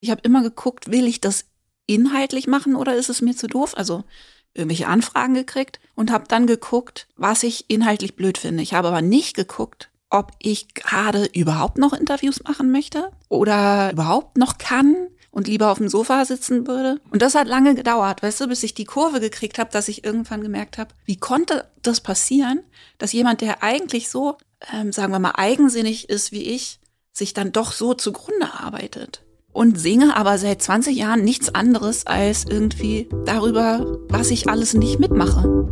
Ich habe immer geguckt, will ich das inhaltlich machen oder ist es mir zu doof? Also irgendwelche Anfragen gekriegt und habe dann geguckt, was ich inhaltlich blöd finde. Ich habe aber nicht geguckt, ob ich gerade überhaupt noch Interviews machen möchte oder überhaupt noch kann und lieber auf dem Sofa sitzen würde. Und das hat lange gedauert, weißt du, bis ich die Kurve gekriegt habe, dass ich irgendwann gemerkt habe, wie konnte das passieren, dass jemand, der eigentlich so, ähm, sagen wir mal, eigensinnig ist wie ich, sich dann doch so zugrunde arbeitet. Und singe aber seit 20 Jahren nichts anderes als irgendwie darüber, was ich alles nicht mitmache.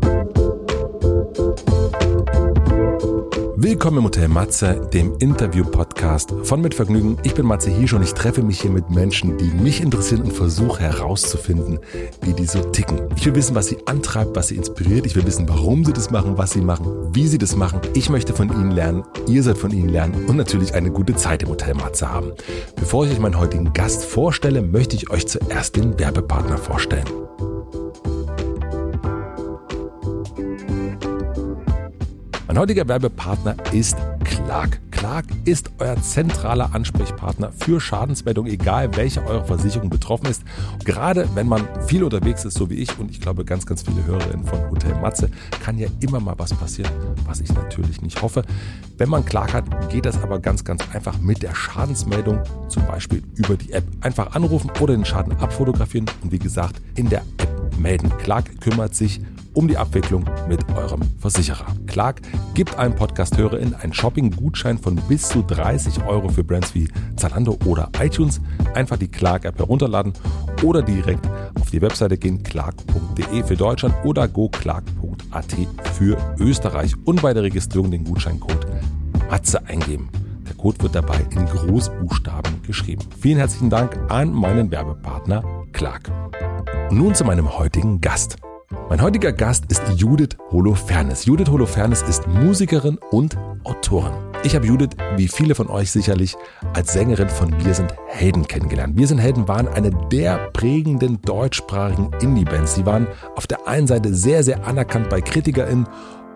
Willkommen im Hotel Matze, dem Interview-Podcast von Mit Vergnügen. Ich bin Matze Hirsch und ich treffe mich hier mit Menschen, die mich interessieren und versuche herauszufinden, wie die so ticken. Ich will wissen, was sie antreibt, was sie inspiriert. Ich will wissen, warum sie das machen, was sie machen, wie sie das machen. Ich möchte von ihnen lernen, ihr sollt von ihnen lernen und natürlich eine gute Zeit im Hotel Matze haben. Bevor ich euch meinen heutigen Gast vorstelle, möchte ich euch zuerst den Werbepartner vorstellen. Mein heutiger Werbepartner ist Clark. Clark ist euer zentraler Ansprechpartner für Schadensmeldungen, egal welche eure Versicherung betroffen ist. Gerade wenn man viel unterwegs ist, so wie ich und ich glaube ganz, ganz viele Hörerinnen von Hotel Matze, kann ja immer mal was passieren, was ich natürlich nicht hoffe. Wenn man Clark hat, geht das aber ganz, ganz einfach mit der Schadensmeldung, zum Beispiel über die App. Einfach anrufen oder den Schaden abfotografieren und wie gesagt in der App melden. Clark kümmert sich um die Abwicklung mit eurem Versicherer. Clark gibt einem Podcast-Hörerin einen Shopping-Gutschein von bis zu 30 Euro für Brands wie Zalando oder iTunes. Einfach die Clark-App herunterladen oder direkt auf die Webseite gehen, clark.de für Deutschland oder goclark.at für Österreich und bei der Registrierung den Gutscheincode Matze eingeben. Der Code wird dabei in Großbuchstaben geschrieben. Vielen herzlichen Dank an meinen Werbepartner Clark. Nun zu meinem heutigen Gast. Mein heutiger Gast ist Judith Holofernes. Judith Holofernes ist Musikerin und Autorin. Ich habe Judith, wie viele von euch sicherlich, als Sängerin von Wir sind Helden kennengelernt. Wir sind Helden waren eine der prägenden deutschsprachigen Indie-Bands. Sie waren auf der einen Seite sehr, sehr anerkannt bei KritikerInnen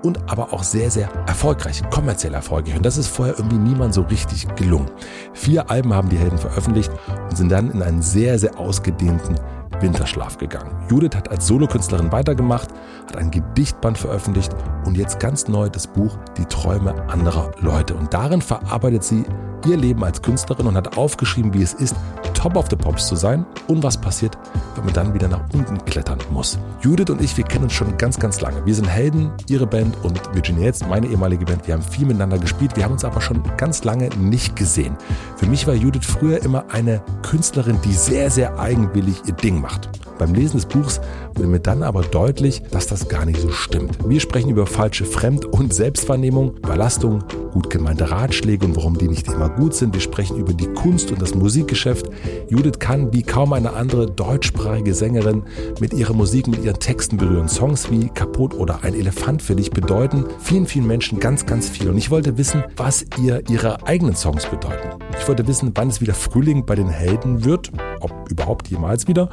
und aber auch sehr, sehr erfolgreich, kommerziell erfolgreich. Und das ist vorher irgendwie niemand so richtig gelungen. Vier Alben haben die Helden veröffentlicht und sind dann in einen sehr, sehr ausgedehnten Winterschlaf gegangen. Judith hat als Solokünstlerin weitergemacht, hat ein Gedichtband veröffentlicht und jetzt ganz neu das Buch Die Träume anderer Leute. Und darin verarbeitet sie ihr Leben als Künstlerin und hat aufgeschrieben, wie es ist, Top of the Pops zu sein und was passiert, wenn man dann wieder nach unten klettern muss. Judith und ich, wir kennen uns schon ganz, ganz lange. Wir sind Helden, ihre Band und Virginia jetzt, meine ehemalige Band. Wir haben viel miteinander gespielt, wir haben uns aber schon ganz lange nicht gesehen. Für mich war Judith früher immer eine Künstlerin, die sehr, sehr eigenwillig ihr Ding macht. gemacht. Beim Lesen des Buchs wurde mir dann aber deutlich, dass das gar nicht so stimmt. Wir sprechen über falsche Fremd- und Selbstwahrnehmung, Überlastung, gut gemeinte Ratschläge und warum die nicht immer gut sind. Wir sprechen über die Kunst und das Musikgeschäft. Judith kann wie kaum eine andere deutschsprachige Sängerin mit ihrer Musik, mit ihren Texten berühren. Songs wie Kaputt oder Ein Elefant für dich bedeuten vielen, vielen Menschen ganz, ganz viel. Und ich wollte wissen, was ihr ihre eigenen Songs bedeuten. Ich wollte wissen, wann es wieder Frühling bei den Helden wird, ob überhaupt jemals wieder,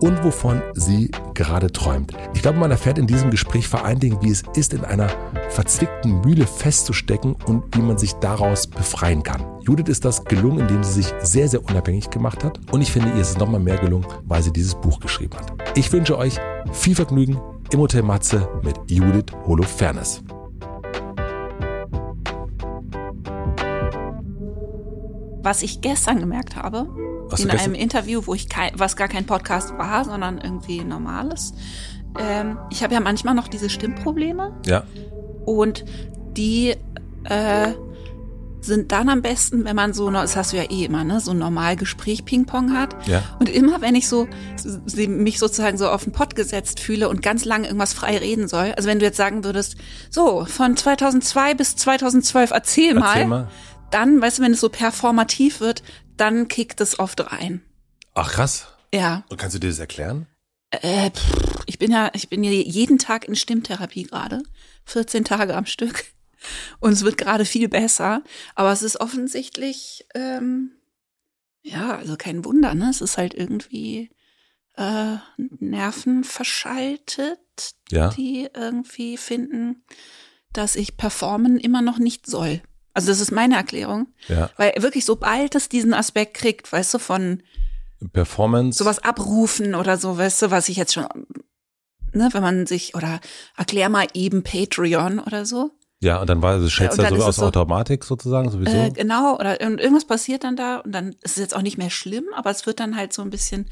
und wovon sie gerade träumt. Ich glaube, man erfährt in diesem Gespräch vor allen Dingen, wie es ist, in einer verzwickten Mühle festzustecken und wie man sich daraus befreien kann. Judith ist das gelungen, indem sie sich sehr, sehr unabhängig gemacht hat. Und ich finde, ihr ist es nochmal mehr gelungen, weil sie dieses Buch geschrieben hat. Ich wünsche euch viel Vergnügen im Hotel Matze mit Judith Holofernes. Was ich gestern gemerkt habe, Was in einem Interview, wo ich kein, was gar kein Podcast war, sondern irgendwie normales. Ähm, ich habe ja manchmal noch diese Stimmprobleme Ja, und die äh, sind dann am besten, wenn man so, das hast du ja eh immer, ne, so ein normal Gespräch Ping-Pong hat. ja. Und immer, wenn ich so mich sozusagen so auf den Pott gesetzt fühle und ganz lange irgendwas frei reden soll, also wenn du jetzt sagen würdest, so, von 2002 bis 2012 erzähl mal, Erzähl mal. dann, weißt du, wenn es so performativ wird, dann kickt es oft rein. Ach krass. Ja, Und kannst du dir das erklären? äh, pff, ich bin ja, ich bin ja jeden Tag in Stimmtherapie gerade, 14 Tage am Stück. Und es wird gerade viel besser, aber es ist offensichtlich, ähm, ja, also kein Wunder, ne? Es ist halt irgendwie äh, Nerven verschaltet, Ja. die irgendwie finden, dass ich performen immer noch nicht soll. Also das ist meine Erklärung. Ja. Weil wirklich, sobald es diesen Aspekt kriegt, weißt du, von Performance. Sowas abrufen oder so, weißt du, was ich jetzt schon, ne, wenn man sich, oder erklär mal eben Patreon oder so. Ja, und dann war das schätzt und er dann so aus so- Automatik sozusagen sowieso. Äh, genau, oder irgend- irgendwas passiert dann da und dann ist es jetzt auch nicht mehr schlimm, aber es wird dann halt so ein bisschen,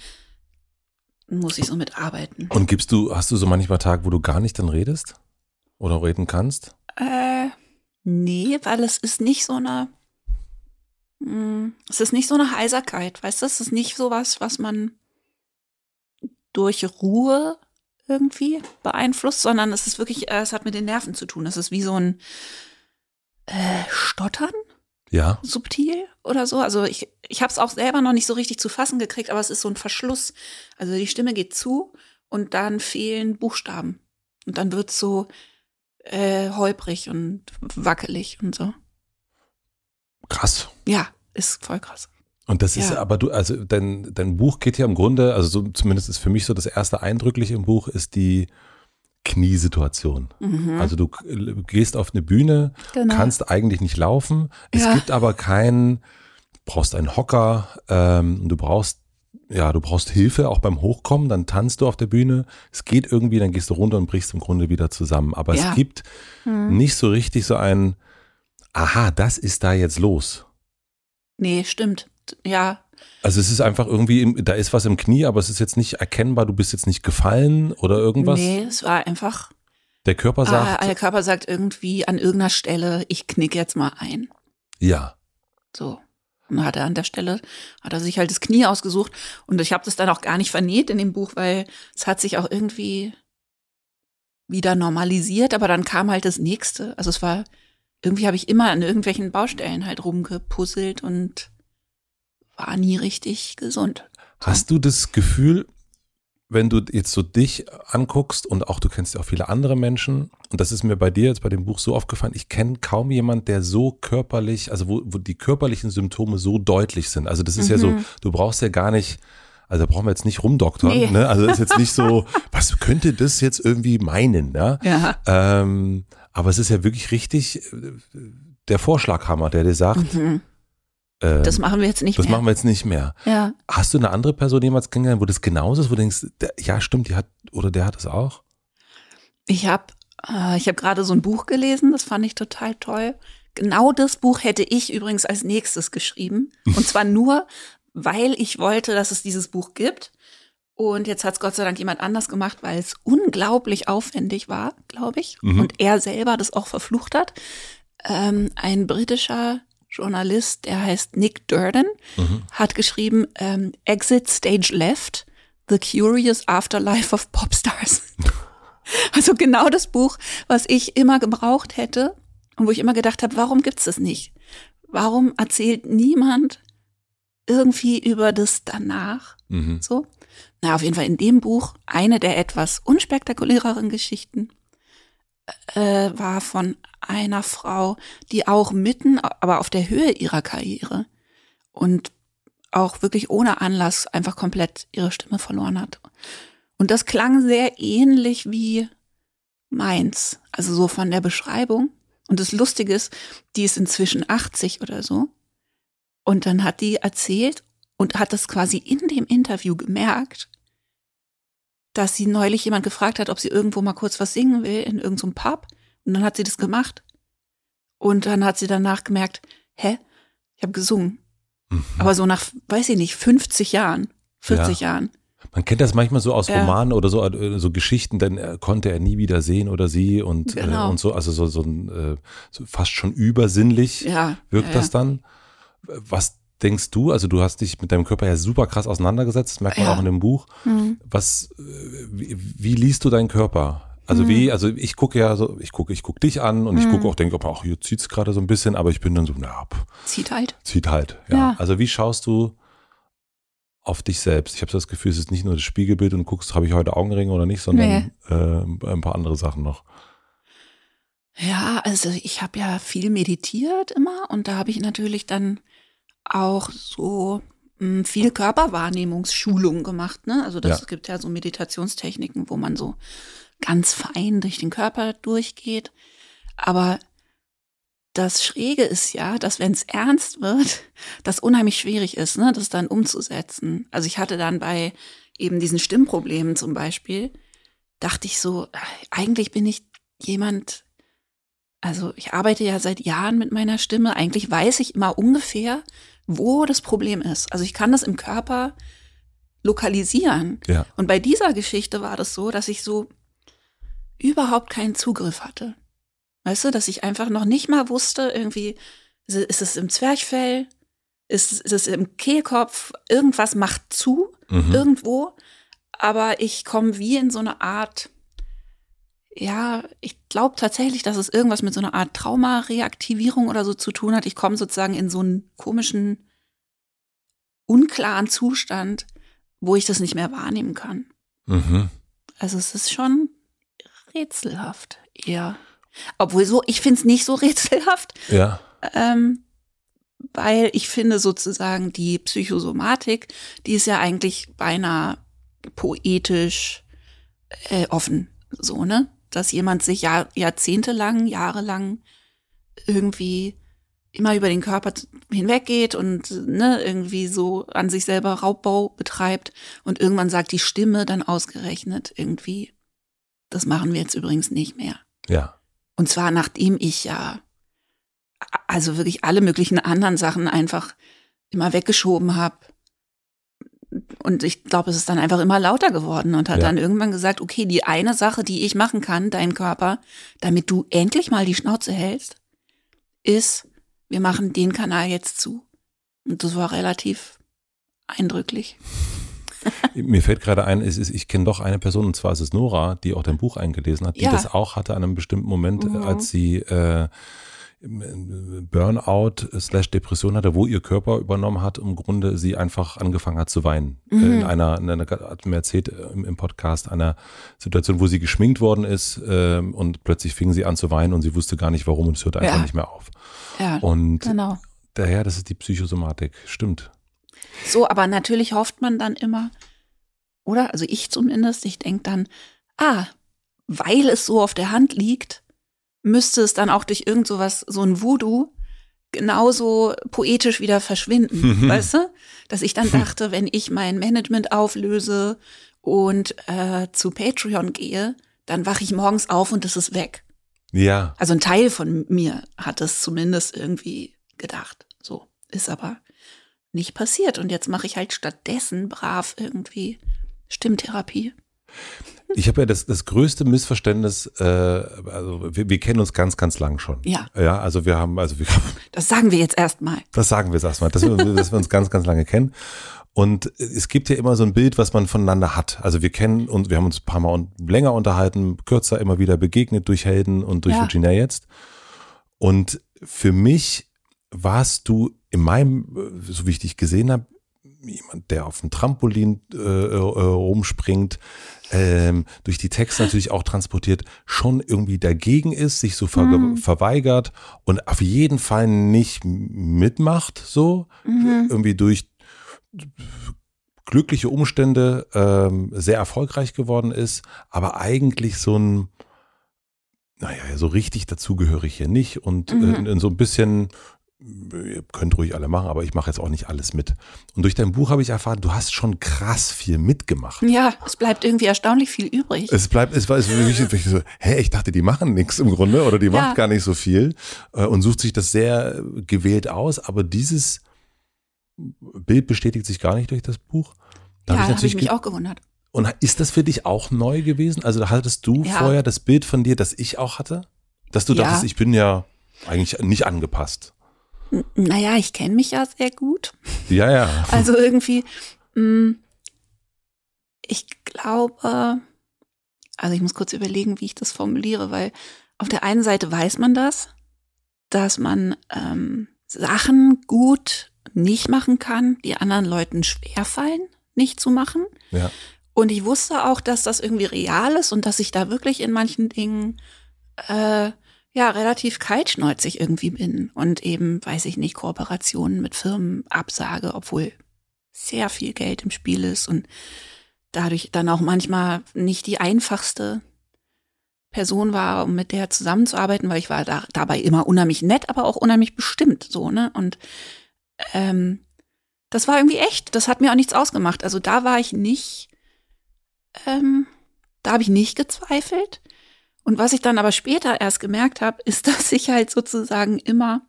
muss ich so mitarbeiten. und gibst du, hast du so manchmal Tage, wo du gar nicht dann redest? Oder reden kannst? Äh, nee, weil es ist nicht so eine, mh, es ist nicht so eine Heiserkeit, weißt du, es ist nicht so was, was man durch Ruhe irgendwie beeinflusst, sondern es ist wirklich, äh, es hat mit den Nerven zu tun. Es ist wie so ein äh, Stottern, Ja. subtil oder so. Also ich, ich habe es auch selber noch nicht so richtig zu fassen gekriegt, aber es ist so ein Verschluss. Also die Stimme geht zu und dann fehlen Buchstaben. Und dann wird's so äh, holprig und wackelig und so. Krass. Ja, ist voll krass. Und das ist Ja. aber du, also dein, dein Buch geht ja im Grunde, also so, zumindest ist für mich so das erste eindrückliche im Buch, ist die Kniesituation. Mhm. Also du gehst auf eine Bühne, genau. kannst eigentlich nicht laufen. Es Ja. gibt aber keinen, brauchst einen Hocker, ähm, du brauchst, ja, du brauchst Hilfe auch beim Hochkommen, dann tanzt du auf der Bühne. Es geht irgendwie, dann gehst du runter und brichst im Grunde wieder zusammen. Aber Ja. es gibt Hm. nicht so richtig so ein, aha, das ist da jetzt los. Nee, stimmt. Ja, Also es ist einfach irgendwie, im, da ist was im Knie, aber es ist jetzt nicht erkennbar, du bist jetzt nicht gefallen oder irgendwas. nee, es war einfach, Der Körper ah, sagt, der Körper sagt irgendwie an irgendeiner Stelle, ich knick jetzt mal ein. ja. So. Und hat er an der Stelle, hat er sich halt das Knie ausgesucht. Und ich habe das dann auch gar nicht vernäht in dem Buch, weil es hat sich auch irgendwie wieder normalisiert, aber dann kam halt das nächste. Also es war, irgendwie habe ich immer an irgendwelchen Baustellen halt rumgepuzzelt und war nie richtig gesund. Hast du das Gefühl, wenn du jetzt so dich anguckst und auch du kennst ja auch viele andere Menschen, und das ist mir bei dir jetzt bei dem Buch so aufgefallen, ich kenne kaum jemand, der so körperlich, also wo, wo die körperlichen Symptome so deutlich sind. Also das ist ja so, Mhm. du brauchst ja gar nicht, also da brauchen wir jetzt nicht rumdoktern, Nee. ne? Also das ist jetzt nicht so, was könnte das jetzt irgendwie meinen, ja? Ja. Ähm, aber es ist ja wirklich richtig äh, der Vorschlaghammer, der dir sagt, Mhm. Äh, Das machen wir jetzt nicht das mehr. machen wir jetzt nicht mehr. ja. Hast du eine andere Person jemals kennengelernt, wo das genauso ist, wo du denkst, der, ja stimmt, die hat oder der hat es auch? Ich habe äh, ich habe gerade so ein Buch gelesen, das fand ich total toll. Genau das Buch hätte ich übrigens als nächstes geschrieben. Und zwar nur, weil ich wollte, dass es dieses Buch gibt. Und jetzt hat es Gott sei Dank jemand anders gemacht, weil es unglaublich aufwendig war, glaube ich. Mhm. Und er selber das auch verflucht hat. Ähm, ein britischer Journalist, der heißt Nick Durden, Mhm. hat geschrieben ähm, Exit Stage Left, The Curious Afterlife of Popstars. Also genau das Buch, was ich immer gebraucht hätte und wo ich immer gedacht habe, warum gibt's das nicht? Warum erzählt niemand irgendwie über das danach? Mhm. So. Na, auf jeden Fall in dem Buch eine der etwas unspektakuläreren Geschichten äh, war von einer Frau, die auch mitten, aber auf der Höhe ihrer Karriere und auch wirklich ohne Anlass einfach komplett ihre Stimme verloren hat. Und das klang sehr ähnlich wie meins, also so von der Beschreibung. Und das Lustige ist, die ist inzwischen 80 oder so. Und dann hat die erzählt und hat das quasi in dem Interview gemerkt, dass sie neulich jemand gefragt hat, ob sie irgendwo mal kurz was singen will in irgendeinem Pub. Und dann hat sie das gemacht. Und dann hat sie danach gemerkt, hä, ich habe gesungen. Mhm. Aber so nach, weiß ich nicht, 50 Jahren, 40 Ja. Jahren. Man kennt das manchmal so aus. Romanen oder so, äh, so Geschichten, dann äh, konnte er nie wieder sehen oder sie und, Genau. äh, und so, also so, so, ein, äh, so fast schon übersinnlich Ja. wirkt ja, das dann. Was denkst du? Also du hast dich mit deinem Körper ja super krass auseinandergesetzt, das merkt man Ja. auch in dem Buch. Hm. Was, äh, wie, wie liest du deinen Körper? Also Mhm. wie, also ich gucke ja so, ich gucke, ich gucke dich an und ich Mhm. gucke auch, denke, auch hier zieht's gerade so ein bisschen, aber ich bin dann so, na, pff, Zieht halt. zieht halt. Ja. Ja. Also wie schaust du auf dich selbst? Ich habe das Gefühl, es ist nicht nur das Spiegelbild und du guckst, habe ich heute Augenringe oder nicht, sondern äh, ein paar andere Sachen noch. Ja, also ich habe ja viel meditiert immer und da habe ich natürlich dann auch so mh, viel Körperwahrnehmungsschulung gemacht. Ne? Also das Ja. gibt ja so Meditationstechniken, wo man so ganz fein durch den Körper durchgeht. Aber das Schräge ist ja, dass wenn es ernst wird, das unheimlich schwierig ist, ne, das dann umzusetzen. Also ich hatte dann bei eben diesen Stimmproblemen zum Beispiel, dachte ich so, eigentlich bin ich jemand, also ich arbeite ja seit Jahren mit meiner Stimme, eigentlich weiß ich immer ungefähr, wo das Problem ist. Also ich kann das im Körper lokalisieren. Ja. Und bei dieser Geschichte war das so, dass ich so überhaupt keinen Zugriff hatte. Weißt du, dass ich einfach noch nicht mal wusste, irgendwie, ist es im Zwerchfell? Ist, ist es im Kehlkopf? Irgendwas macht zu, Mhm. irgendwo. Aber ich komme wie in so eine Art, ja, ich glaube tatsächlich, dass es irgendwas mit so einer Art Traumareaktivierung oder so zu tun hat. Ich komme sozusagen in so einen komischen, unklaren Zustand, wo ich das nicht mehr wahrnehmen kann. Mhm. Also es ist schon rätselhaft, eher. Obwohl so, ich finde es nicht so rätselhaft, Ja. ähm, weil ich finde sozusagen die Psychosomatik, die ist ja eigentlich beinahe poetisch äh, offen, so, ne? Dass jemand sich Jahr, jahrzehntelang, jahrelang irgendwie immer über den Körper hinweggeht und ne, irgendwie so an sich selber Raubbau betreibt und irgendwann sagt die Stimme dann ausgerechnet irgendwie, das machen wir jetzt übrigens nicht mehr. Ja. Und zwar nachdem ich ja also wirklich alle möglichen anderen Sachen einfach immer weggeschoben habe. Und ich glaube, es ist dann einfach immer lauter geworden und hat Ja. dann irgendwann gesagt, okay, die eine Sache, die ich machen kann, dein Körper, damit du endlich mal die Schnauze hältst, ist, wir machen den Kanal jetzt zu. Und das war relativ eindrücklich. Mir fällt gerade ein, ist, ich kenne doch eine Person, und zwar ist es Nora, die auch dein Buch eingelesen hat, die Ja. das auch hatte an einem bestimmten Moment, Mhm. als sie äh, Burnout slash Depression hatte, wo ihr Körper übernommen hat, im Grunde sie einfach angefangen hat zu weinen. Mhm. Äh, In einer, in einer, hat mir erzählt äh, im, im Podcast, einer Situation, wo sie geschminkt worden ist ähm, und plötzlich fing sie an zu weinen und sie wusste gar nicht warum und es hörte einfach Ja. nicht mehr auf. Ja, Und genau. daher, das ist die Psychosomatik, stimmt. So, aber natürlich hofft man dann immer, oder? Also ich zumindest, ich denke dann, ah, weil es so auf der Hand liegt, müsste es dann auch durch irgend sowas, so ein Voodoo, genauso poetisch wieder verschwinden, Mhm. weißt du? Dass ich dann dachte, wenn ich mein Management auflöse und äh, zu Patreon gehe, dann wache ich morgens auf und es ist weg. Ja, Also ein Teil von mir hat es zumindest irgendwie gedacht. So ist aber nicht passiert. Und jetzt mache ich halt stattdessen brav irgendwie Stimmtherapie. Ich habe ja das, das größte Missverständnis, äh, also wir, wir kennen uns ganz, ganz lang schon. Ja. Ja, also wir haben, also wir, Das sagen wir jetzt erstmal. das sagen wir jetzt erstmal, dass wir, dass wir uns ganz, ganz lange kennen. Und es gibt ja immer so ein Bild, was man voneinander hat. Also wir kennen uns, wir haben uns ein paar Mal un länger unterhalten, kürzer immer wieder begegnet durch Helden und durch Ja. Virginia jetzt. Und für mich warst du in meinem, so wie ich dich gesehen habe, jemand, der auf dem Trampolin äh, äh, rumspringt, ähm, durch die Texte natürlich auch transportiert, schon irgendwie dagegen ist, sich so ver Mhm. verweigert und auf jeden Fall nicht mitmacht, so Mhm. irgendwie durch glückliche Umstände ähm, sehr erfolgreich geworden ist, aber eigentlich so ein, naja, so richtig dazugehörig hier nicht und Mhm. äh, in, in so ein bisschen, ihr könnt ruhig alle machen, aber ich mache jetzt auch nicht alles mit. Und durch dein Buch habe ich erfahren, du hast schon krass viel mitgemacht. Ja, es bleibt irgendwie erstaunlich viel übrig. Es bleibt, es war es wirklich, so, hä, ich dachte, die machen nichts im Grunde oder die Ja. macht gar nicht so viel äh, und sucht sich das sehr äh, gewählt aus, aber dieses Bild bestätigt sich gar nicht durch das Buch. Da ja, hab habe ich natürlich mich ge- auch gewundert. und ist das für dich auch neu gewesen? Also hattest du Ja. vorher das Bild von dir, das ich auch hatte? Dass du Ja. dachtest, ich bin ja eigentlich nicht angepasst. Naja, ich kenne mich ja sehr gut. Ja, ja. Also irgendwie, mh, ich glaube, also ich muss kurz überlegen, wie ich das formuliere, weil auf der einen Seite weiß man das, dass man ähm, Sachen gut nicht machen kann, die anderen Leuten schwerfallen, nicht zu machen. ja. Und ich wusste auch, dass das irgendwie real ist und dass ich da wirklich in manchen Dingen äh, ja relativ kaltschnäuzig irgendwie bin und eben, weiß ich nicht, Kooperationen mit Firmen absage, obwohl sehr viel Geld im Spiel ist und dadurch dann auch manchmal nicht die einfachste Person war, um mit der zusammenzuarbeiten, weil ich war da, dabei immer unheimlich nett, aber auch unheimlich bestimmt so, ne? Und ähm, das war irgendwie echt. Das hat mir auch nichts ausgemacht. Also da war ich nicht, ähm, da habe ich nicht gezweifelt. Und was ich dann aber später erst gemerkt habe, ist, dass ich halt sozusagen immer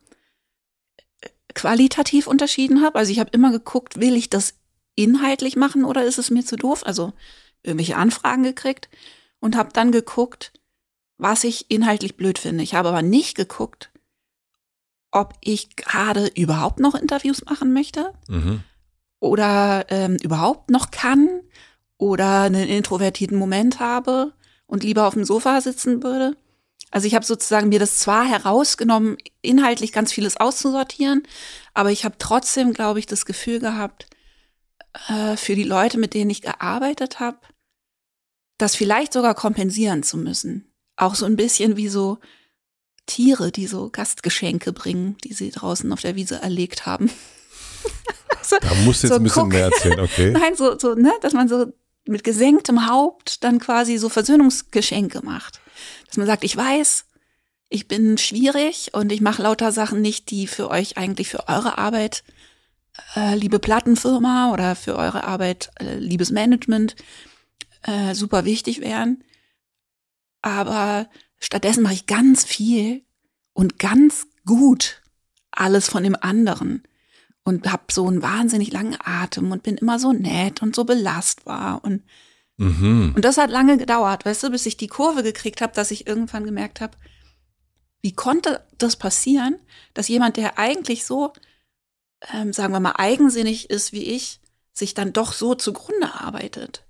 äh, qualitativ unterschieden habe. Also ich habe immer geguckt, will ich das inhaltlich machen oder ist es mir zu doof? Also irgendwelche Anfragen gekriegt und habe dann geguckt, was ich inhaltlich blöd finde. Ich habe aber nicht geguckt, ob ich gerade überhaupt noch Interviews machen möchte Mhm. oder ähm, überhaupt noch kann oder einen introvertierten Moment habe und lieber auf dem Sofa sitzen würde. Also ich habe sozusagen mir das zwar herausgenommen, inhaltlich ganz vieles auszusortieren, aber ich habe trotzdem, glaube ich, das Gefühl gehabt, äh, für die Leute, mit denen ich gearbeitet habe, das vielleicht sogar kompensieren zu müssen. Auch so ein bisschen wie so Tiere, die so Gastgeschenke bringen, die sie draußen auf der Wiese erlegt haben. so, Da musst du jetzt So, ein bisschen guck. mehr erzählen, okay? Nein, so, so, ne, dass man so mit gesenktem Haupt dann quasi so Versöhnungsgeschenke macht. Dass man sagt, ich weiß, ich bin schwierig und ich mache lauter Sachen nicht, die für euch eigentlich für eure Arbeit, äh, liebe Plattenfirma oder für eure Arbeit, äh, liebes Management, äh, super wichtig wären. Aber stattdessen mache ich ganz viel und ganz gut alles von dem anderen und habe so einen wahnsinnig langen Atem und bin immer so nett und so belastbar und Mhm. und das hat lange gedauert, weißt du, bis ich die Kurve gekriegt habe, dass ich irgendwann gemerkt habe, wie konnte das passieren, dass jemand, der eigentlich so, ähm, sagen wir mal, eigensinnig ist wie ich, sich dann doch so zugrunde arbeitet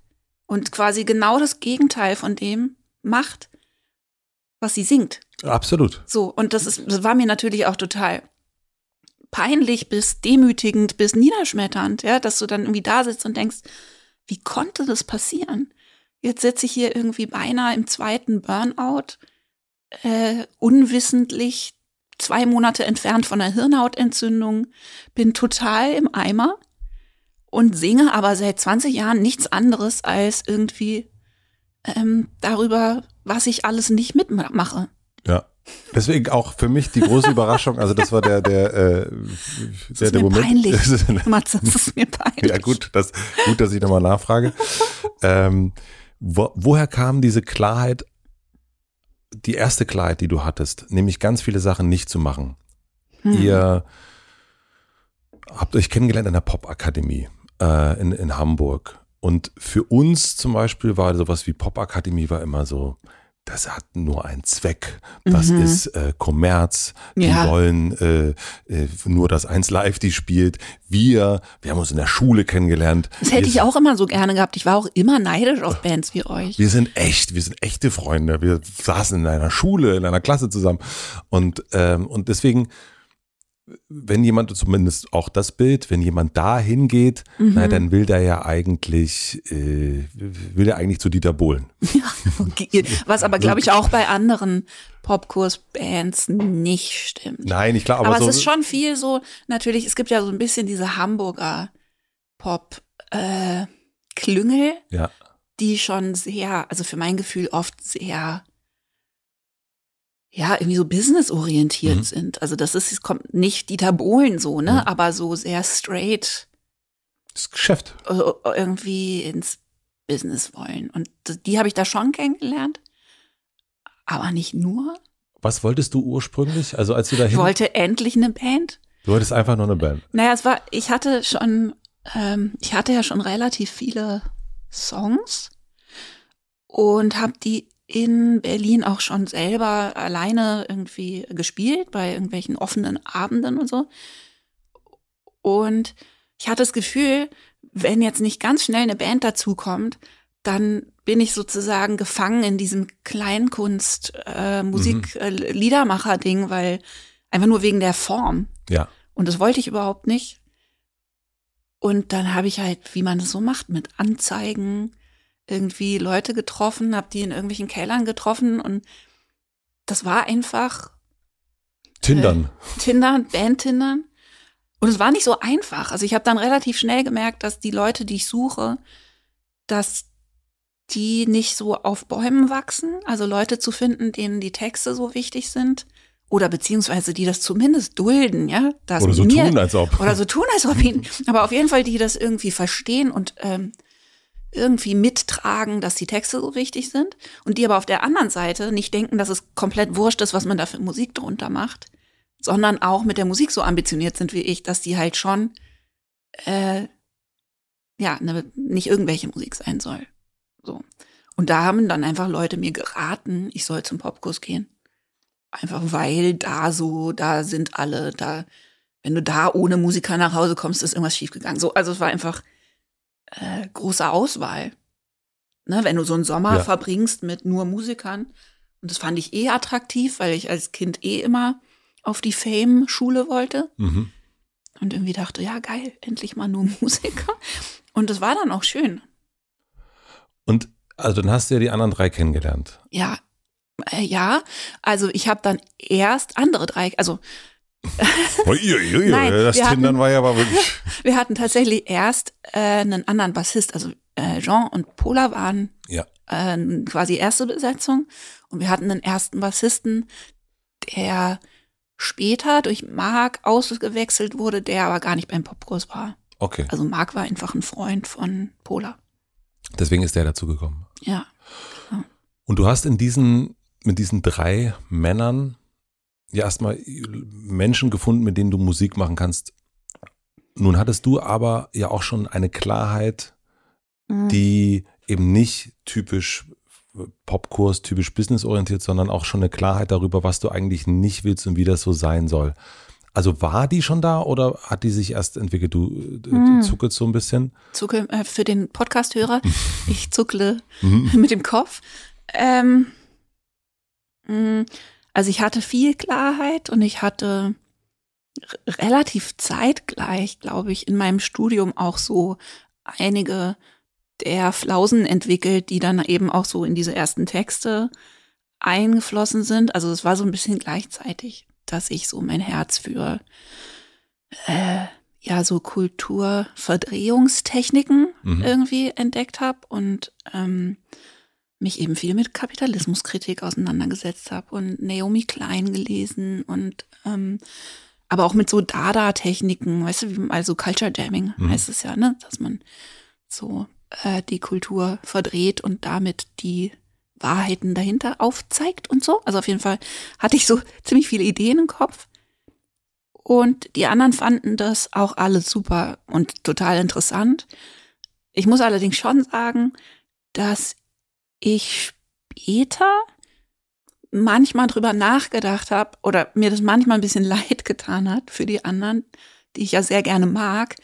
und quasi genau das Gegenteil von dem macht, was sie singt. Absolut. So, und das ist, das war mir natürlich auch total peinlich bis demütigend bis niederschmetternd, ja, dass du dann irgendwie da sitzt und denkst, wie konnte das passieren? Jetzt sitze ich hier irgendwie beinahe im zweiten Burnout, äh, unwissentlich zwei Monate entfernt von einer Hirnhautentzündung, bin total im Eimer und singe aber seit 20 Jahren nichts anderes als irgendwie ähm, darüber, was ich alles nicht mitmache. Ja. Deswegen auch für mich die große Überraschung, also das war der, der, äh, Das der, ist der mir Moment. peinlich. Matze, das ist mir peinlich. ja, gut, das, gut, dass ich nochmal nachfrage. ähm, wo, woher kam diese Klarheit, die erste Klarheit, die du hattest, nämlich ganz viele Sachen nicht zu machen? Hm. Ihr habt euch kennengelernt in der Popakademie äh, in, in Hamburg. Und für uns zum Beispiel war sowas wie Popakademie war immer so, das hat nur einen Zweck. Das Mhm. ist äh, Kommerz. Die Ja. wollen äh, äh, nur, dass eins live die spielt. Wir, wir haben uns in der Schule kennengelernt. Das hätte wir, ich auch immer so gerne gehabt. Ich war auch immer neidisch auf Bands wie euch. wir sind echt, wir sind echte Freunde. Wir saßen in einer Schule, in einer Klasse zusammen. Und, ähm, und deswegen, wenn jemand, zumindest auch das Bild, wenn jemand da hingeht, Mhm. na, dann will der ja eigentlich, äh, will er eigentlich zu Dieter Bohlen. Okay. Was aber, glaube ich, auch bei anderen Popkurs-Bands nicht stimmt. Nein, ich glaube, aber, aber so, es ist schon viel so, natürlich, es gibt ja so ein bisschen diese Hamburger Pop-Klüngel, ja, die schon sehr, also für mein Gefühl oft sehr, ja, irgendwie so businessorientiert Mhm. sind. Also das ist, es kommt nicht Dieter Bohlen so, ne, Mhm. aber so sehr straight das Geschäft. irgendwie ins Business wollen. Und die habe ich da schon kennengelernt. Aber nicht nur. Was wolltest du ursprünglich? Also als du da Ich wollte endlich eine Band. du wolltest einfach nur eine Band. Naja, es war, ich hatte schon, ähm, ich hatte ja schon relativ viele Songs und habe die in Berlin auch schon selber alleine irgendwie gespielt, bei irgendwelchen offenen Abenden und so. Und ich hatte das Gefühl, wenn jetzt nicht ganz schnell eine Band dazukommt, dann bin ich sozusagen gefangen in diesem Kleinkunst äh, Musik äh, Liedermacher Ding, weil einfach nur wegen der Form. Ja. Und das wollte ich überhaupt nicht. Und dann habe ich halt, wie man das so macht, mit Anzeigen irgendwie Leute getroffen, habe die in irgendwelchen Kellern getroffen und das war einfach Tindern. Tindern, Band-Tindern. Und es war nicht so einfach. Also ich habe dann relativ schnell gemerkt, dass die Leute, die ich suche, dass die nicht so auf Bäumen wachsen, also Leute zu finden, denen die Texte so wichtig sind. Oder beziehungsweise die das zumindest dulden, ja. Dass Oder so mir, tun, als ob. Oder so tun, als ob ihnen. Aber auf jeden Fall, die das irgendwie verstehen und ähm, irgendwie mittragen, dass die Texte so wichtig sind. Und die aber auf der anderen Seite nicht denken, dass es komplett wurscht ist, was man da für Musik drunter macht. Sondern auch mit der Musik so ambitioniert sind wie ich, dass die halt schon äh, ja, ne, nicht irgendwelche Musik sein soll. So. Und da haben dann einfach Leute mir geraten, ich soll zum Popkurs gehen. Einfach weil da so, da sind alle, da, wenn du da ohne Musiker nach Hause kommst, ist irgendwas schiefgegangen. So, also es war einfach äh, große Auswahl. Ne, wenn du so einen Sommer Ja. verbringst mit nur Musikern. Und das fand ich eh attraktiv, weil ich als Kind eh immer auf die Fame-Schule wollte. Mhm. Und irgendwie dachte, ja, geil, endlich mal nur Musiker. Und das war dann auch schön. Und also dann hast du ja die anderen drei kennengelernt. Ja, äh, ja. Also ich habe dann erst andere drei, also Nein, das wir hatten- Tindern war ja aber wirklich. wir hatten tatsächlich erst äh, einen anderen Bassist. Also äh, Jean und Pola waren Ja. äh, quasi erste Besetzung. Und wir hatten einen ersten Bassisten, der später durch Marc ausgewechselt wurde, der aber gar nicht beim Popkurs war. Okay. Also Marc war einfach ein Freund von Pola. Deswegen ist der dazu gekommen. Ja. Und du hast in diesen, mit diesen drei Männern ja erstmal Menschen gefunden, mit denen du Musik machen kannst. Nun hattest du aber ja auch schon eine Klarheit, Mhm. die eben nicht typisch Popkurs, typisch businessorientiert, sondern auch schon eine Klarheit darüber, was du eigentlich nicht willst und wie das so sein soll. Also war die schon da oder hat die sich erst entwickelt? Du, du Hm. zuckelst so ein bisschen. Zucke, äh, für den Podcast-Hörer, ich zuckle Mhm. mit dem Kopf. Ähm, mh, also ich hatte viel Klarheit und ich hatte relativ zeitgleich, glaube ich, in meinem Studium auch so einige der Flausen entwickelt, die dann eben auch so in diese ersten Texte eingeflossen sind. Also es war so ein bisschen gleichzeitig, dass ich so mein Herz für äh, ja so Kulturverdrehungstechniken Mhm. irgendwie entdeckt habe und ähm, mich eben viel mit Kapitalismuskritik auseinandergesetzt habe und Naomi Klein gelesen und ähm, aber auch mit so Dada-Techniken, weißt du, wie, also Culture Jamming Mhm. heißt es ja, ne, dass man so äh, die Kultur verdreht und damit die Wahrheiten dahinter aufzeigt und so. Also auf jeden Fall hatte ich so ziemlich viele Ideen im Kopf. Und die anderen fanden das auch alles super und total interessant. Ich muss allerdings schon sagen, dass ich später manchmal drüber nachgedacht habe oder mir das manchmal ein bisschen leid getan hat für die anderen, die ich ja sehr gerne mag,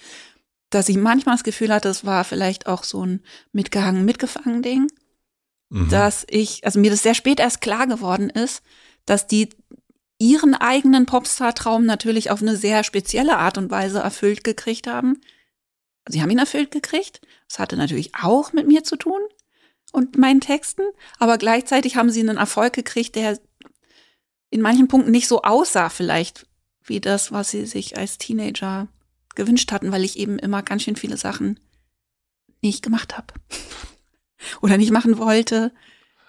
dass ich manchmal das Gefühl hatte, es war vielleicht auch so ein mitgehangen, mitgefangen Ding Mhm. dass ich, also mir das sehr spät erst klar geworden ist, dass die ihren eigenen Popstar-Traum natürlich auf eine sehr spezielle Art und Weise erfüllt gekriegt haben. Sie haben ihn erfüllt gekriegt. Das hatte natürlich auch mit mir zu tun und meinen Texten, aber gleichzeitig haben sie einen Erfolg gekriegt, der in manchen Punkten nicht so aussah vielleicht wie das, was sie sich als Teenager gewünscht hatten, weil ich eben immer ganz schön viele Sachen nicht gemacht habe. Oder nicht machen wollte.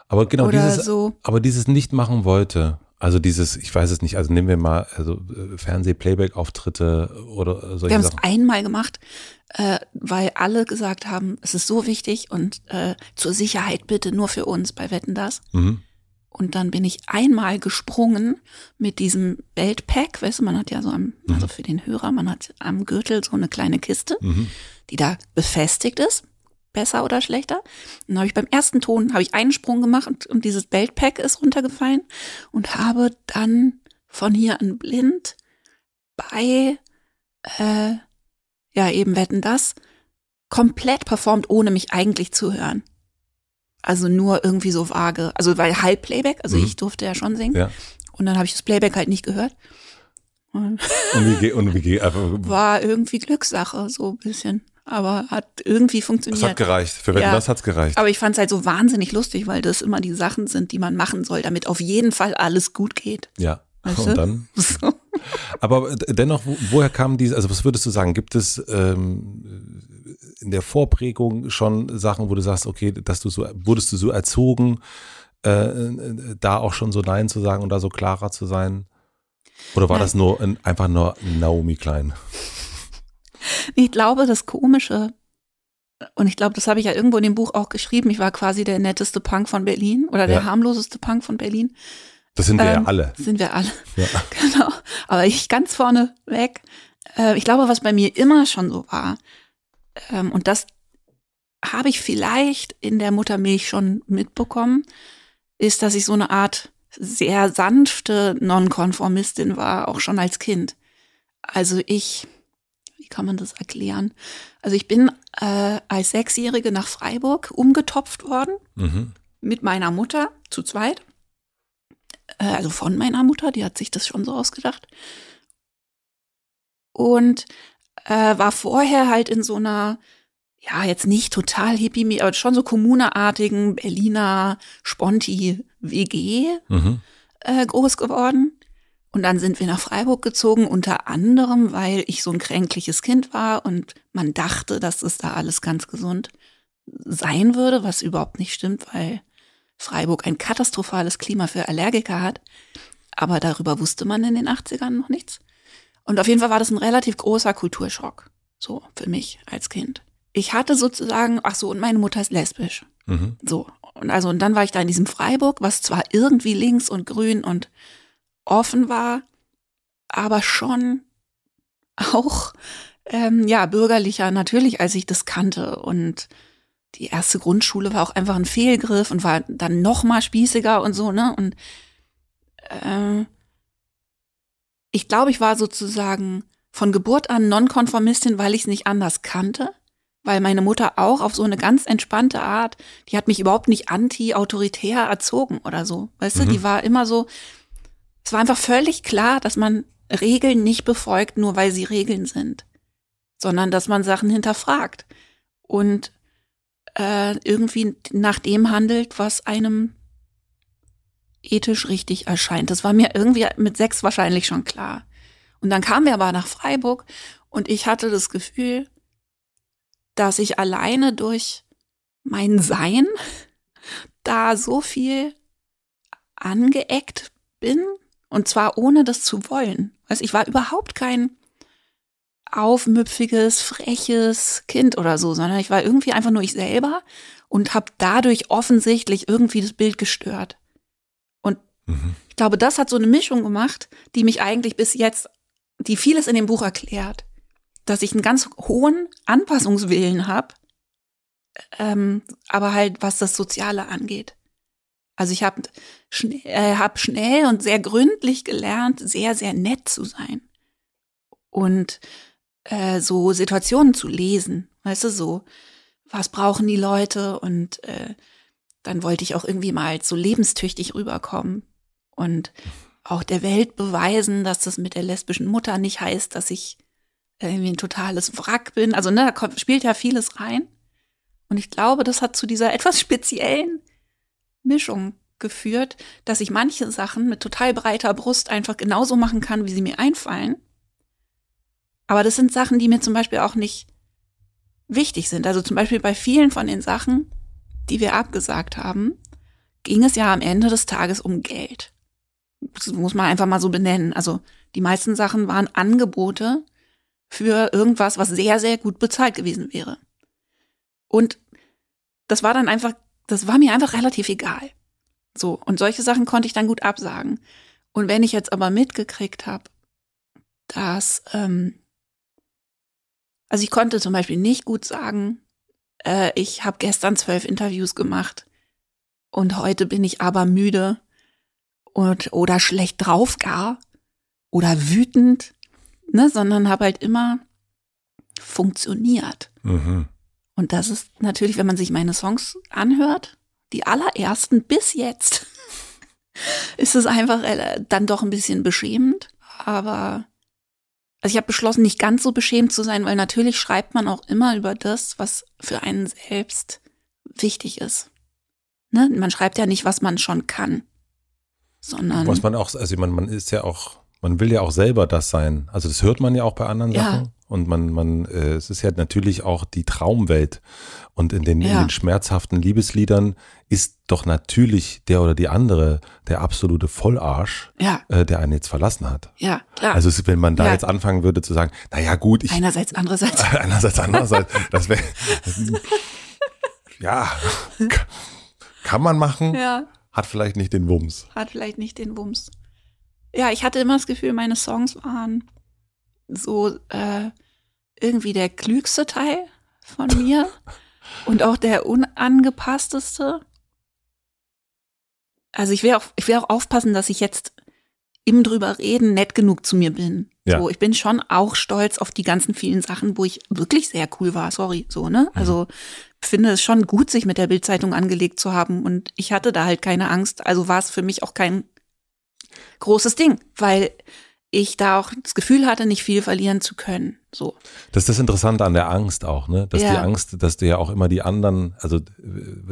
Aber genau dieses, so. aber dieses nicht machen wollte, also dieses, ich weiß es nicht, also nehmen wir mal also äh, Fernseh-Playback-Auftritte oder solche Wir haben es Sachen. einmal gemacht, äh, weil alle gesagt haben, es ist so wichtig und äh, zur Sicherheit bitte nur für uns bei Wetten das. Mhm. Und dann bin ich einmal gesprungen mit diesem Beltpack, weißt du, man hat ja so am, also für den Hörer, man hat am Gürtel so eine kleine Kiste, Mhm. die da befestigt ist, besser oder schlechter. Und dann habe ich beim ersten Ton habe ich einen Sprung gemacht und, und dieses Beltpack ist runtergefallen und habe dann von hier an blind bei äh, ja eben wetten das komplett performt, ohne mich eigentlich zu hören. Also nur irgendwie so vage, also weil halb Playback, also Mhm. ich durfte ja schon singen Ja. und dann habe ich das Playback halt nicht gehört. Und Und wie geht, und wie geht, einfach, war irgendwie Glückssache, so ein bisschen. Aber hat irgendwie es funktioniert. hat gereicht. Für Wetten, Ja. das hat's gereicht. Aber ich fand es halt so wahnsinnig lustig, weil das immer die Sachen sind, die man machen soll, damit auf jeden Fall alles gut geht. Ja. Weißt Und du? dann? So. Aber dennoch, wo- woher kam diese, also was würdest du sagen, gibt es ähm, in der Vorprägung schon Sachen, wo du sagst, okay, dass du so, wurdest du so erzogen, äh, äh da auch schon so Nein zu sagen und da so klarer zu sein? Oder war Nein. das nur ein, einfach nur Naomi Klein? Ich glaube, das Komische, und ich glaube, das habe ich ja irgendwo in dem Buch auch geschrieben, ich war quasi der netteste Punk von Berlin oder der ja. harmloseste Punk von Berlin. Das sind wir ähm, ja alle. Sind wir alle. Ja. Genau. Aber ich ganz vorne weg. Äh, ich glaube, was bei mir immer schon so war, ähm, und das habe ich vielleicht in der Muttermilch schon mitbekommen, ist, dass ich so eine Art sehr sanfte Nonkonformistin war, auch schon als Kind. Also ich, wie kann man das erklären? Also ich bin äh, als Sechsjährige nach Freiburg umgetopft worden mhm. mit meiner Mutter zu zweit. Äh, also von meiner Mutter, die hat sich das schon so ausgedacht. Und äh, war vorher halt in so einer, ja, jetzt nicht total hippie, aber schon so kommuneartigen Berliner Sponti-WG mhm. äh, groß geworden. Und dann sind wir nach Freiburg gezogen, unter anderem, weil ich so ein kränkliches Kind war und man dachte, dass es da alles ganz gesund sein würde, was überhaupt nicht stimmt, weil Freiburg ein katastrophales Klima für Allergiker hat. Aber darüber wusste man in den 80ern noch nichts. Und auf jeden Fall war das ein relativ großer Kulturschock. So, für mich als Kind. Ich hatte sozusagen, ach so, und meine Mutter ist lesbisch. Mhm. So. Und also, und dann war ich da in diesem Freiburg, was zwar irgendwie links und grün und offen war, aber schon auch, ähm, ja, bürgerlicher natürlich, als ich das kannte. Und die erste Grundschule war auch einfach ein Fehlgriff und war dann noch mal spießiger und so, ne? Und äh, ich glaube, ich war sozusagen von Geburt an Nonkonformistin, weil ich es nicht anders kannte, weil meine Mutter auch auf so eine ganz entspannte Art, die hat mich überhaupt nicht anti-autoritär erzogen oder so. Weißt mhm. du, die war immer so, es war einfach völlig klar, dass man Regeln nicht befolgt, nur weil sie Regeln sind, sondern dass man Sachen hinterfragt und äh, irgendwie nach dem handelt, was einem ethisch richtig erscheint. Das war mir irgendwie mit sechs wahrscheinlich schon klar. Und dann kamen wir aber nach Freiburg und ich hatte das Gefühl, dass ich alleine durch mein Sein da so viel angeeckt bin und zwar ohne das zu wollen. Also ich war überhaupt kein aufmüpfiges, freches Kind oder so, sondern ich war irgendwie einfach nur ich selber und habe dadurch offensichtlich irgendwie das Bild gestört. Mhm. Ich glaube, das hat so eine Mischung gemacht, die mich eigentlich bis jetzt, die vieles in dem Buch erklärt, dass ich einen ganz hohen Anpassungswillen habe, ähm, aber halt was das Soziale angeht. Also ich habe schn äh, hab schnell und sehr gründlich gelernt, sehr, sehr nett zu sein und äh, so Situationen zu lesen, weißt du, so, was brauchen die Leute und äh, dann wollte ich auch irgendwie mal so lebenstüchtig rüberkommen und auch der Welt beweisen, dass das mit der lesbischen Mutter nicht heißt, dass ich irgendwie ein totales Wrack bin. Also, ne, da spielt ja vieles rein. Und ich glaube, das hat zu dieser etwas speziellen Mischung geführt, dass ich manche Sachen mit total breiter Brust einfach genauso machen kann, wie sie mir einfallen. Aber das sind Sachen, die mir zum Beispiel auch nicht wichtig sind. Also zum Beispiel bei vielen von den Sachen, die wir abgesagt haben, ging es ja am Ende des Tages um Geld. Das muss man einfach mal so benennen. Also die meisten Sachen waren Angebote für irgendwas, was sehr, sehr gut bezahlt gewesen wäre. Und das war dann einfach, das war mir einfach relativ egal. So, und solche Sachen konnte ich dann gut absagen. Und wenn ich jetzt aber mitgekriegt habe, dass, ähm, also ich konnte zum Beispiel nicht gut sagen, äh, ich habe gestern zwölf Interviews gemacht und heute bin ich aber müde und, oder schlecht drauf gar oder wütend, ne, sondern habe halt immer funktioniert. Mhm. Und das ist natürlich, wenn man sich meine Songs anhört, die allerersten bis jetzt, ist es einfach äh, dann doch ein bisschen beschämend. Aber also ich habe beschlossen, nicht ganz so beschämt zu sein, weil natürlich schreibt man auch immer über das, was für einen selbst wichtig ist. Ne? Man schreibt ja nicht, was man schon kann sondern. Was man auch, also man, man ist ja auch, man will ja auch selber das sein. Also das hört man ja auch bei anderen ja. Sachen. Und man, man, äh, es ist ja natürlich auch die Traumwelt. Und in den, ja. in den schmerzhaften Liebesliedern ist doch natürlich der oder die andere der absolute Vollarsch, ja. äh, der einen jetzt verlassen hat. Ja, klar. Also wenn man da ja. jetzt anfangen würde zu sagen, na ja gut, ich. Einerseits, andererseits. einerseits, andererseits. das wäre, ja, kann man machen. Ja. Hat vielleicht nicht den Wumms. Hat vielleicht nicht den Wumms. Ja, ich hatte immer das Gefühl, meine Songs waren so äh, irgendwie der klügste Teil von mir und auch der unangepassteste. Also ich will auch, ich will auch aufpassen, dass ich jetzt im drüber reden nett genug zu mir bin. Ja. So, ich bin schon auch stolz auf die ganzen vielen Sachen, wo ich wirklich sehr cool war. Sorry, so ne. Mhm. Also finde es schon gut, sich mit der Bildzeitung angelegt zu haben und ich hatte da halt keine Angst. Also war es für mich auch kein großes Ding, weil ich da auch das Gefühl hatte, nicht viel verlieren zu können. So. Das ist das Interessante an der Angst auch, ne? Dass ja. die Angst, dass du ja auch immer die anderen, also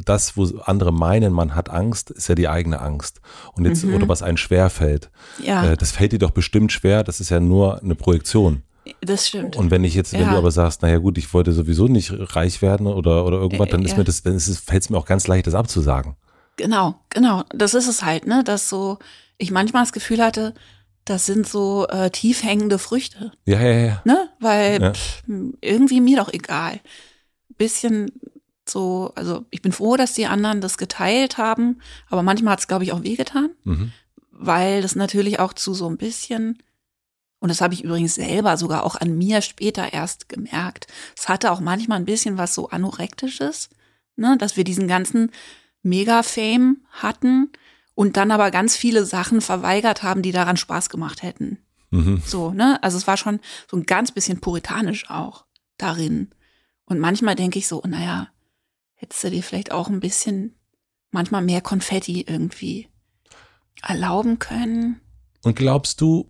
das, wo andere meinen, man hat Angst, ist ja die eigene Angst. Und jetzt, mhm. oder was einen schwer fällt. Ja. Äh, das fällt dir doch bestimmt schwer, das ist ja nur eine Projektion. Das stimmt. Und wenn ich jetzt, wenn ja. du aber sagst, naja gut, ich wollte sowieso nicht reich werden oder, oder irgendwas, dann ist ja. mir das, dann ist es, fällt es mir auch ganz leicht, das abzusagen. Genau, genau. Das ist es halt, ne? Dass so, ich manchmal das Gefühl hatte, das sind so äh, tief hängende Früchte. Ja, ja, ja. Ne? Weil ja. Pff, irgendwie mir doch egal. Bisschen so, also ich bin froh, dass die anderen das geteilt haben, aber manchmal hat es, glaube ich, auch wehgetan, mhm. weil das natürlich auch zu so ein bisschen, und das habe ich übrigens selber sogar auch an mir später erst gemerkt, es hatte auch manchmal ein bisschen was so anorektisches, ne, dass wir diesen ganzen Mega-Fame hatten und dann aber ganz viele Sachen verweigert haben, die daran Spaß gemacht hätten. Mhm. So, ne? Also es war schon so ein ganz bisschen puritanisch auch darin. Und manchmal denke ich so, naja, hättest du dir vielleicht auch ein bisschen, manchmal mehr Konfetti irgendwie erlauben können. Und glaubst du,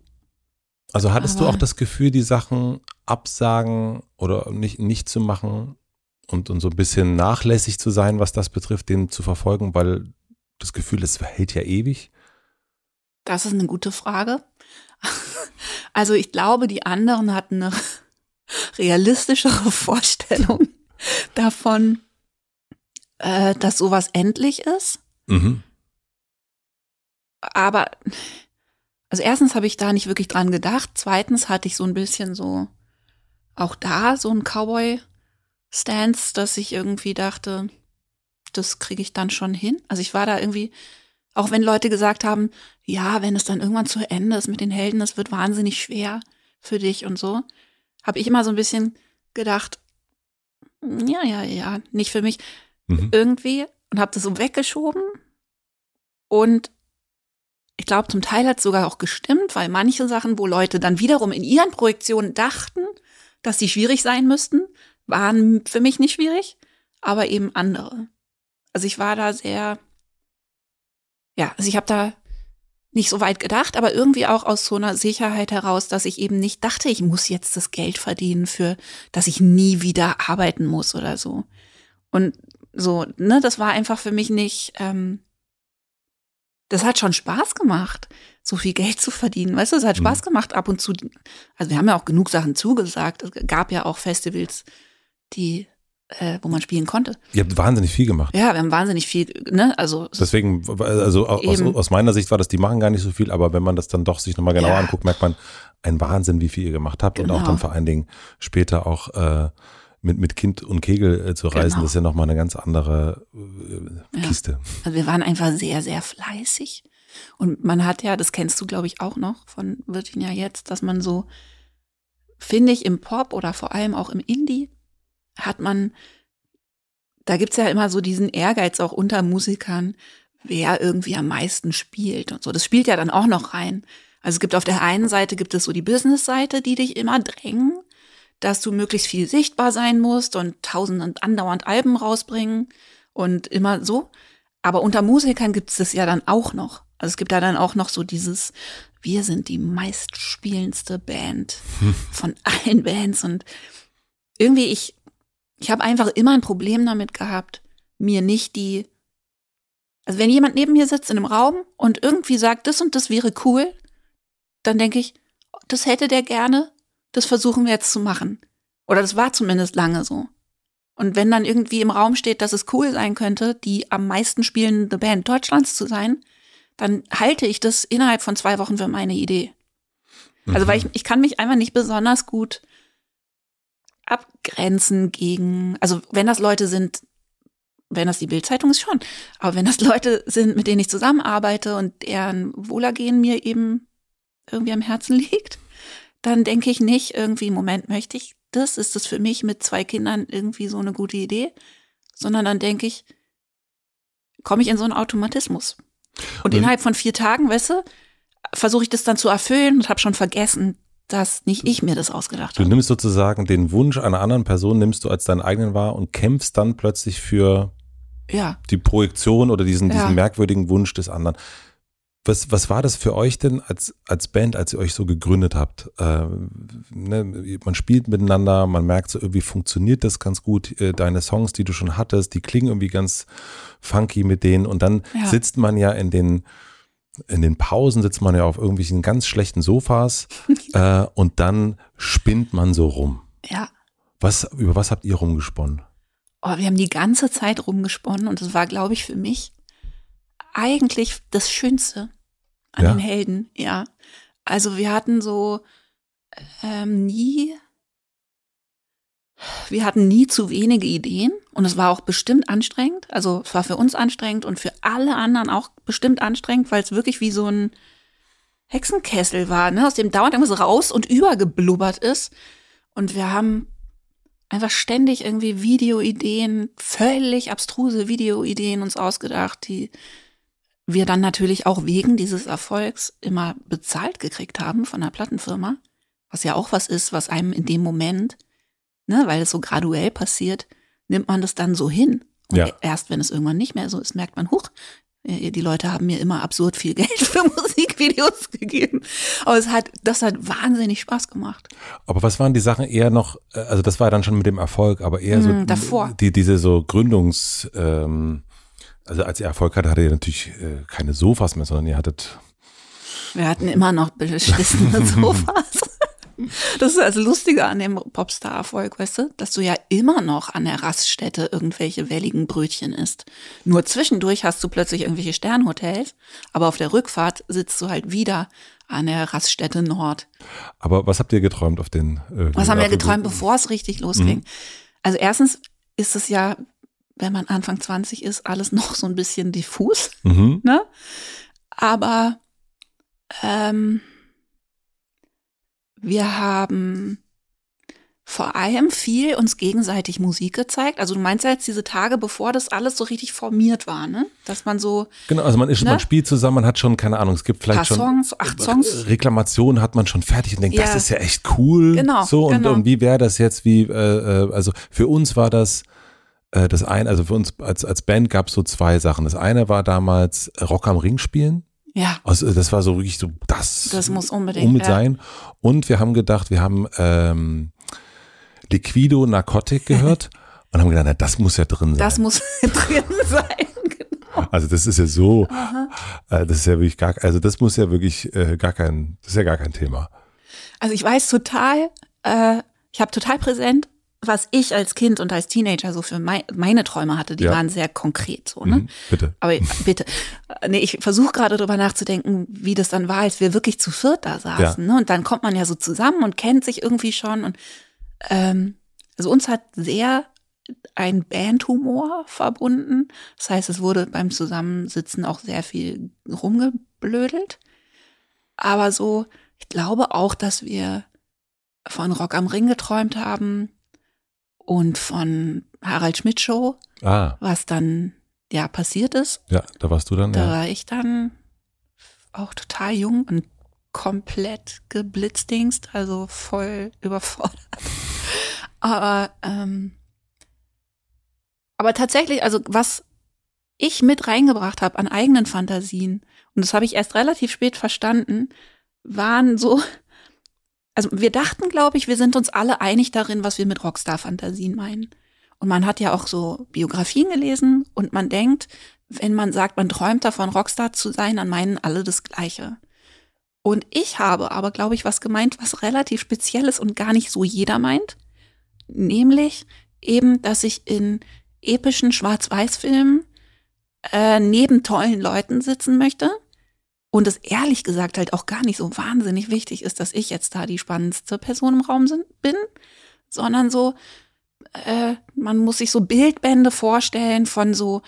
also hattest aber du auch das Gefühl, die Sachen absagen oder nicht, nicht zu machen und, und so ein bisschen nachlässig zu sein, was das betrifft, den zu verfolgen, weil das Gefühl, es hält ja ewig? Das ist eine gute Frage. Also ich glaube, die anderen hatten eine realistischere Vorstellung davon, äh, dass sowas endlich ist. Mhm. Aber, also erstens habe ich da nicht wirklich dran gedacht. Zweitens hatte ich so ein bisschen so, auch da so ein Cowboy-Stance, dass ich irgendwie dachte, das kriege ich dann schon hin. Also ich war da irgendwie, auch wenn Leute gesagt haben, ja, wenn es dann irgendwann zu Ende ist mit den Helden, das wird wahnsinnig schwer für dich und so, habe ich immer so ein bisschen gedacht, ja, ja, ja, nicht für mich mhm. irgendwie und habe das so weggeschoben und ich glaube, zum Teil hat es sogar auch gestimmt, weil manche Sachen, wo Leute dann wiederum in ihren Projektionen dachten, dass sie schwierig sein müssten, waren für mich nicht schwierig, aber eben andere. Also ich war da sehr, ja, also ich habe da nicht so weit gedacht, aber irgendwie auch aus so einer Sicherheit heraus, dass ich eben nicht dachte, ich muss jetzt das Geld verdienen für, dass ich nie wieder arbeiten muss oder so. Und so, ne, das war einfach für mich nicht, ähm, das hat schon Spaß gemacht, so viel Geld zu verdienen. Weißt du, es hat Spaß mhm. gemacht ab und zu. Also wir haben ja auch genug Sachen zugesagt. Es gab ja auch Festivals, die äh, wo man spielen konnte. Ihr habt wahnsinnig viel gemacht. Ja, wir haben wahnsinnig viel, ne? Also deswegen, also aus, aus, meiner Sicht war das, die machen gar nicht so viel, aber wenn man das dann doch sich nochmal genauer ja. anguckt, merkt man ein Wahnsinn, wie viel ihr gemacht habt genau. und auch dann genau. vor allen Dingen später auch äh, mit, mit Kind und Kegel äh, zu reisen, genau. das ist ja nochmal eine ganz andere äh, Kiste. Ja. Also wir waren einfach sehr, sehr fleißig. Und man hat ja, das kennst du, glaube ich, auch noch von Virginia jetzt, dass man so, finde ich, im Pop oder vor allem auch im Indie hat man, da gibt's ja immer so diesen Ehrgeiz auch unter Musikern, wer irgendwie am meisten spielt und so. Das spielt ja dann auch noch rein. Also es gibt auf der einen Seite gibt es so die Business-Seite, die dich immer drängen, dass du möglichst viel sichtbar sein musst und tausend und andauernd Alben rausbringen und immer so. Aber unter Musikern gibt es das ja dann auch noch. Also es gibt da dann auch noch so dieses, wir sind die meistspielendste Band von allen Bands und irgendwie ich ich habe einfach immer ein Problem damit gehabt, mir nicht die. Also wenn jemand neben mir sitzt in einem Raum und irgendwie sagt, das und das wäre cool, dann denke ich, das hätte der gerne, das versuchen wir jetzt zu machen. Oder das war zumindest lange so. Und wenn dann irgendwie im Raum steht, dass es cool sein könnte, die am meisten spielende Band Deutschlands zu sein, dann halte ich das innerhalb von zwei Wochen für meine Idee. Also, weil ich, ich kann mich einfach nicht besonders gut abgrenzen gegen, also wenn das Leute sind, wenn das die Bildzeitung ist schon, aber wenn das Leute sind, mit denen ich zusammenarbeite und deren Wohlergehen mir eben irgendwie am Herzen liegt, dann denke ich nicht irgendwie, Moment, möchte ich das? Ist das für mich mit zwei Kindern irgendwie so eine gute Idee? Sondern dann denke ich, komme ich in so einen Automatismus. Und innerhalb von vier Tagen, weißt du, versuche ich das dann zu erfüllen und habe schon vergessen, dass nicht ich mir das ausgedacht Du habe. nimmst sozusagen den Wunsch einer anderen Person, nimmst du als deinen eigenen wahr und kämpfst dann plötzlich für Ja. die Projektion oder diesen, Ja. diesen merkwürdigen Wunsch des anderen. Was, was war das für euch denn als, als Band, als ihr euch so gegründet habt? Äh, ne, man spielt miteinander, man merkt so, irgendwie funktioniert das ganz gut. Äh, deine Songs, die du schon hattest, die klingen irgendwie ganz funky mit denen. Und dann Ja. sitzt man ja in den, in den Pausen, sitzt man ja auf irgendwelchen ganz schlechten Sofas äh, und dann spinnt man so rum. Ja. Was, über was habt ihr rumgesponnen? Oh, wir haben die ganze Zeit rumgesponnen und das war, glaube ich, für mich eigentlich das Schönste an Ja? den Helden, ja. Also wir hatten so ähm, nie, wir hatten nie zu wenige Ideen und es war auch bestimmt anstrengend. Also es war für uns anstrengend und für alle anderen auch bestimmt anstrengend, weil es wirklich wie so ein Hexenkessel war, ne, aus dem dauernd irgendwas raus und übergeblubbert ist. Und wir haben einfach ständig irgendwie Videoideen, völlig abstruse Videoideen uns ausgedacht, die wir dann natürlich auch wegen dieses Erfolgs immer bezahlt gekriegt haben von der Plattenfirma, was ja auch was ist, was einem in dem Moment, ne, weil es so graduell passiert, nimmt man das dann so hin. Und Ja. erst wenn es irgendwann nicht mehr so ist, merkt man, huch, äh, die Leute haben mir immer absurd viel Geld für Musikvideos gegeben. Aber es hat, das hat wahnsinnig Spaß gemacht. Aber was waren die Sachen eher noch, äh, also das war dann schon mit dem Erfolg, aber eher so Mm, davor. Die, diese so Gründungs, ähm, also als ihr Erfolg hattet, hattet ihr natürlich äh, keine Sofas mehr, sondern ihr hattet, Wir hatten immer noch beschissene Sofas. Das ist das Lustige an dem Popstar-Erfolg, weißt du, dass du ja immer noch an der Raststätte irgendwelche welligen Brötchen isst. Nur zwischendurch hast du plötzlich irgendwelche Sternhotels, aber auf der Rückfahrt sitzt du halt wieder an der Raststätte Nord. aber was habt ihr geträumt auf den? Äh, Was haben wir geträumt, bevor es richtig losging? Also erstens ist es ja, wenn man Anfang 20 ist, alles noch so ein bisschen diffus. Mhm. ne? Aber ähm, wir haben vor allem viel uns gegenseitig Musik gezeigt. Also du meinst ja jetzt diese Tage, bevor das alles so richtig formiert war, ne? Dass man so Genau, also man ist, Ne? man spielt zusammen, man hat schon, keine Ahnung, es gibt vielleicht paar schon Songs, acht Songs. Reklamationen hat man schon fertig und denkt, das Ja. ist ja echt cool. Genau, So, und, genau. und wie wäre das jetzt, wie, äh, äh, also für uns war das, äh, das eine, also für uns als, als Band gab es so zwei Sachen. Das eine war damals Rock am Ring spielen. Ja, Also das war so wirklich so, das, das muss unbedingt unbedingt ja. sein. Und wir haben gedacht, wir haben ähm, Liquido Narcotic gehört und haben gedacht, na, das muss ja drin sein. Das muss drin sein. Genau. Also das ist ja so, äh, das ist ja wirklich gar, also das muss ja wirklich äh, gar kein, das ist ja gar kein Thema. Also ich weiß total, äh, ich habe total präsent, was ich als Kind und als Teenager so für mei meine Träume hatte. Die Ja. waren sehr konkret so, ne? Mhm, bitte. Aber bitte, äh, nee, ich versuche gerade drüber nachzudenken, wie das dann war, als wir wirklich zu viert da saßen. Ne? Und dann kommt man ja so zusammen und kennt sich irgendwie schon. Und ähm, also uns hat sehr ein Bandhumor verbunden. Das heißt, es wurde beim Zusammensitzen auch sehr viel rumgeblödelt. Aber so, ich glaube auch, dass wir von Rock am Ring geträumt haben und von Harald Schmidt Show Ah, was dann ja passiert ist. ja, da warst du dann, Da ja. war ich dann auch total jung und komplett geblitzdingst, also voll überfordert. Aber ähm, aber tatsächlich, also was ich mit reingebracht habe an eigenen Fantasien und das habe ich erst relativ spät verstanden, waren so also wir dachten, glaube ich, wir sind uns alle einig darin, was wir mit Rockstar-Fantasien meinen. Und man hat ja auch so Biografien gelesen und man denkt, wenn man sagt, man träumt davon, Rockstar zu sein, dann meinen alle das Gleiche. Und ich habe aber, glaube ich, was gemeint, was relativ spezielles und gar nicht so jeder meint. Nämlich eben, dass ich in epischen Schwarz-Weiß-Filmen äh, neben tollen Leuten sitzen möchte. Und es ehrlich gesagt halt auch gar nicht so wahnsinnig wichtig ist, dass ich jetzt da die spannendste Person im Raum sind, bin, sondern so, äh, man muss sich so Bildbände vorstellen von so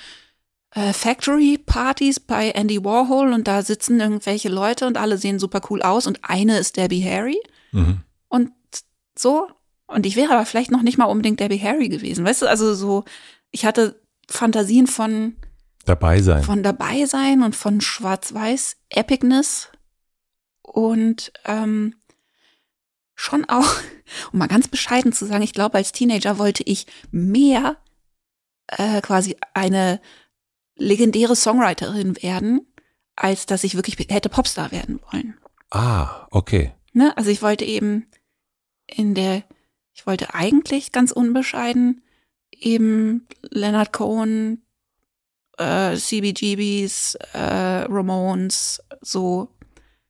äh, Factory-Partys bei Andy Warhol und da sitzen irgendwelche Leute und alle sehen super cool aus und eine ist Debbie Harry. Mhm. Und so, und ich wäre aber vielleicht noch nicht mal unbedingt Debbie Harry gewesen. Weißt du, also so, ich hatte Fantasien von Dabei sein. von dabei sein und von Schwarz-Weiß Epicness und ähm, schon auch, um mal ganz bescheiden zu sagen, ich glaube, als Teenager wollte ich mehr äh, quasi eine legendäre Songwriterin werden, als dass ich wirklich hätte Popstar werden wollen. ah, okay. Ne? Also ich wollte eben in der, ich wollte eigentlich ganz unbescheiden eben Leonard Cohen, äh, CBGBs, äh, Ramones, so.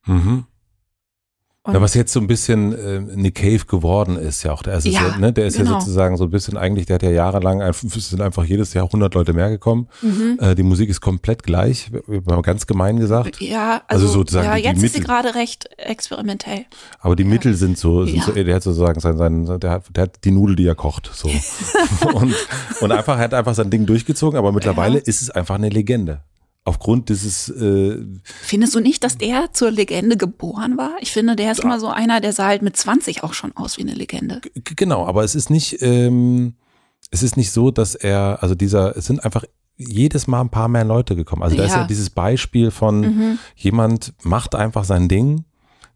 Mhm. Und Ja, was jetzt so ein bisschen äh, Nick Cave geworden ist, ja auch. Der ist, Ja, ja, ne, der ist genau. ja sozusagen so ein bisschen eigentlich, der hat ja jahrelang, einfach- es sind einfach jedes Jahr 100 Leute mehr gekommen. mhm. Äh, die Musik ist komplett gleich, mal ganz gemein gesagt. Ja, Also also, sozusagen ja, die- die jetzt ist sie Mittel- gerade recht experimentell. Aber die Mittel sind so, sind Ja. so der hat sozusagen sein, sein der, hat, der hat die Nudel, die er kocht, so. und, und einfach, er hat einfach sein Ding durchgezogen, aber mittlerweile Ja. ist es einfach eine Legende. Aufgrund dieses, äh, Findest du nicht, dass der zur Legende geboren war? Ich finde, der ist immer so einer, der sah halt mit 20 auch schon aus wie eine Legende. G- Genau, aber es ist nicht, ähm, es ist nicht so, dass er, also dieser, es sind einfach jedes Mal ein paar mehr Leute gekommen. Also da ist Ja. ja dieses Beispiel von Mhm. jemand macht einfach sein Ding.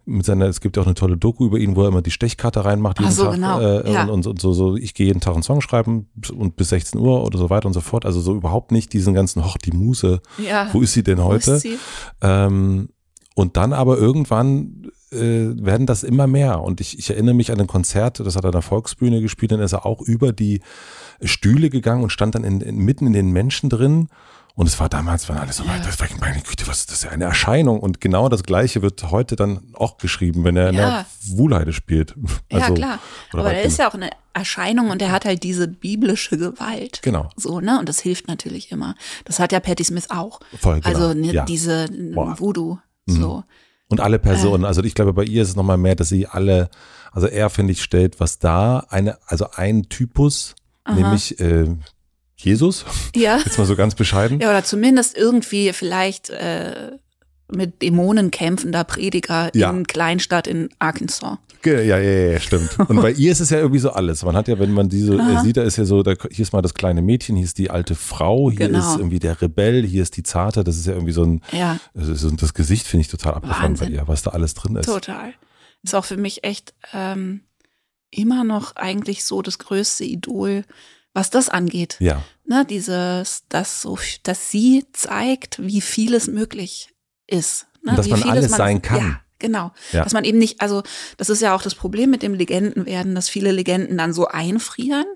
Mit seiner, es gibt ja auch eine tolle Doku über ihn, wo er immer die Stechkarte reinmacht jeden so, Tag genau, äh, ja. und, und, so, so, ich gehe jeden Tag einen Song schreiben und bis 16 Uhr oder so weiter und so fort. Also so überhaupt nicht diesen ganzen, hoch, die Muse, Ja. wo ist sie denn heute? sie? Ähm, und dann aber irgendwann äh, werden das immer mehr. Und ich, ich erinnere mich an ein Konzert, das hat er an der Volksbühne gespielt, dann ist er auch über die Stühle gegangen und stand dann in, in, mitten in den Menschen drin. Und es war damals, waren alle so, Ja. das war, meine Güte, was ist das ja eine Erscheinung. Und genau das Gleiche wird heute dann auch geschrieben, wenn er in der Ja. Wuhlheide spielt. ja, Also, klar. oder Aber der ist ja auch eine Erscheinung und der hat halt diese biblische Gewalt. Genau. So, ne? Und das hilft natürlich immer. Das hat ja Patti Smith auch. Voll, genau. Also ne, Ja. diese Boah. Mhm. Voodoo. So. Und alle Personen, also ich glaube, bei ihr ist es nochmal mehr, dass sie alle, also er, finde ich, stellt was dar, eine, also ein Typus, nämlich äh, Jesus, Ja. jetzt mal so ganz bescheiden. Ja, oder zumindest irgendwie vielleicht äh, mit Dämonen kämpfender Prediger Ja. in Kleinstadt in Arkansas. Ja, ja, ja, ja, stimmt. Und bei ihr ist es ja irgendwie so alles. Man hat ja, wenn man diese äh, sieht, da ist ja so, da, hier ist mal das kleine Mädchen, hier ist die alte Frau, hier Genau. ist irgendwie der Rebell, hier ist die Zarte, das ist ja irgendwie so ein, Ja, also so das Gesicht finde ich total abgefahren bei ihr, was da alles drin ist. total. Ist auch für mich echt ähm, immer noch eigentlich so das größte Idol, was das angeht. Ja, Ne, dieses, dass so, dass sie zeigt, wie vieles möglich ist. Ne, Und dass wie man alles sein kann. Ja, genau. Ja. Dass man eben nicht, also das ist ja auch das Problem mit dem Legendenwerden, dass viele Legenden dann so einfrieren.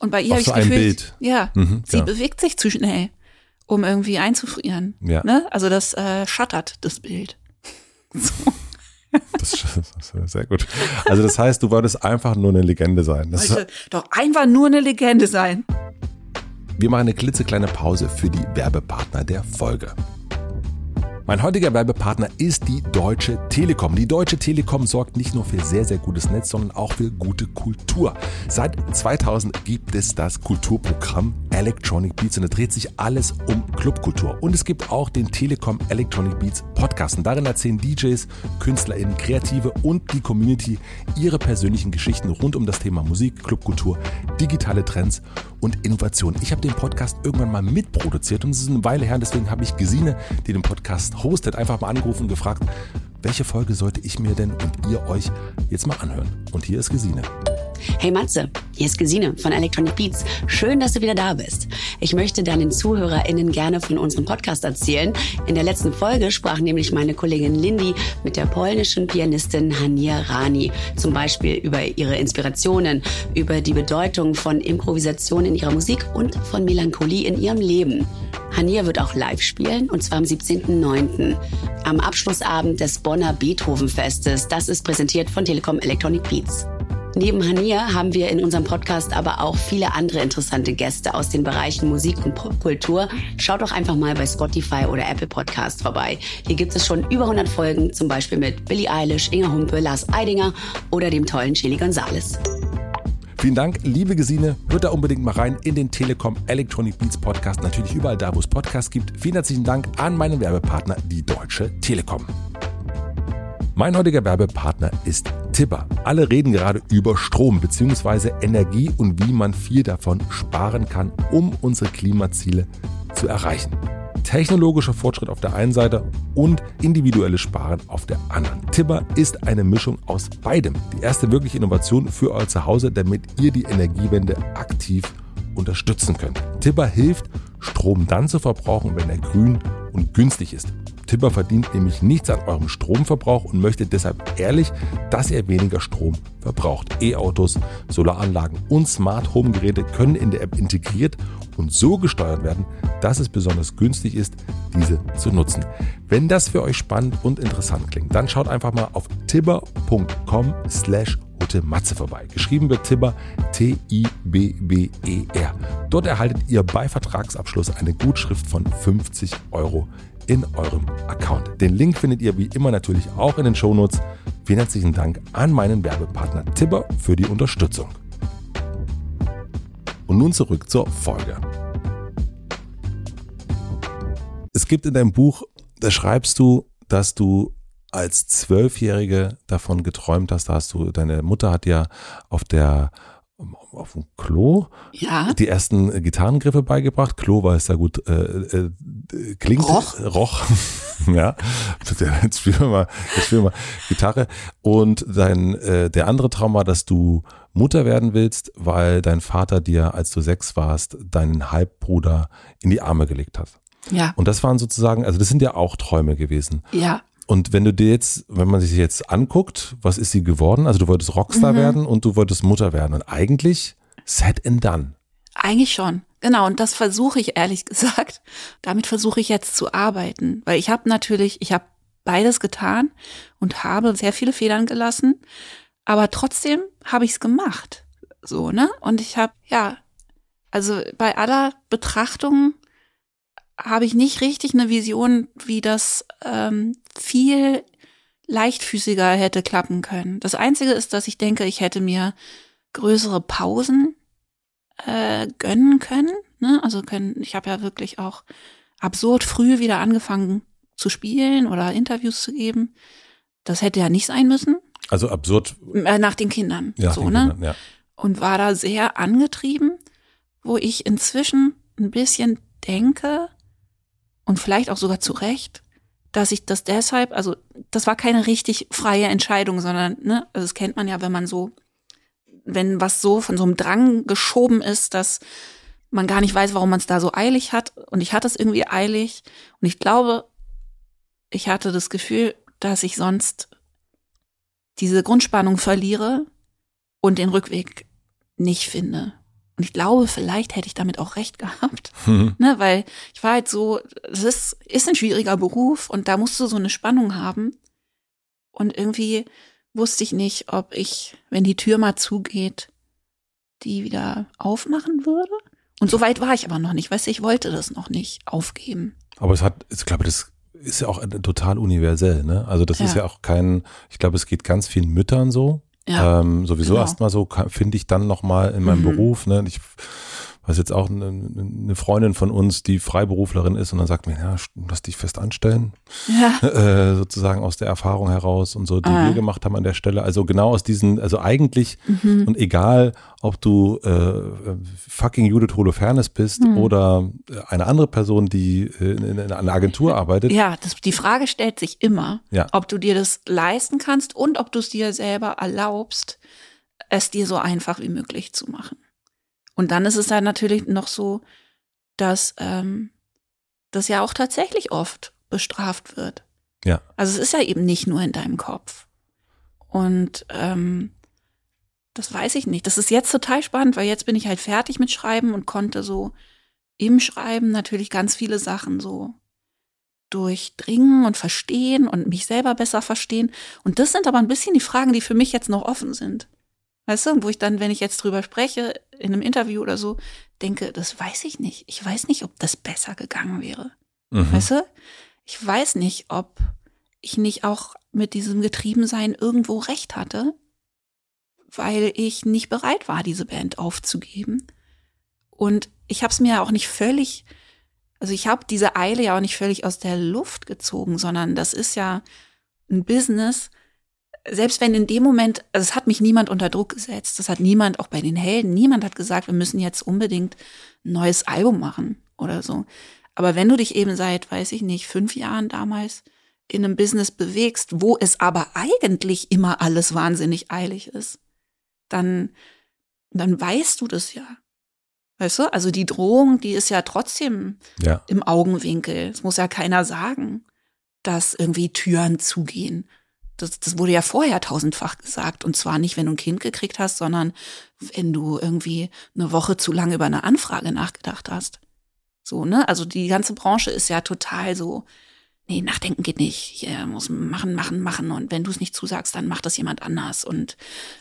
Und bei ihr habe ich so das Gefühl, Bild. ja, Mhm, sie ja. bewegt sich zu schnell, um irgendwie einzufrieren. Ja. Ne? Also das äh, schattert das Bild. das, das ist sehr gut. Also das heißt, du wolltest einfach nur eine Legende sein. Das Wollte doch einfach nur eine Legende sein. Wir machen eine klitzekleine Pause für die Werbepartner der Folge. Mein heutiger Werbepartner ist die Deutsche Telekom. Die Deutsche Telekom sorgt nicht nur für sehr, sehr gutes Netz, sondern auch für gute Kultur. Seit 2000 gibt es das Kulturprogramm Electronic Beats und da dreht sich alles um Clubkultur. Und es gibt auch den Telekom Electronic Beats Podcast. Und darin erzählen DJs, KünstlerInnen, Kreative und die Community ihre persönlichen Geschichten rund um das Thema Musik, Clubkultur, digitale Trends und Innovation. Ich habe den Podcast irgendwann mal mitproduziert und es ist eine Weile her, deswegen habe ich Gesine, die den Podcast hostet, einfach mal angerufen und gefragt, welche Folge sollte ich mir denn und ihr euch jetzt mal anhören? Und hier ist Gesine. Hey Matze, hier ist Gesine von Electronic Beats. Schön, dass du wieder da bist. Ich möchte deinen ZuhörerInnen gerne von unserem Podcast erzählen. In der letzten Folge sprach nämlich meine Kollegin Lindy mit der polnischen Pianistin Hania Rani zum Beispiel über ihre Inspirationen, über die Bedeutung von Improvisation in ihrer Musik und von Melancholie in ihrem Leben. Hania wird auch live spielen und zwar am 17.09. am Abschlussabend des Bonner Beethovenfestes. Das ist präsentiert von Telekom Electronic Beats. Neben Hania haben wir in unserem Podcast aber auch viele andere interessante Gäste aus den Bereichen Musik und Popkultur. Schaut doch einfach mal bei Spotify oder Apple Podcast vorbei. Hier gibt es schon über 100 Folgen, zum Beispiel mit Billie Eilish, Inga Humpe, Lars Eidinger oder dem tollen Chili Gonzales. Vielen Dank, liebe Gesine. Hört da unbedingt mal rein in den Telekom Electronic Beats Podcast. Natürlich überall da, wo es Podcasts gibt. Vielen herzlichen Dank an meinen Werbepartner, die Deutsche Telekom. Mein heutiger Werbepartner ist Tipper. Alle reden gerade über Strom bzw. Energie und wie man viel davon sparen kann, um unsere Klimaziele zu erreichen. Technologischer Fortschritt auf der einen Seite und individuelles Sparen auf der anderen. Tipper ist eine Mischung aus beidem. Die erste wirkliche Innovation für euer Zuhause, damit ihr die Energiewende aktiv unterstützen könnt. Tipper hilft, Strom dann zu verbrauchen, wenn er grün und günstig ist. Tipper verdient nämlich nichts an eurem Stromverbrauch und möchte deshalb ehrlich, dass ihr weniger Strom verbraucht. E-Autos, Solaranlagen und Smart Home Geräte können in der App integriert und so gesteuert werden, dass es besonders günstig ist, diese zu nutzen. Wenn das für euch spannend und interessant klingt, dann schaut einfach mal auf tibber.com slash Matze vorbei. Geschrieben wird Tibber T-I-B-B-E-R. Dort erhaltet ihr bei Vertragsabschluss eine Gutschrift von 50 Euro in eurem Account. Den Link findet ihr wie immer natürlich auch in den Shownotes. Vielen herzlichen Dank an meinen Werbepartner Tibber für die Unterstützung. Und nun zurück zur Folge. Es gibt in deinem Buch, da schreibst du, dass du als Zwölfjährige davon geträumt hast, da hast du, deine Mutter hat ja auf der auf dem Klo Ja. die ersten Gitarrengriffe beigebracht. Klo war es da gut äh, äh, klingt. Roch. Roch. ja. Jetzt spielen wir mal, jetzt spielen wir mal Gitarre. Und dein äh, der andere Traum war, dass du Mutter werden willst, weil dein Vater dir, als du sechs warst, deinen Halbbruder in die Arme gelegt hat. Ja. Und das waren sozusagen, also das sind ja auch Träume gewesen. Ja. Und wenn du dir jetzt, wenn man sich jetzt anguckt, was ist sie geworden? Also du wolltest Rockstar Mhm. werden und du wolltest Mutter werden. Und eigentlich set and done. Eigentlich schon. Genau, und das versuche ich ehrlich gesagt. Damit versuche ich jetzt zu arbeiten, weil ich habe natürlich, ich habe beides getan und habe sehr viele Federn gelassen, aber trotzdem habe ich es gemacht. So, ne? Und ich habe ja, also bei aller Betrachtung habe ich nicht richtig eine Vision, wie das ähm, viel leichtfüßiger hätte klappen können. Das Einzige ist, dass ich denke, ich hätte mir größere Pausen äh, gönnen können. Ne? Also können, ich habe ja wirklich auch absurd früh wieder angefangen zu spielen oder Interviews zu geben. Das hätte ja nicht sein müssen. Also absurd. Äh, nach den Kindern. Ja, so, den ne? Kindern, ja. und war da sehr angetrieben, wo ich inzwischen ein bisschen denke und vielleicht auch sogar zu Recht, dass ich das deshalb, also das war keine richtig freie Entscheidung, sondern, ne, also das kennt man ja, wenn man so, wenn was so von so einem Drang geschoben ist, dass man gar nicht weiß, warum man es da so eilig hat. Und ich hatte es irgendwie eilig. Und ich glaube, ich hatte das Gefühl, dass ich sonst diese Grundspannung verliere und den Rückweg nicht finde. Und ich glaube, vielleicht hätte ich damit auch recht gehabt. Mhm. Ne, weil ich war halt so, es ist, ist ein schwieriger Beruf und da musst du so eine Spannung haben. Und irgendwie wusste ich nicht, ob ich, wenn die Tür mal zugeht, die wieder aufmachen würde. Und so weit war ich aber noch nicht. Weißt du, ich wollte das noch nicht aufgeben. Aber es hat, ich glaube, das ist ja auch total universell, ne? Also das ist Ja. ja auch kein, ich glaube, es geht ganz vielen Müttern so. Ja, ähm, sowieso genau. erstmal so finde ich dann nochmal in meinem Mhm. Beruf, ne? Ich weiß jetzt auch eine, eine Freundin von uns, die Freiberuflerin ist und dann sagt mir, ja, lass dich fest anstellen. ja, äh, sozusagen aus der Erfahrung heraus und so, die Ah. wir gemacht haben an der Stelle. Also genau aus diesen, also eigentlich mhm. und egal, ob du äh, fucking Judith Holofernes bist Hm. oder äh, eine andere Person, die äh, in, in einer Agentur arbeitet. ja das, die Frage stellt sich immer, Ja. ob du dir das leisten kannst und ob du es dir selber erlaubst, es dir so einfach wie möglich zu machen. Und dann ist es dann natürlich noch so, dass ähm, das ja auch tatsächlich oft bestraft wird. Ja. Also es ist ja eben nicht nur in deinem Kopf. Und ähm, das weiß ich nicht. Das ist jetzt total spannend, weil jetzt bin ich halt fertig mit Schreiben und konnte so im Schreiben natürlich ganz viele Sachen so durchdringen und verstehen und mich selber besser verstehen. Und das sind aber ein bisschen die Fragen, die für mich jetzt noch offen sind. Weißt du, wo ich dann, wenn ich jetzt drüber spreche, in einem Interview oder so, denke, das weiß ich nicht. Ich weiß nicht, ob das besser gegangen wäre. Mhm. Weißt du? Ich weiß nicht, ob ich nicht auch mit diesem Getriebensein irgendwo recht hatte, weil ich nicht bereit war, diese Band aufzugeben. Und ich habe es mir auch nicht völlig, also ich habe diese Eile ja auch nicht völlig aus der Luft gezogen, sondern das ist ja ein Business, selbst wenn in dem Moment, also es hat mich niemand unter Druck gesetzt, das hat niemand, auch bei den Helden, niemand hat gesagt, wir müssen jetzt unbedingt ein neues Album machen oder so. Aber wenn du dich eben seit, weiß ich nicht, fünf Jahren damals in einem Business bewegst, wo es aber eigentlich immer alles wahnsinnig eilig ist, dann, dann weißt du das ja. Weißt du? Also die Drohung, die ist ja trotzdem ja. im Augenwinkel. Es muss ja keiner sagen, dass irgendwie Türen zugehen das, das wurde ja vorher tausendfach gesagt. Und zwar nicht, wenn du ein Kind gekriegt hast, sondern wenn du irgendwie eine Woche zu lange über eine Anfrage nachgedacht hast. So, ne? Also die ganze Branche ist ja total so, nee, nachdenken geht nicht. Hier muss machen, machen, machen. Und wenn du es nicht zusagst, dann macht das jemand anders. Und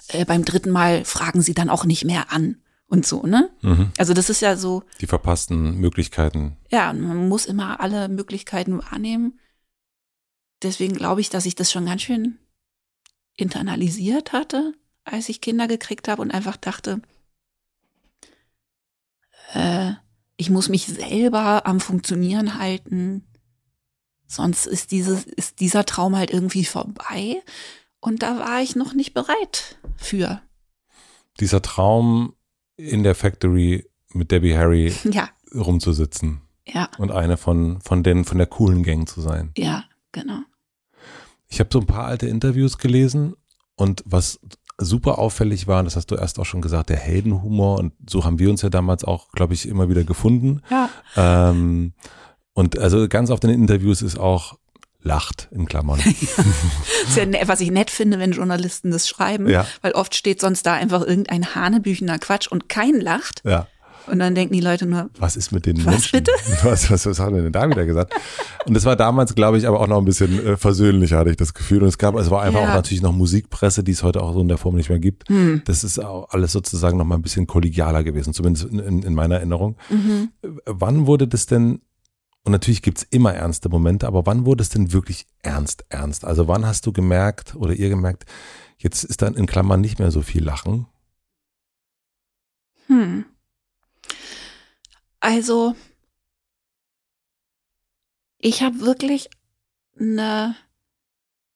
äh, beim dritten Mal fragen sie dann auch nicht mehr an. Und so, ne? Mhm. Also das ist ja so. Die verpassten Möglichkeiten. Ja, man muss immer alle Möglichkeiten wahrnehmen deswegen glaube ich, dass ich das schon ganz schön internalisiert hatte, als ich Kinder gekriegt habe und einfach dachte, äh, ich muss mich selber am Funktionieren halten, sonst ist, dieses, ist dieser Traum halt irgendwie vorbei. Und da war ich noch nicht bereit für. Dieser Traum in der Factory mit Debbie Harry ja. rumzusitzen. Ja. Und eine von, von den, von der coolen Gang zu sein. Ja, genau. Ich habe so ein paar alte Interviews gelesen und was super auffällig war, das hast du erst auch schon gesagt, der Heldenhumor und so haben wir uns ja damals auch, glaube ich, immer wieder gefunden. Ja. Ähm, und also ganz auf den Interviews ist auch lacht in Klammern. ja, ne, was ich nett finde, wenn Journalisten das schreiben, ja. weil oft steht sonst da einfach irgendein hanebüchener Quatsch und kein lacht. Ja. Und dann denken die Leute nur, was ist mit den was Menschen? Bitte? Was, was, was hat er denn da wieder gesagt? Und das war damals, glaube ich, aber auch noch ein bisschen äh, versöhnlicher, hatte ich das Gefühl. Und es gab, es war einfach ja. auch natürlich noch Musikpresse, die es heute auch so in der Form nicht mehr gibt. Hm. Das ist auch alles sozusagen noch mal ein bisschen kollegialer gewesen, zumindest in, in, in meiner Erinnerung. Mhm. Wann wurde das denn und natürlich gibt's immer ernste Momente, aber wann wurde es denn wirklich ernst, ernst? Also wann hast du gemerkt oder ihr gemerkt, jetzt ist dann in Klammern nicht mehr so viel Lachen? Hm. Also, ich habe wirklich eine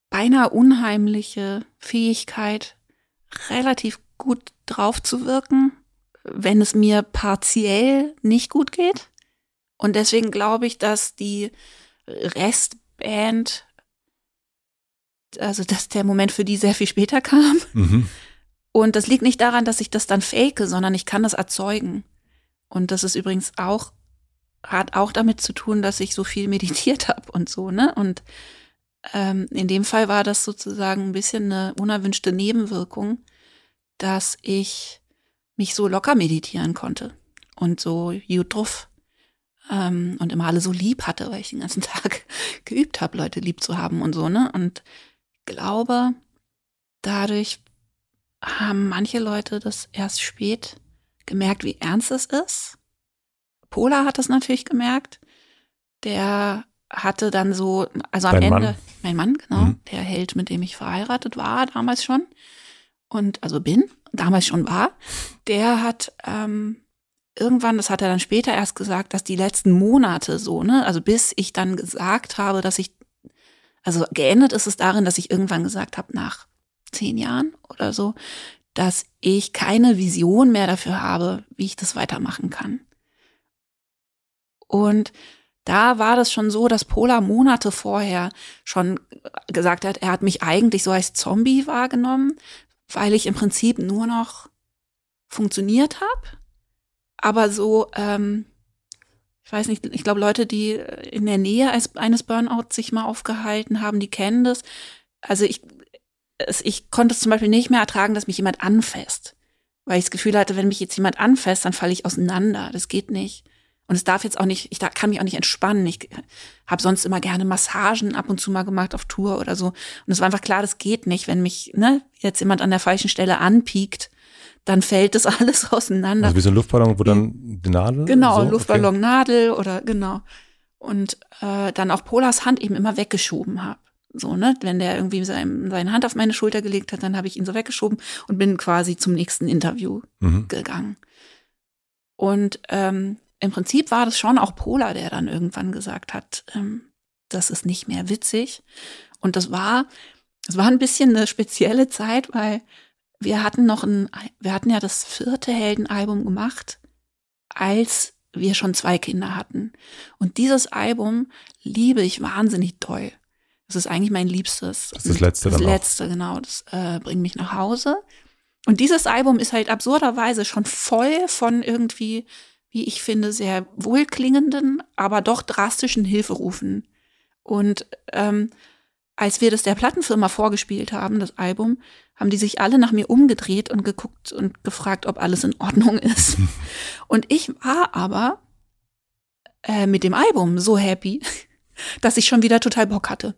beinahe unheimliche Fähigkeit, relativ gut drauf zu wirken, wenn es mir partiell nicht gut geht. Und deswegen glaube ich, dass die Restband, also dass der Moment für die sehr viel später kam. Mhm. Und das liegt nicht daran, dass ich das dann fake, sondern ich kann das erzeugen. Und das ist übrigens auch, hat auch damit zu tun, dass ich so viel meditiert habe und so, ne? Und ähm, in dem Fall war das sozusagen ein bisschen eine unerwünschte Nebenwirkung, dass ich mich so locker meditieren konnte und so gut drauf ähm, und immer alle so lieb hatte, weil ich den ganzen Tag geübt habe, Leute lieb zu haben und so, ne? Und glaube, dadurch haben manche Leute das erst spät gemerkt, wie ernst es ist. Pola hat es natürlich gemerkt. Der hatte dann so, also am Dein Ende, Mann? mein Mann, genau, mhm. der Held, mit dem ich verheiratet war, damals schon. Und also bin, damals schon war, der hat ähm, irgendwann, das hat er dann später erst gesagt, dass die letzten Monate so, ne, also bis ich dann gesagt habe, dass ich, also geendet ist es darin, dass ich irgendwann gesagt habe, nach zehn Jahren oder so, dass ich keine Vision mehr dafür habe, wie ich das weitermachen kann. Und da war das schon so, dass Pola Monate vorher schon gesagt hat, er hat mich eigentlich so als Zombie wahrgenommen, weil ich im Prinzip nur noch funktioniert habe. Aber so, ähm, ich weiß nicht, ich glaube, Leute, die in der Nähe eines Burnouts sich mal aufgehalten haben, die kennen das. Also ich ich konnte es zum Beispiel nicht mehr ertragen, dass mich jemand anfasst. Weil ich das Gefühl hatte, wenn mich jetzt jemand anfasst, dann falle ich auseinander. Das geht nicht. Und es darf jetzt auch nicht, ich kann mich auch nicht entspannen. Ich habe sonst immer gerne Massagen ab und zu mal gemacht auf Tour oder so. Und es war einfach klar, das geht nicht, wenn mich ne, jetzt jemand an der falschen Stelle anpiekt, dann fällt das alles auseinander. Also wie so ein Luftballon, wo dann die Nadel? Genau, so? Luftballon, okay. Nadel oder genau. Und äh, dann auch Polas Hand eben immer weggeschoben habe. So, ne? Wenn der irgendwie sein, seine Hand auf meine Schulter gelegt hat, dann habe ich ihn so weggeschoben und bin quasi zum nächsten Interview mhm. gegangen. Und ähm, im Prinzip war das schon auch Pola, der dann irgendwann gesagt hat, ähm, das ist nicht mehr witzig. Und das war, das war ein bisschen eine spezielle Zeit, weil wir hatten noch ein, wir hatten ja das vierte Heldenalbum gemacht, als wir schon zwei Kinder hatten. Und dieses Album liebe ich wahnsinnig toll. Das ist eigentlich mein Liebstes. Das ist das letzte. Das letzte, auch. genau. Das äh, bringt mich nach Hause. Und dieses Album ist halt absurderweise schon voll von irgendwie wie ich finde, sehr wohlklingenden, aber doch drastischen Hilferufen. Und ähm, als wir das der Plattenfirma vorgespielt haben, das Album, haben die sich alle nach mir umgedreht und geguckt und gefragt, ob alles in Ordnung ist. und ich war aber äh, mit dem Album so happy, dass ich schon wieder total Bock hatte.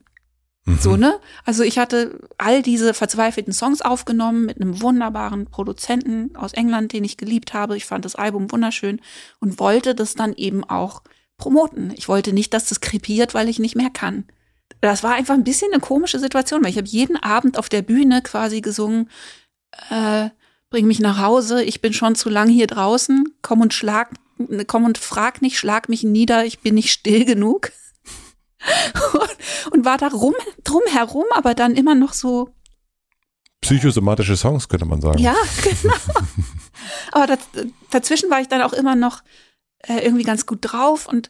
So, mhm. ne? Also ich hatte all diese verzweifelten Songs aufgenommen mit einem wunderbaren Produzenten aus England, den ich geliebt habe. Ich fand das Album wunderschön und wollte das dann eben auch promoten. Ich wollte nicht, dass das krepiert, weil ich nicht mehr kann. Das war einfach ein bisschen eine komische Situation, weil ich habe jeden Abend auf der Bühne quasi gesungen, äh, bring mich nach Hause, ich bin schon zu lang hier draußen, komm und schlag, komm und frag nicht, schlag mich nieder, ich bin nicht still genug und war da rum, drum herum, aber dann immer noch so. Psychosomatische Songs, könnte man sagen. Ja, genau. aber das, dazwischen war ich dann auch immer noch äh, irgendwie ganz gut drauf und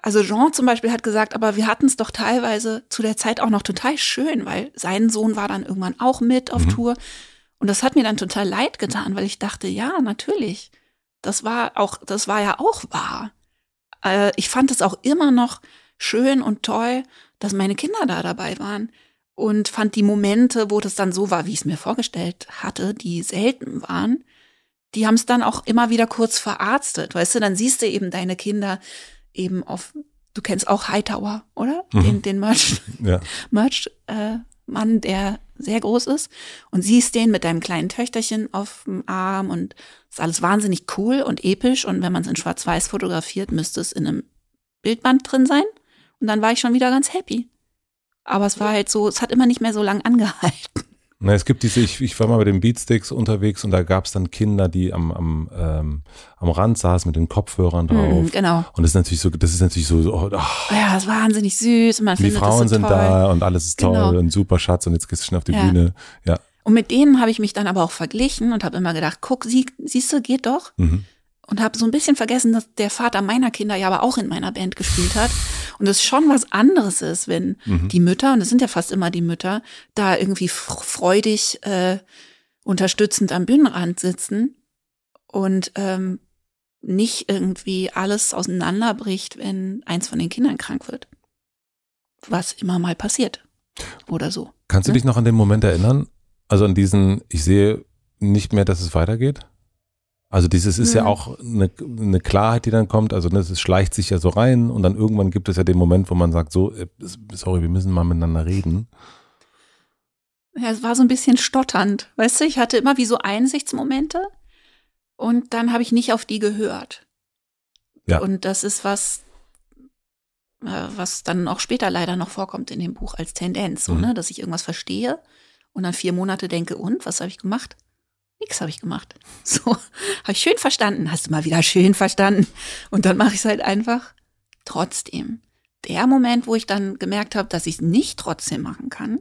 also Jean zum Beispiel hat gesagt, aber wir hatten es doch teilweise zu der Zeit auch noch total schön, weil sein Sohn war dann irgendwann auch mit auf mhm. Tour. Und das hat mir dann total leid getan, weil ich dachte, ja, natürlich. Das war auch, das war ja auch wahr äh, ich fand es auch immer noch schön und toll, dass meine Kinder da dabei waren und fand die Momente, wo das dann so war, wie ich es mir vorgestellt hatte, die selten waren, die haben es dann auch immer wieder kurz verarztet. Weißt du, dann siehst du eben deine Kinder eben auf, du kennst auch Hightower, oder? Mhm. Den, den Merch, ja. Merch äh, Mann, der sehr groß ist und siehst den mit deinem kleinen Töchterchen auf dem Arm und ist alles wahnsinnig cool und episch und wenn man es in schwarz-weiß fotografiert, müsste es in einem Bildband drin sein und dann war ich schon wieder ganz happy. Aber es war halt so, es hat immer nicht mehr so lang angehalten. Na, es gibt diese, ich, ich war mal bei den Beatsticks unterwegs und da gab es dann Kinder, die am, am, ähm, am Rand saßen mit den Kopfhörern mm, drauf. Mm, genau. Und das ist natürlich so, das ist natürlich so, oh, oh. ja, das ist wahnsinnig süß. Und man die Frauen so sind toll. da und alles ist toll genau. und super Schatz und jetzt gehst du schnell auf die ja. Bühne. Ja. Und mit denen habe ich mich dann aber auch verglichen und habe immer gedacht, guck, sie, siehst du, geht doch. Mhm und habe so ein bisschen vergessen, dass der Vater meiner Kinder ja aber auch in meiner Band gespielt hat und es schon was anderes ist, wenn mhm. die Mütter und es sind ja fast immer die Mütter da irgendwie freudig äh, unterstützend am Bühnenrand sitzen und ähm, nicht irgendwie alles auseinanderbricht, wenn eins von den Kindern krank wird, was immer mal passiert oder so. Kannst du ne? dich noch an den Moment erinnern? Also an diesen, ich sehe nicht mehr, dass es weitergeht? Also dieses ist mhm. ja auch eine, eine, Klarheit, die dann kommt. Also das es schleicht sich ja so rein und dann irgendwann gibt es ja den Moment, wo man sagt, so, äh, sorry, wir müssen mal miteinander reden. Ja, es war so ein bisschen stotternd. Weißt du, ich hatte immer wie so Einsichtsmomente und dann habe ich nicht auf die gehört. Ja. Und das ist was, äh, was dann auch später leider noch vorkommt in dem Buch als Tendenz, so, mhm. ne, dass ich irgendwas verstehe und dann vier Monate denke, und was habe ich gemacht? Nix habe ich gemacht. So, habe ich schön verstanden. Hast du mal wieder schön verstanden. Und dann mache ich es halt einfach trotzdem. Der Moment, wo ich dann gemerkt habe, dass ich es nicht trotzdem machen kann,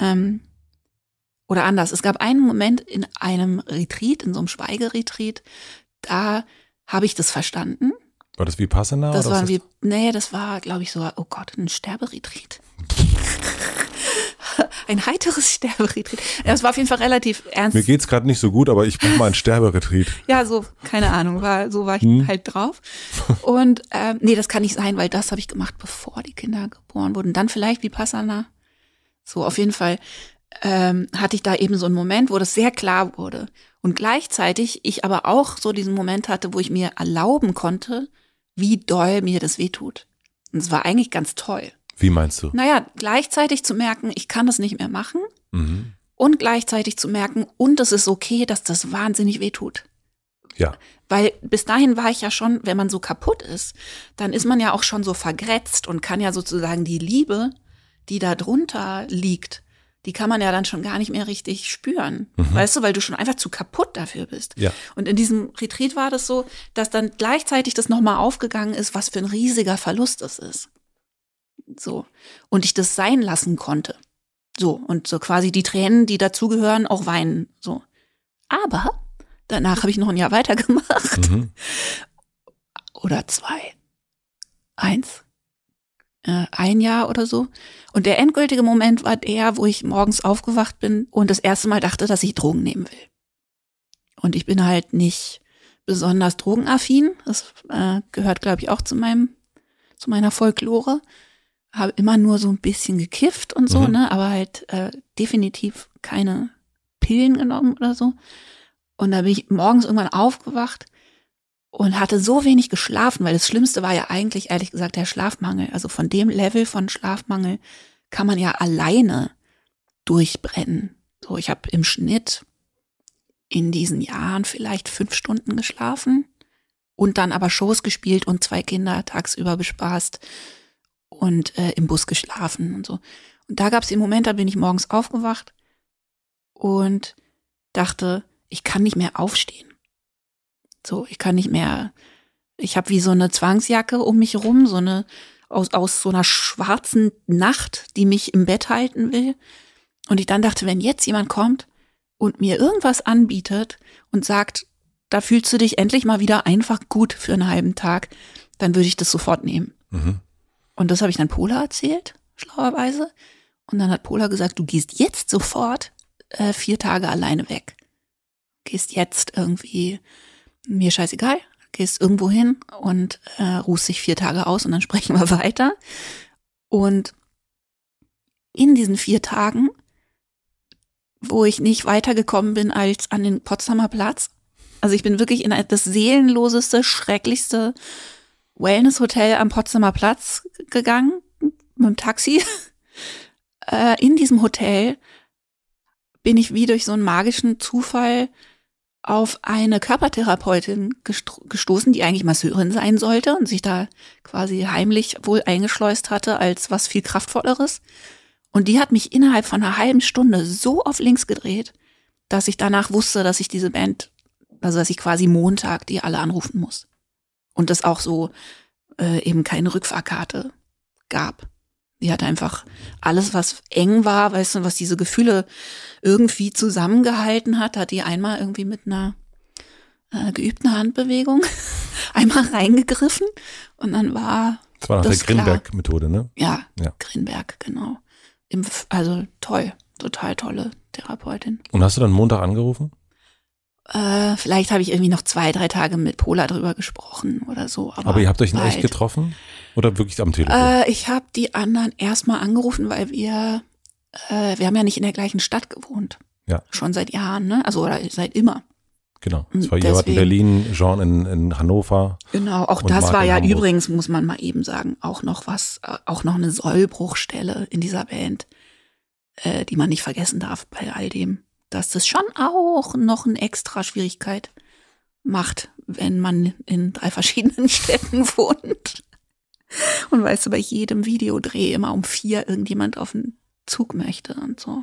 ähm, oder anders, es gab einen Moment in einem Retreat, in so einem Schweigeretreat, da habe ich das verstanden. War das wie Passana? Das war wie, nee, das war, glaube ich, so, oh Gott, ein Sterberetreat. ein heiteres Sterberetreat. Das war auf jeden Fall relativ ernst. Mir geht's gerade nicht so gut, aber ich mach mal ein Sterberetreat. ja, so, keine Ahnung, war, so war ich hm. halt drauf. Und ähm, nee, das kann nicht sein, weil das habe ich gemacht, bevor die Kinder geboren wurden. Dann vielleicht wie Passana. So, auf jeden Fall ähm, hatte ich da eben so einen Moment, wo das sehr klar wurde. Und gleichzeitig ich aber auch so diesen Moment hatte, wo ich mir erlauben konnte, wie doll mir das wehtut. Und es war eigentlich ganz toll. Wie meinst du? Naja, gleichzeitig zu merken, ich kann das nicht mehr machen Mhm. und gleichzeitig zu merken, und es ist okay, dass das wahnsinnig wehtut. Ja. Weil bis dahin war ich ja schon, wenn man so kaputt ist, dann ist man ja auch schon so vergrätzt und kann ja sozusagen die Liebe, die da drunter liegt, die kann man ja dann schon gar nicht mehr richtig spüren. Weißt du, weil du schon einfach zu kaputt dafür bist. Ja. Und in diesem Retreat war das so, dass dann gleichzeitig das nochmal aufgegangen ist, was für ein riesiger Verlust das ist. So. Und ich das sein lassen konnte. So. Und so quasi die Tränen, die dazugehören, auch weinen. So. Aber danach habe ich noch ein Jahr weitergemacht. Mhm. Oder zwei. Eins. Äh, ein Jahr oder so. Und der endgültige Moment war der, wo ich morgens aufgewacht bin und das erste Mal dachte, dass ich Drogen nehmen will. Und ich bin halt nicht besonders drogenaffin. Das äh, gehört, glaube ich, auch zu meinem, zu meiner Folklore. Habe immer nur so ein bisschen gekifft und so, Mhm. ne, aber halt äh, definitiv keine Pillen genommen oder so. Und da bin ich morgens irgendwann aufgewacht und hatte so wenig geschlafen, weil das Schlimmste war ja eigentlich, ehrlich gesagt, der Schlafmangel. Also von dem Level von Schlafmangel kann man ja alleine durchbrennen. So, ich habe im Schnitt in diesen Jahren vielleicht fünf Stunden geschlafen und dann aber Shows gespielt und zwei Kinder tagsüber bespaßt und äh, im Bus geschlafen und so. Und da gab es den Moment, da bin ich morgens aufgewacht und dachte, ich kann nicht mehr aufstehen. So, ich kann nicht mehr. Ich habe wie so eine Zwangsjacke um mich rum, so eine aus, aus so einer schwarzen Nacht, die mich im Bett halten will. Und ich dann dachte, wenn jetzt jemand kommt und mir irgendwas anbietet und sagt, da fühlst du dich endlich mal wieder einfach gut für einen halben Tag, dann würde ich das sofort nehmen. Mhm. Und das habe ich dann Pola erzählt, schlauerweise. Und dann hat Pola gesagt, du gehst jetzt sofort äh, vier Tage alleine weg. Gehst jetzt irgendwie, mir scheißegal, gehst irgendwo hin und äh, ruhst dich vier Tage aus und dann sprechen wir weiter. Und in diesen vier Tagen, wo ich nicht weitergekommen bin als an den Potsdamer Platz, also ich bin wirklich in das seelenloseste, schrecklichste Wellness-Hotel am Potsdamer Platz gegangen mit dem Taxi. Äh, in diesem Hotel bin ich wie durch so einen magischen Zufall auf eine Körpertherapeutin gestro- gestoßen, die eigentlich Masseurin sein sollte und sich da quasi heimlich wohl eingeschleust hatte als was viel kraftvolleres. Und die hat mich innerhalb von einer halben Stunde so auf links gedreht, dass ich danach wusste, dass ich diese Band, also dass ich quasi Montag die alle anrufen muss. Und das auch so äh, eben keine Rückfahrkarte gab. Die hat einfach alles, was eng war, weißt du, was diese Gefühle irgendwie zusammengehalten hat, hat die einmal irgendwie mit einer äh, geübten Handbewegung einmal reingegriffen und dann war, Das war nach Das der. Grinberg-Methode, ne? ja, Ja. Grinberg, genau. Im, also toll, total tolle Therapeutin. Und hast du dann Montag angerufen? Äh, vielleicht habe ich irgendwie noch zwei, drei Tage mit Pola drüber gesprochen oder so. Aber, Aber ihr habt euch in echt getroffen? Oder wirklich am Telefon? Äh, ich habe die anderen erstmal angerufen, weil wir, äh, wir haben ja nicht in der gleichen Stadt gewohnt. Ja. Schon seit Jahren, ne? Also oder seit immer. genau. Das war wart in Berlin, Jean in, in Hannover. Genau, auch das Marc war ja Hamburg. übrigens, muss man mal eben sagen, auch noch was, äh, auch noch eine Sollbruchstelle in dieser Band, äh, die man nicht vergessen darf bei all dem, dass das schon auch noch eine extra Schwierigkeit macht, wenn man in drei verschiedenen Städten wohnt. Und weißt du, bei jedem Videodreh immer um vier irgendjemand auf den Zug möchte und so.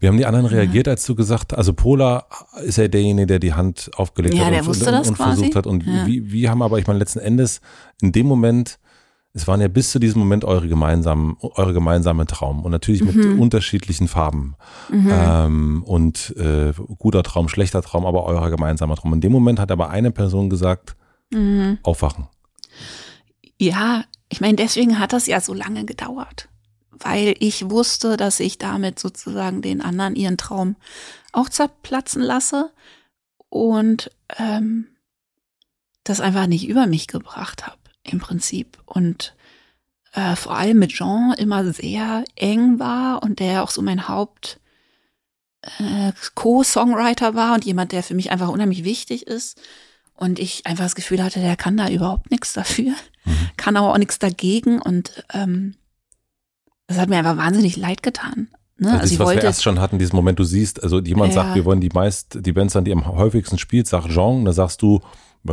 Wie haben die anderen reagiert, als du gesagt also Pola ist ja derjenige, der die Hand aufgelegt Ja, hat der und, wusste und, und versucht hat. Und Ja. wie, wie haben aber, ich meine, letzten Endes in dem Moment, es waren ja bis zu diesem Moment eure gemeinsamen, eure gemeinsame Traum und natürlich mit Mhm. unterschiedlichen Farben. Ähm, und äh, guter Traum, schlechter Traum, aber eurer gemeinsamer Traum. In dem Moment hat aber eine Person gesagt, Mhm. aufwachen. Ja, ich meine, deswegen hat das ja so lange gedauert, weil ich wusste, dass ich damit sozusagen den anderen ihren Traum auch zerplatzen lasse und ähm, das einfach nicht über mich gebracht habe im Prinzip und äh, vor allem mit Jean immer sehr eng war und der auch so mein Haupt äh, Co-Songwriter war und jemand, der für mich einfach unheimlich wichtig ist. Und ich einfach das Gefühl hatte, der kann da überhaupt nichts dafür, mhm. kann aber auch nichts dagegen. Und ähm, das hat mir einfach wahnsinnig leid getan. Ne? Also, also was wollte, wir erst schon hatten, diesen Moment, du siehst, also jemand ja. sagt, wir wollen die meist, die Bands an, die am häufigsten spielt, sagt Jean, da sagst du,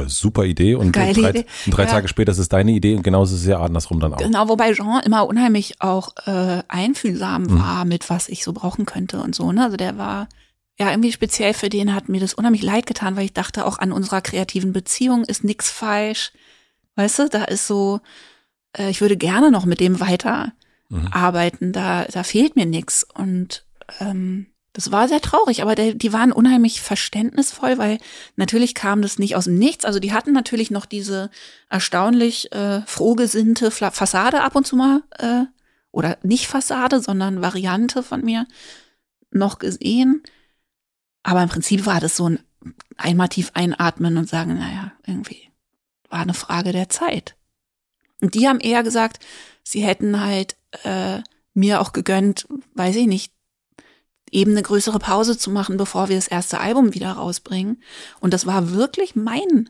super Idee und drei, Idee. Drei ja. Tage später ist es deine Idee und genauso ist es ja andersrum dann auch. Genau, wobei Jean immer unheimlich auch äh, einfühlsam mhm. war mit was ich so brauchen könnte und so. Ne? Also der war ja irgendwie speziell für den hat mir das unheimlich leid getan, weil ich dachte auch an unserer kreativen Beziehung ist nichts falsch. Weißt du, da ist so, äh, ich würde gerne noch mit dem weiter mhm. arbeiten, da, da fehlt mir nichts. Und ähm, das war sehr traurig, aber der, die waren unheimlich verständnisvoll, weil natürlich kam das nicht aus dem Nichts. Also die hatten natürlich noch diese erstaunlich äh, frohgesinnte Fassade ab und zu mal, äh, oder nicht Fassade, sondern Variante von mir noch gesehen. Aber im Prinzip war das so ein einmal tief einatmen und sagen, naja, irgendwie war eine Frage der Zeit. Und die haben eher gesagt, sie hätten halt äh, mir auch gegönnt, weiß ich nicht, eben eine größere Pause zu machen, bevor wir das erste Album wieder rausbringen. Und das war wirklich mein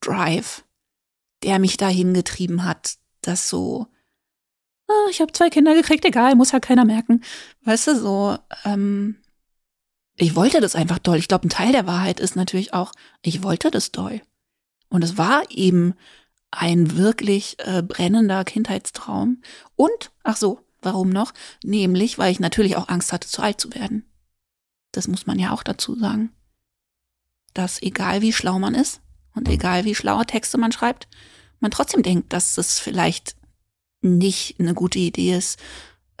Drive, der mich dahin getrieben hat, dass so, ah, ich habe zwei Kinder gekriegt, egal, muss ja keiner merken. Weißt du, so, ähm, ich wollte das einfach doll. Ich glaube, ein Teil der Wahrheit ist natürlich auch, ich wollte das doll. Und es war eben ein wirklich äh, brennender Kindheitstraum. Und, ach so, warum noch? Nämlich, weil ich natürlich auch Angst hatte, zu alt zu werden. Das muss man ja auch dazu sagen. Dass egal wie schlau man ist und egal wie schlaue Texte man schreibt, man trotzdem denkt, dass es vielleicht nicht eine gute Idee ist,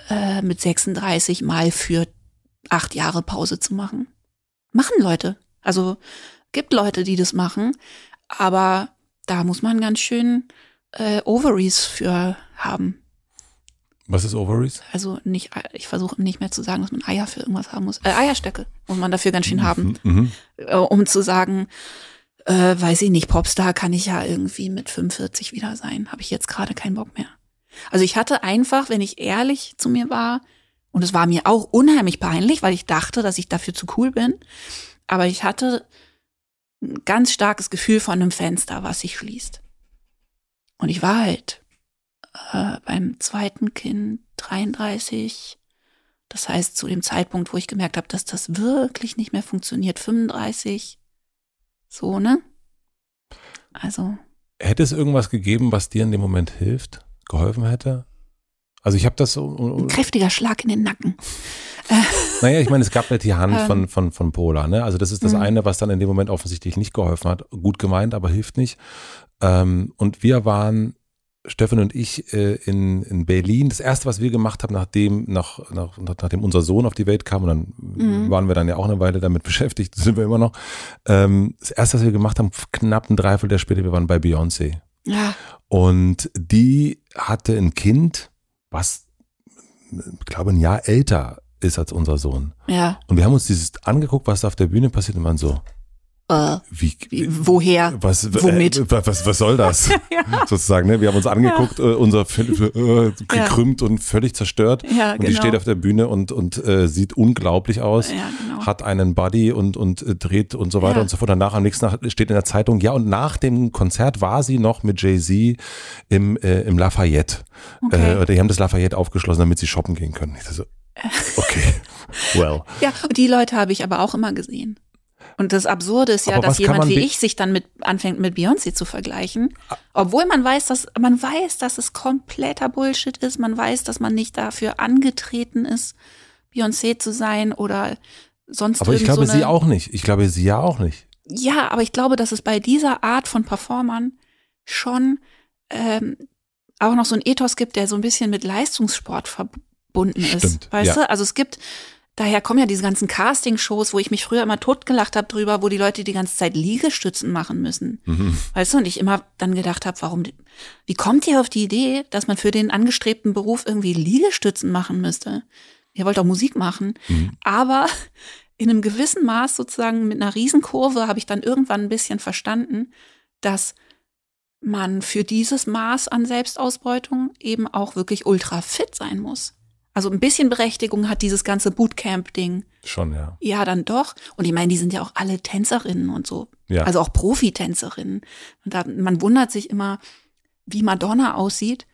äh, mit 36 mal für acht Jahre Pause zu machen. Machen Leute. Also gibt Leute, die das machen, aber da muss man ganz schön äh, Ovaries für haben. Was ist Ovaries? Also nicht, ich versuche nicht mehr zu sagen, dass man Eier für irgendwas haben muss. Äh, Eierstöcke muss man dafür ganz schön mhm, haben, mhm. Äh, um zu sagen, äh, weiß ich nicht, Popstar kann ich ja irgendwie mit 45 wieder sein. Habe ich jetzt gerade keinen Bock mehr. Also ich hatte einfach, wenn ich ehrlich zu mir war, und es war mir auch unheimlich peinlich, weil ich dachte, dass ich dafür zu cool bin, aber ich hatte ein ganz starkes Gefühl von einem Fenster, was sich schließt. Und ich war halt äh, beim zweiten Kind 33. Das heißt, zu dem Zeitpunkt, wo ich gemerkt habe, dass das wirklich nicht mehr funktioniert, 35. So, ne? Also. Hätte es irgendwas gegeben, was dir in dem Moment hilft, geholfen hätte? Also ich habe das so. Ein kräftiger Schlag in den Nacken. Naja, ich meine, es gab halt die Hand von, ähm. von, von Pola. Ne? Also das ist das mhm. eine, was dann in dem Moment offensichtlich nicht geholfen hat. Gut gemeint, aber hilft nicht. Ähm, und wir waren, Steffen und ich, äh, in, in Berlin. Das erste, was wir gemacht haben, nachdem, nach, nach, nachdem unser Sohn auf die Welt kam, und dann mhm. waren wir dann ja auch eine Weile damit beschäftigt, sind wir immer noch. Ähm, das erste, was wir gemacht haben, knapp ein Dreiviertel später, wir waren bei Beyoncé. Ja. Und die hatte ein Kind, was, ich glaube, ein Jahr älter ist als unser Sohn. Ja. Und wir haben uns dieses angeguckt, was da auf der Bühne passiert und waren so, äh, wie, wie, woher? Was, Womit? Äh, was, was soll das? ja. Sozusagen, ne? Wir haben uns angeguckt, ja. äh, unser äh, gekrümmt ja. und völlig zerstört. Ja, und die genau. steht auf der Bühne und, und äh, sieht unglaublich aus, genau. hat einen Buddy und, und äh, dreht und so weiter und so fort. Danach am nächsten Tag steht in der Zeitung, ja, und nach dem Konzert war sie noch mit Jay-Z im, äh, im Lafayette. Okay. Äh, die haben das Lafayette aufgeschlossen, damit sie shoppen gehen können. Ich so, okay, well. Ja, und die Leute habe ich aber auch immer gesehen. Und das Absurde ist ja, Aber dass jemand wie ich sich dann mit anfängt mit Beyoncé zu vergleichen, obwohl man weiß, dass man weiß, dass es kompletter Bullshit ist. Man weiß, dass man nicht dafür angetreten ist, Beyoncé zu sein oder sonst. Aber ich glaube so sie auch nicht. Ich glaube sie ja auch nicht. Ja, aber ich glaube, dass es bei dieser Art von Performern schon ähm, auch noch so ein Ethos gibt, der so ein bisschen mit Leistungssport verbunden ist. Stimmt, weißt ja. du? Also es gibt daher kommen ja diese ganzen Casting-Shows, wo ich mich früher immer totgelacht habe drüber, wo die Leute die ganze Zeit Liegestützen machen müssen. Mhm. Weißt du, und ich immer dann gedacht habe, warum, wie kommt ihr auf die Idee, dass man für den angestrebten Beruf irgendwie Liegestützen machen müsste? Ihr wollt auch Musik machen, mhm. aber in einem gewissen Maß sozusagen mit einer Riesenkurve habe ich dann irgendwann ein bisschen verstanden, dass man für dieses Maß an Selbstausbeutung eben auch wirklich ultra fit sein muss. Also ein bisschen Berechtigung hat dieses ganze Bootcamp-Ding. Schon, ja. Ja, dann doch. Und ich meine, die sind ja auch alle Tänzerinnen und so. Ja. Also auch Profitänzerinnen. Und da, man wundert sich immer, wie Madonna aussieht.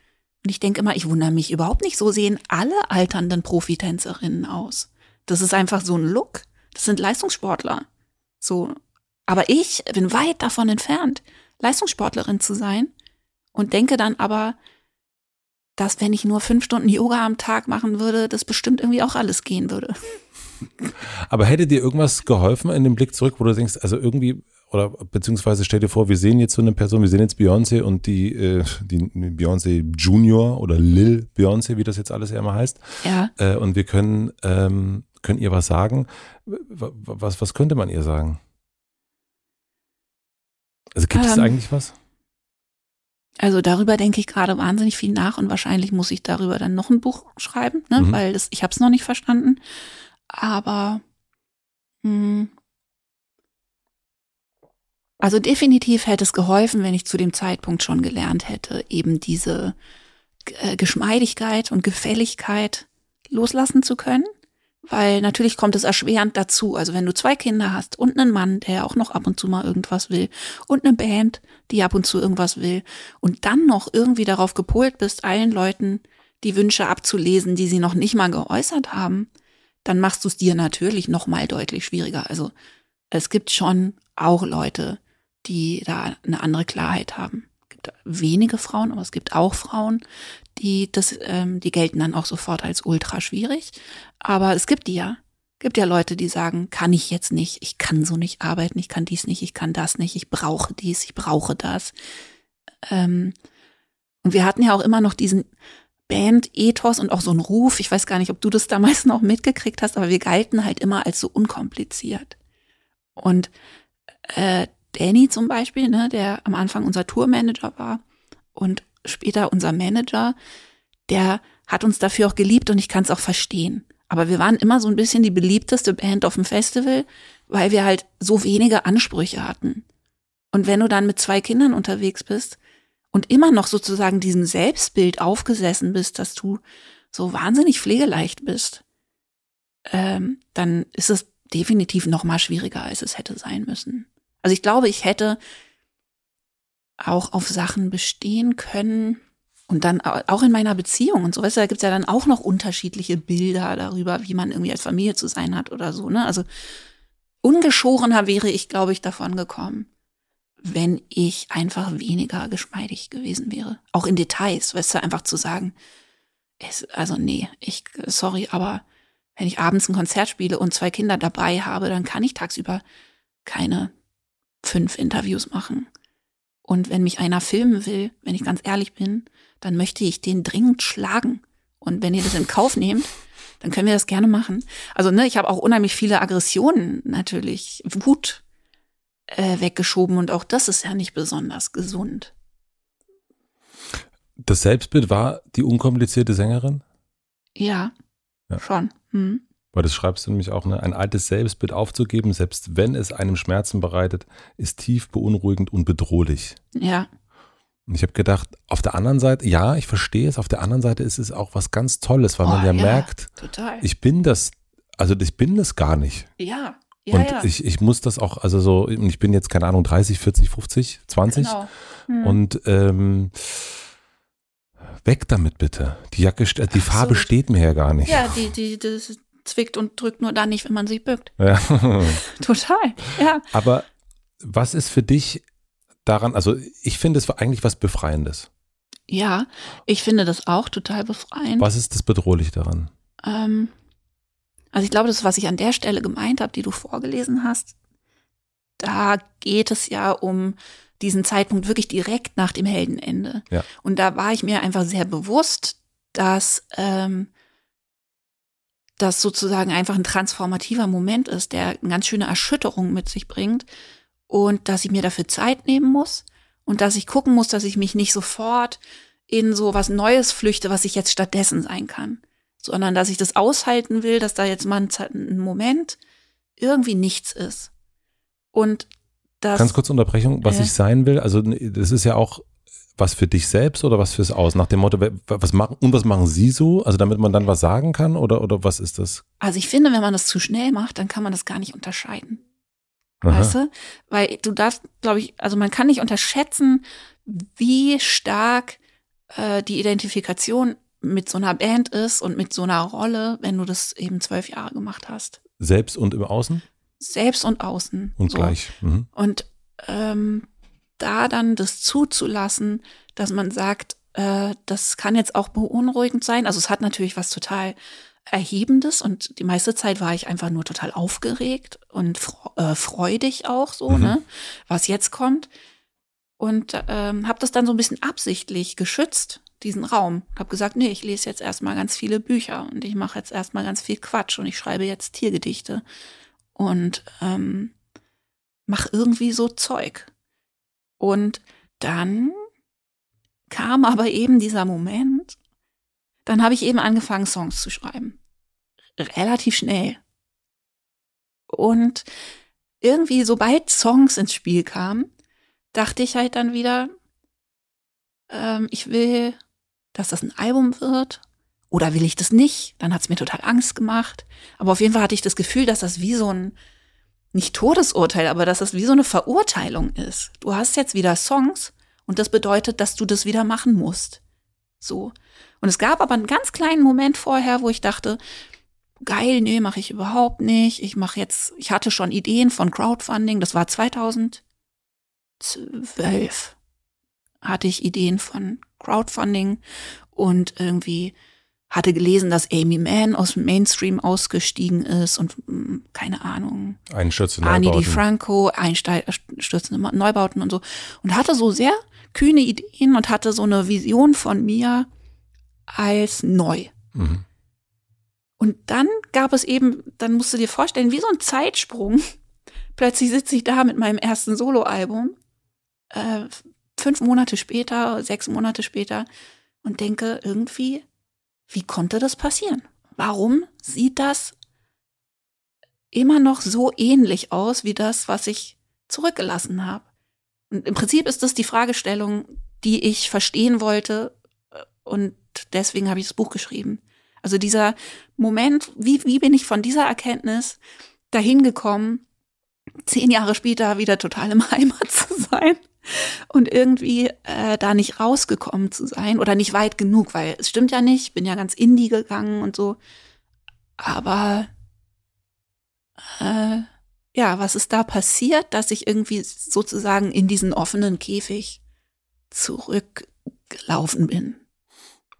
Und ich denke immer, ich wundere mich überhaupt nicht. So sehen alle alternden Profitänzerinnen aus. Das ist einfach so ein Look. Das sind Leistungssportler. So. Aber ich bin weit davon entfernt, Leistungssportlerin zu sein und denke dann aber, dass wenn ich nur fünf Stunden Yoga am Tag machen würde, das bestimmt irgendwie auch alles gehen würde. Aber hätte dir irgendwas geholfen in dem Blick zurück, wo du denkst, also irgendwie, oder beziehungsweise stell dir vor, wir sehen jetzt so eine Person, wir sehen jetzt Beyoncé und die, äh, die Beyoncé Junior oder Lil Beyoncé, wie das jetzt alles ja immer heißt. Ja. Äh, und wir können, ähm, können ihr was sagen. Was, was könnte man ihr sagen? Also gibt es Ähm. eigentlich was? Also darüber denke ich gerade wahnsinnig viel nach und wahrscheinlich muss ich darüber dann noch ein Buch schreiben, ne? Mhm. weil das, ich habe es noch nicht verstanden. Aber hm, also definitiv hätte es geholfen, wenn ich zu dem Zeitpunkt schon gelernt hätte, eben diese äh, Geschmeidigkeit und Gefälligkeit loslassen zu können. Weil natürlich kommt es erschwerend dazu. Also wenn du zwei Kinder hast und einen Mann, der auch noch ab und zu mal irgendwas will und eine Band, die ab und zu irgendwas will und dann noch irgendwie darauf gepolt bist, allen Leuten die Wünsche abzulesen, die sie noch nicht mal geäußert haben, dann machst du es dir natürlich noch mal deutlich schwieriger. Also es gibt schon auch Leute, die da eine andere Klarheit haben. Wenige Frauen, aber es gibt auch Frauen, die das, ähm, die gelten dann auch sofort als ultra schwierig. Aber es gibt die ja. Gibt ja Leute, die sagen, kann ich jetzt nicht, ich kann so nicht arbeiten, ich kann dies nicht, ich kann das nicht, ich brauche dies, ich brauche das. Ähm, und wir hatten ja auch immer noch diesen Band-Ethos und auch so einen Ruf. Ich weiß gar nicht, ob du das damals noch mitgekriegt hast, aber wir galten halt immer als so unkompliziert. Und äh, Danny zum Beispiel, ne, der am Anfang unser Tourmanager war und später unser Manager, der hat uns dafür auch geliebt und ich kann es auch verstehen. Aber wir waren immer so ein bisschen die beliebteste Band auf dem Festival, weil wir halt so wenige Ansprüche hatten. Und wenn du dann mit zwei Kindern unterwegs bist und immer noch sozusagen diesem Selbstbild aufgesessen bist, dass du so wahnsinnig pflegeleicht bist, ähm, dann ist es definitiv noch mal schwieriger, als es hätte sein müssen. Also ich glaube, ich hätte auch auf Sachen bestehen können und dann au- auch in meiner Beziehung und so, weißt du, da gibt's ja dann auch noch unterschiedliche Bilder darüber, wie man irgendwie als Familie zu sein hat oder so, ne? Also ungeschorener wäre ich, glaube ich, davon gekommen, wenn ich einfach weniger geschmeidig gewesen wäre. Auch in Details, weißt du, einfach zu sagen, es, also nee, ich, sorry, aber wenn ich abends ein Konzert spiele und zwei Kinder dabei habe, dann kann ich tagsüber keine fünf Interviews machen. Und wenn mich einer filmen will, wenn ich ganz ehrlich bin, dann möchte ich den dringend schlagen. Und wenn ihr das in Kauf nehmt, dann können wir das gerne machen. Also, ne, ich habe auch unheimlich viele Aggressionen natürlich, Wut äh, weggeschoben und auch das ist ja nicht besonders gesund. Das Selbstbild war die unkomplizierte Sängerin? Ja, Ja. schon. Hm. Weil das schreibst du nämlich auch, ne? ein altes Selbstbild aufzugeben, selbst wenn es einem Schmerzen bereitet, ist tief beunruhigend und bedrohlich. Ja, Und ich habe gedacht, auf der anderen Seite, ja, ich verstehe es, auf der anderen Seite ist es auch was ganz Tolles, weil man Oh, ja, ja. merkt, total. ich bin das, also ich bin das gar nicht. ja, ja, und ja. Ich, ich muss das auch, also so, ich bin jetzt, keine Ahnung, 30, 40, 50, 20 genau. Hm. und ähm, weg damit bitte. Die Jacke, die Farbe Absolut. steht mir ja gar nicht. ja, die, die, das zwickt und drückt nur dann nicht, wenn man sich bückt. Ja. Total. Ja. Aber was ist für dich daran, also ich finde es eigentlich was Befreiendes. Ja, ich finde das auch total befreiend. Was ist das bedrohlich daran? Ähm, also ich glaube, das, was ich an der Stelle gemeint habe, die du vorgelesen hast, da geht es ja um diesen Zeitpunkt wirklich direkt nach dem Heldenende. Ja. Und da war ich mir einfach sehr bewusst, dass ähm, das sozusagen einfach ein transformativer Moment ist, der eine ganz schöne Erschütterung mit sich bringt und dass ich mir dafür Zeit nehmen muss und dass ich gucken muss, dass ich mich nicht sofort in so was Neues flüchte, was ich jetzt stattdessen sein kann sondern dass ich das aushalten will, dass da jetzt mal ein, Moment irgendwie nichts ist. Und das. Ganz kurz Unterbrechung, was Ja. ich sein will, also das ist ja auch was für dich selbst oder was fürs Aus? Nach dem Motto, was machen und was machen Sie so? Also damit man dann was sagen kann oder, oder was ist das? Also ich finde, wenn man das zu schnell macht, dann kann man das gar nicht unterscheiden. Aha. Weißt du? Weil du darfst, glaube ich, also man kann nicht unterschätzen, wie stark äh, die Identifikation mit so einer Band ist und mit so einer Rolle, wenn du das eben zwölf Jahre gemacht hast. Selbst und im Außen? Selbst und außen. Und so. gleich. Mhm. Und ähm, da dann das zuzulassen, dass man sagt, äh, das kann jetzt auch beunruhigend sein. Also es hat natürlich was total Erhebendes und die meiste Zeit war ich einfach nur total aufgeregt und äh, freudig auch so, mhm. ne, was jetzt kommt. Und ähm, habe das dann so ein bisschen absichtlich geschützt, diesen Raum. Habe gesagt, nee, ich lese jetzt erstmal ganz viele Bücher und ich mache jetzt erstmal ganz viel Quatsch und ich schreibe jetzt Tiergedichte und ähm, mach irgendwie so Zeug. Und dann kam aber eben dieser Moment, dann habe ich eben angefangen, Songs zu schreiben. Relativ schnell. Und irgendwie, sobald Songs ins Spiel kamen, dachte ich halt dann wieder, ähm, ich will, dass das ein Album wird. Oder will ich das nicht? Dann hat es mir total Angst gemacht. Aber auf jeden Fall hatte ich das Gefühl, dass das wie so ein nicht Todesurteil, aber dass das wie so eine Verurteilung ist. Du hast jetzt wieder Songs und das bedeutet, dass du das wieder machen musst. So. Und es gab aber einen ganz kleinen Moment vorher, wo ich dachte, geil, nee, mache ich überhaupt nicht. Ich mache jetzt, ich hatte schon Ideen von Crowdfunding, das war 2012. Hatte ich Ideen von Crowdfunding und irgendwie hatte gelesen, dass Amy Mann aus dem Mainstream ausgestiegen ist und mh, hm, keine Ahnung. Einstürzende Ani Di Franco, einstürzende Neubauten und so. Und hatte so sehr kühne Ideen und hatte so eine Vision von mir als neu. Mhm. Und dann gab es eben, dann musst du dir vorstellen, wie so ein Zeitsprung. Plötzlich sitze ich da mit meinem ersten Soloalbum, äh, fünf Monate später, sechs Monate später und denke irgendwie, wie konnte das passieren? Warum sieht das immer noch so ähnlich aus wie das, was ich zurückgelassen habe? Und im Prinzip ist das die Fragestellung, die ich verstehen wollte äh, und deswegen habe ich das Buch geschrieben. Also dieser Moment, wie, wie bin ich von dieser Erkenntnis dahin gekommen, zehn Jahre später wieder total im Heimat zu sein und irgendwie äh, da nicht rausgekommen zu sein oder nicht weit genug, weil es stimmt ja nicht, ich bin ja ganz indie gegangen und so. Aber äh, ja, was ist da passiert, dass ich irgendwie sozusagen in diesen offenen Käfig zurückgelaufen bin?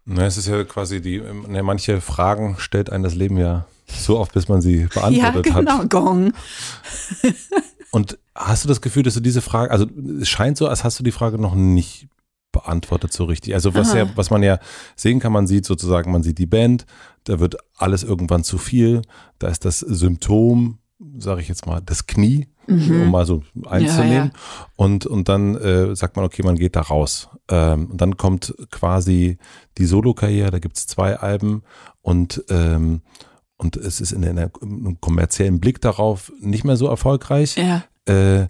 Na, es ist ja quasi die, ne, manche Fragen stellt ein das Leben ja so oft, bis man sie beantwortet ja, genau, hat. Gong. Und hast du das Gefühl, dass du diese Frage, also es scheint so, als hast du die Frage noch nicht beantwortet so richtig. Also was ja, was man ja sehen kann, man sieht sozusagen, man sieht die Band, da wird alles irgendwann zu viel, da ist das Symptom, sage ich jetzt mal, das Knie, mhm. um mal so einzunehmen. Ja, ja. Und, und dann äh, sagt man, okay, man geht da raus. Ähm, und dann kommt quasi die Solo-Karriere, da gibt es zwei Alben und ähm, und es ist in einer, einem kommerziellen Blick darauf nicht mehr so erfolgreich. Ja. Äh,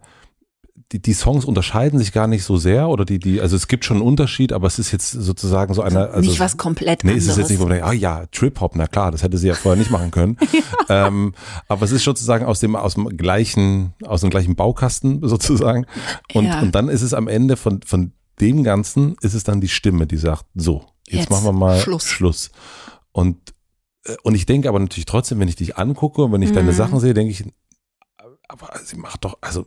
die, die Songs unterscheiden sich gar nicht so sehr oder die, die, also es gibt schon einen Unterschied, aber es ist jetzt sozusagen so eine. Also, nicht was komplett nee, anderes. Nee, es ist jetzt nicht, wo man denkt, ah ja, Trip-Hop, na klar, das hätte sie ja vorher nicht machen können. ja. ähm, aber es ist sozusagen aus dem, aus dem gleichen, aus dem gleichen Baukasten sozusagen. Und, ja. und dann ist es am Ende von, von dem Ganzen, ist es dann die Stimme, die sagt, so, jetzt, jetzt machen wir mal Schluss. Schluss. Und äh, und ich denke aber natürlich trotzdem, wenn ich dich angucke und wenn ich mhm. deine Sachen sehe, denke ich, aber sie macht doch, also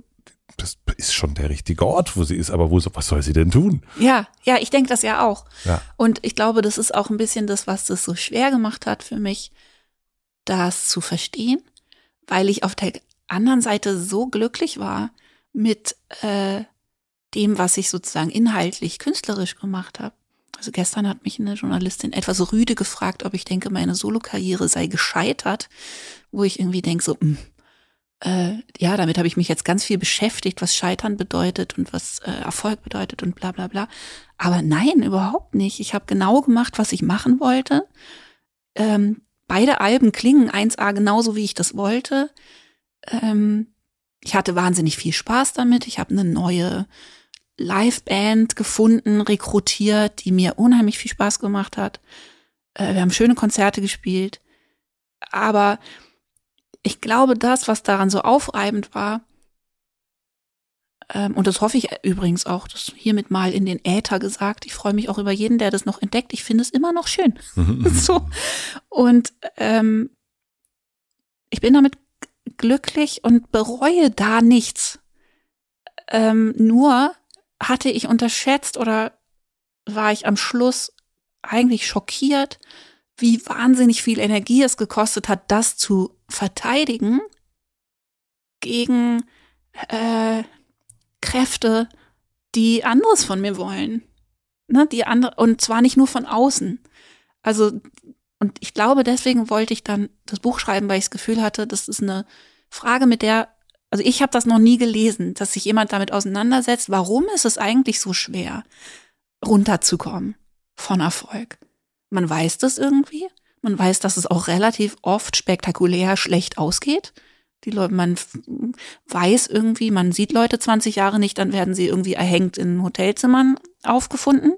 das ist schon der richtige Ort, wo sie ist, aber wo, was soll sie denn tun? Ja, ja, ich denke das ja auch. Ja. Und ich glaube, das ist auch ein bisschen das, was das so schwer gemacht hat für mich, das zu verstehen, weil ich auf der anderen Seite so glücklich war mit äh, dem, was ich sozusagen inhaltlich, künstlerisch gemacht habe. Also gestern hat mich eine Journalistin etwas rüde gefragt, ob ich denke, meine Solokarriere sei gescheitert, wo ich irgendwie denke, so, mh, hm, äh, ja, damit habe ich mich jetzt ganz viel beschäftigt, was Scheitern bedeutet und was äh, Erfolg bedeutet und bla bla bla. Aber nein, überhaupt nicht. Ich habe genau gemacht, was ich machen wollte. Ähm, beide Alben klingen 1A genauso, wie ich das wollte. Ähm, ich hatte wahnsinnig viel Spaß damit. Ich habe eine neue Liveband gefunden, rekrutiert, die mir unheimlich viel Spaß gemacht hat. Äh, wir haben schöne Konzerte gespielt. Aber ich glaube, das, was daran so aufreibend war, ähm, und das hoffe ich übrigens auch, das hiermit mal in den Äther gesagt. Ich freue mich auch über jeden, der das noch entdeckt. Ich finde es immer noch schön. So. Und ähm, ich bin damit glücklich und bereue da nichts. Ähm, nur hatte ich unterschätzt oder war ich am Schluss eigentlich schockiert, wie wahnsinnig viel Energie es gekostet hat, das zu verteidigen gegen äh, Kräfte, die anderes von mir wollen. Ne, die andere, und zwar nicht nur von außen. Also, und ich glaube, deswegen wollte ich dann das Buch schreiben, weil ich das Gefühl hatte, das ist eine Frage, mit der, also ich habe das noch nie gelesen, dass sich jemand damit auseinandersetzt, warum ist es eigentlich so schwer, runterzukommen von Erfolg? Man weiß das irgendwie. Man weiß, dass es auch relativ oft spektakulär schlecht ausgeht. Die Leute, man weiß irgendwie, man sieht Leute 20 Jahre nicht, dann werden sie irgendwie erhängt in Hotelzimmern aufgefunden.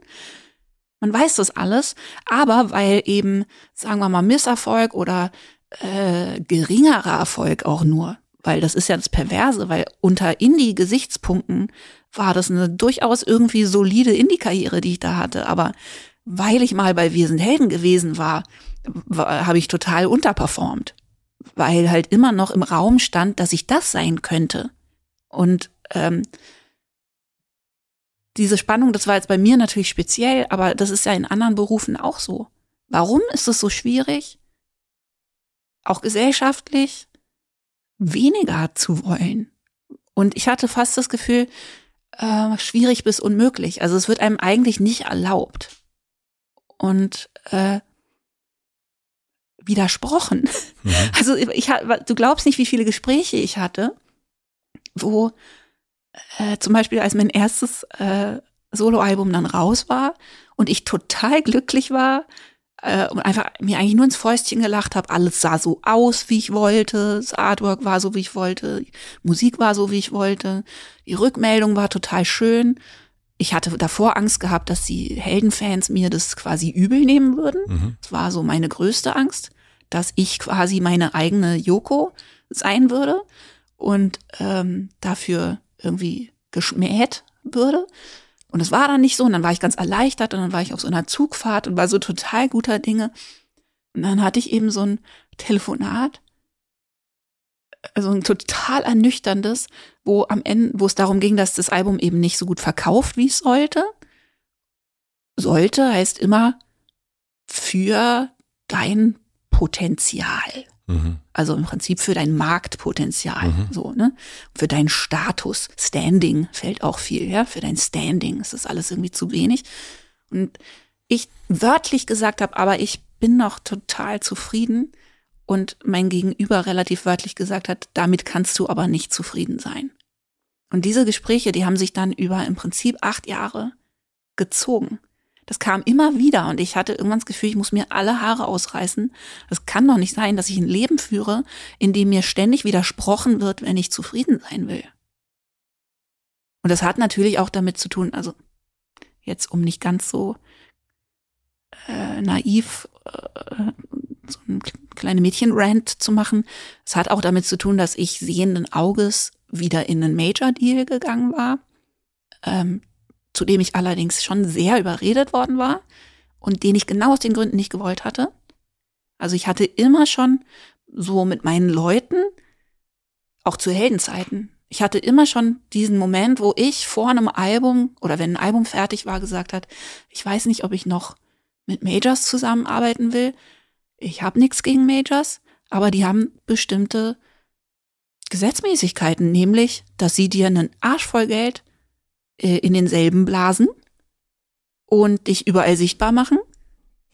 Man weiß das alles, aber weil eben, sagen wir mal, Misserfolg oder äh, geringerer Erfolg auch nur, weil das ist ja das Perverse, weil unter Indie-Gesichtspunkten war das eine durchaus irgendwie solide Indie-Karriere, die ich da hatte, aber weil ich mal bei Wir sind Helden gewesen war, war habe ich total unterperformt weil halt immer noch im Raum stand, dass ich das sein könnte. Und ähm, diese Spannung, das war jetzt bei mir natürlich speziell, aber das ist ja in anderen Berufen auch so. Warum ist es so schwierig, auch gesellschaftlich weniger zu wollen? Und ich hatte fast das Gefühl, äh, schwierig bis unmöglich. Also es wird einem eigentlich nicht erlaubt. Und äh, widersprochen. Mhm. Also ich du glaubst nicht, wie viele Gespräche ich hatte, wo äh, zum Beispiel als mein erstes äh, Soloalbum dann raus war und ich total glücklich war äh, und einfach mir eigentlich nur ins Fäustchen gelacht habe. Alles sah so aus, wie ich wollte. Das Artwork war so, wie ich wollte. Die Musik war so, wie ich wollte. Die Rückmeldung war total schön. Ich hatte davor Angst gehabt, dass die Heldenfans mir das quasi übel nehmen würden. Mhm. Das war so meine größte Angst dass ich quasi meine eigene Yoko sein würde und ähm, dafür irgendwie geschmäht würde. Und es war dann nicht so. Und dann war ich ganz erleichtert und dann war ich auf so einer Zugfahrt und war so total guter Dinge. Und dann hatte ich eben so ein Telefonat, also ein total ernüchterndes, wo am Ende, wo es darum ging, dass das Album eben nicht so gut verkauft, wie es sollte. Sollte heißt immer für dein Potenzial. Mhm. Also im Prinzip für dein Marktpotenzial, mhm. so, ne? Für deinen Status. Standing fällt auch viel, ja? Für dein Standing ist das alles irgendwie zu wenig. Und ich wörtlich gesagt habe, aber ich bin noch total zufrieden. Und mein Gegenüber relativ wörtlich gesagt hat, damit kannst du aber nicht zufrieden sein. Und diese Gespräche, die haben sich dann über im Prinzip acht Jahre gezogen. Das kam immer wieder und ich hatte irgendwann das Gefühl, ich muss mir alle Haare ausreißen. Es kann doch nicht sein, dass ich ein Leben führe, in dem mir ständig widersprochen wird, wenn ich zufrieden sein will. Und das hat natürlich auch damit zu tun, also jetzt um nicht ganz so äh, naiv äh, so ein kleine Mädchen-Rant zu machen, es hat auch damit zu tun, dass ich sehenden Auges wieder in einen Major-Deal gegangen war. Ähm, zu dem ich allerdings schon sehr überredet worden war und den ich genau aus den Gründen nicht gewollt hatte. Also ich hatte immer schon so mit meinen Leuten, auch zu Heldenzeiten, ich hatte immer schon diesen Moment, wo ich vor einem Album oder wenn ein Album fertig war, gesagt hat, ich weiß nicht, ob ich noch mit Majors zusammenarbeiten will. Ich habe nichts gegen Majors, aber die haben bestimmte Gesetzmäßigkeiten, nämlich, dass sie dir einen Arsch voll Geld äh, in denselben blasen und dich überall sichtbar machen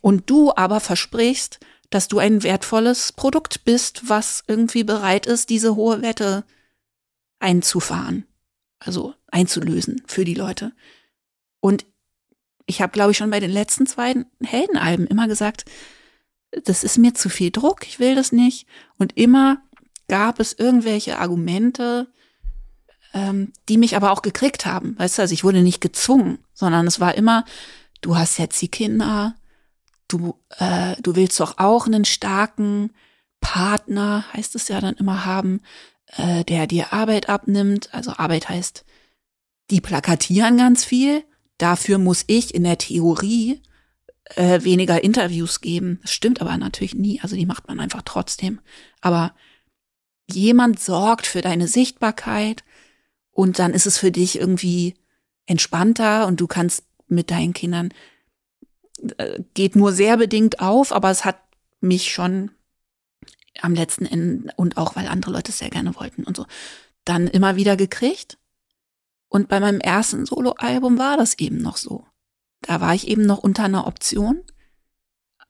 und du aber versprichst, dass du ein wertvolles Produkt bist, was irgendwie bereit ist, diese hohe Wette einzufahren, also einzulösen für die Leute. Und ich habe, glaube ich, schon bei den letzten zwei Heldenalben immer gesagt, das ist mir zu viel Druck, ich will das nicht. Und immer gab es irgendwelche Argumente, ähm, die mich aber auch gekriegt haben. Weißt du, also ich wurde nicht gezwungen, sondern es war immer, du hast jetzt die Kinder, du, äh, du willst doch auch einen starken Partner, heißt es ja dann immer haben, äh, der dir Arbeit abnimmt. Also Arbeit heißt, die plakatieren ganz viel. Dafür muss ich in der Theorie äh, weniger Interviews geben. Das stimmt aber natürlich nie. Also die macht man einfach trotzdem. Aber jemand sorgt für deine Sichtbarkeit und dann ist es für dich irgendwie entspannter und du kannst mit deinen Kindern äh, geht nur sehr bedingt auf, aber es hat mich schon am letzten Ende und auch weil andere Leute es sehr gerne wollten und so, dann immer wieder gekriegt. Und bei meinem ersten Soloalbum war das eben noch so. Da war ich eben noch unter einer Option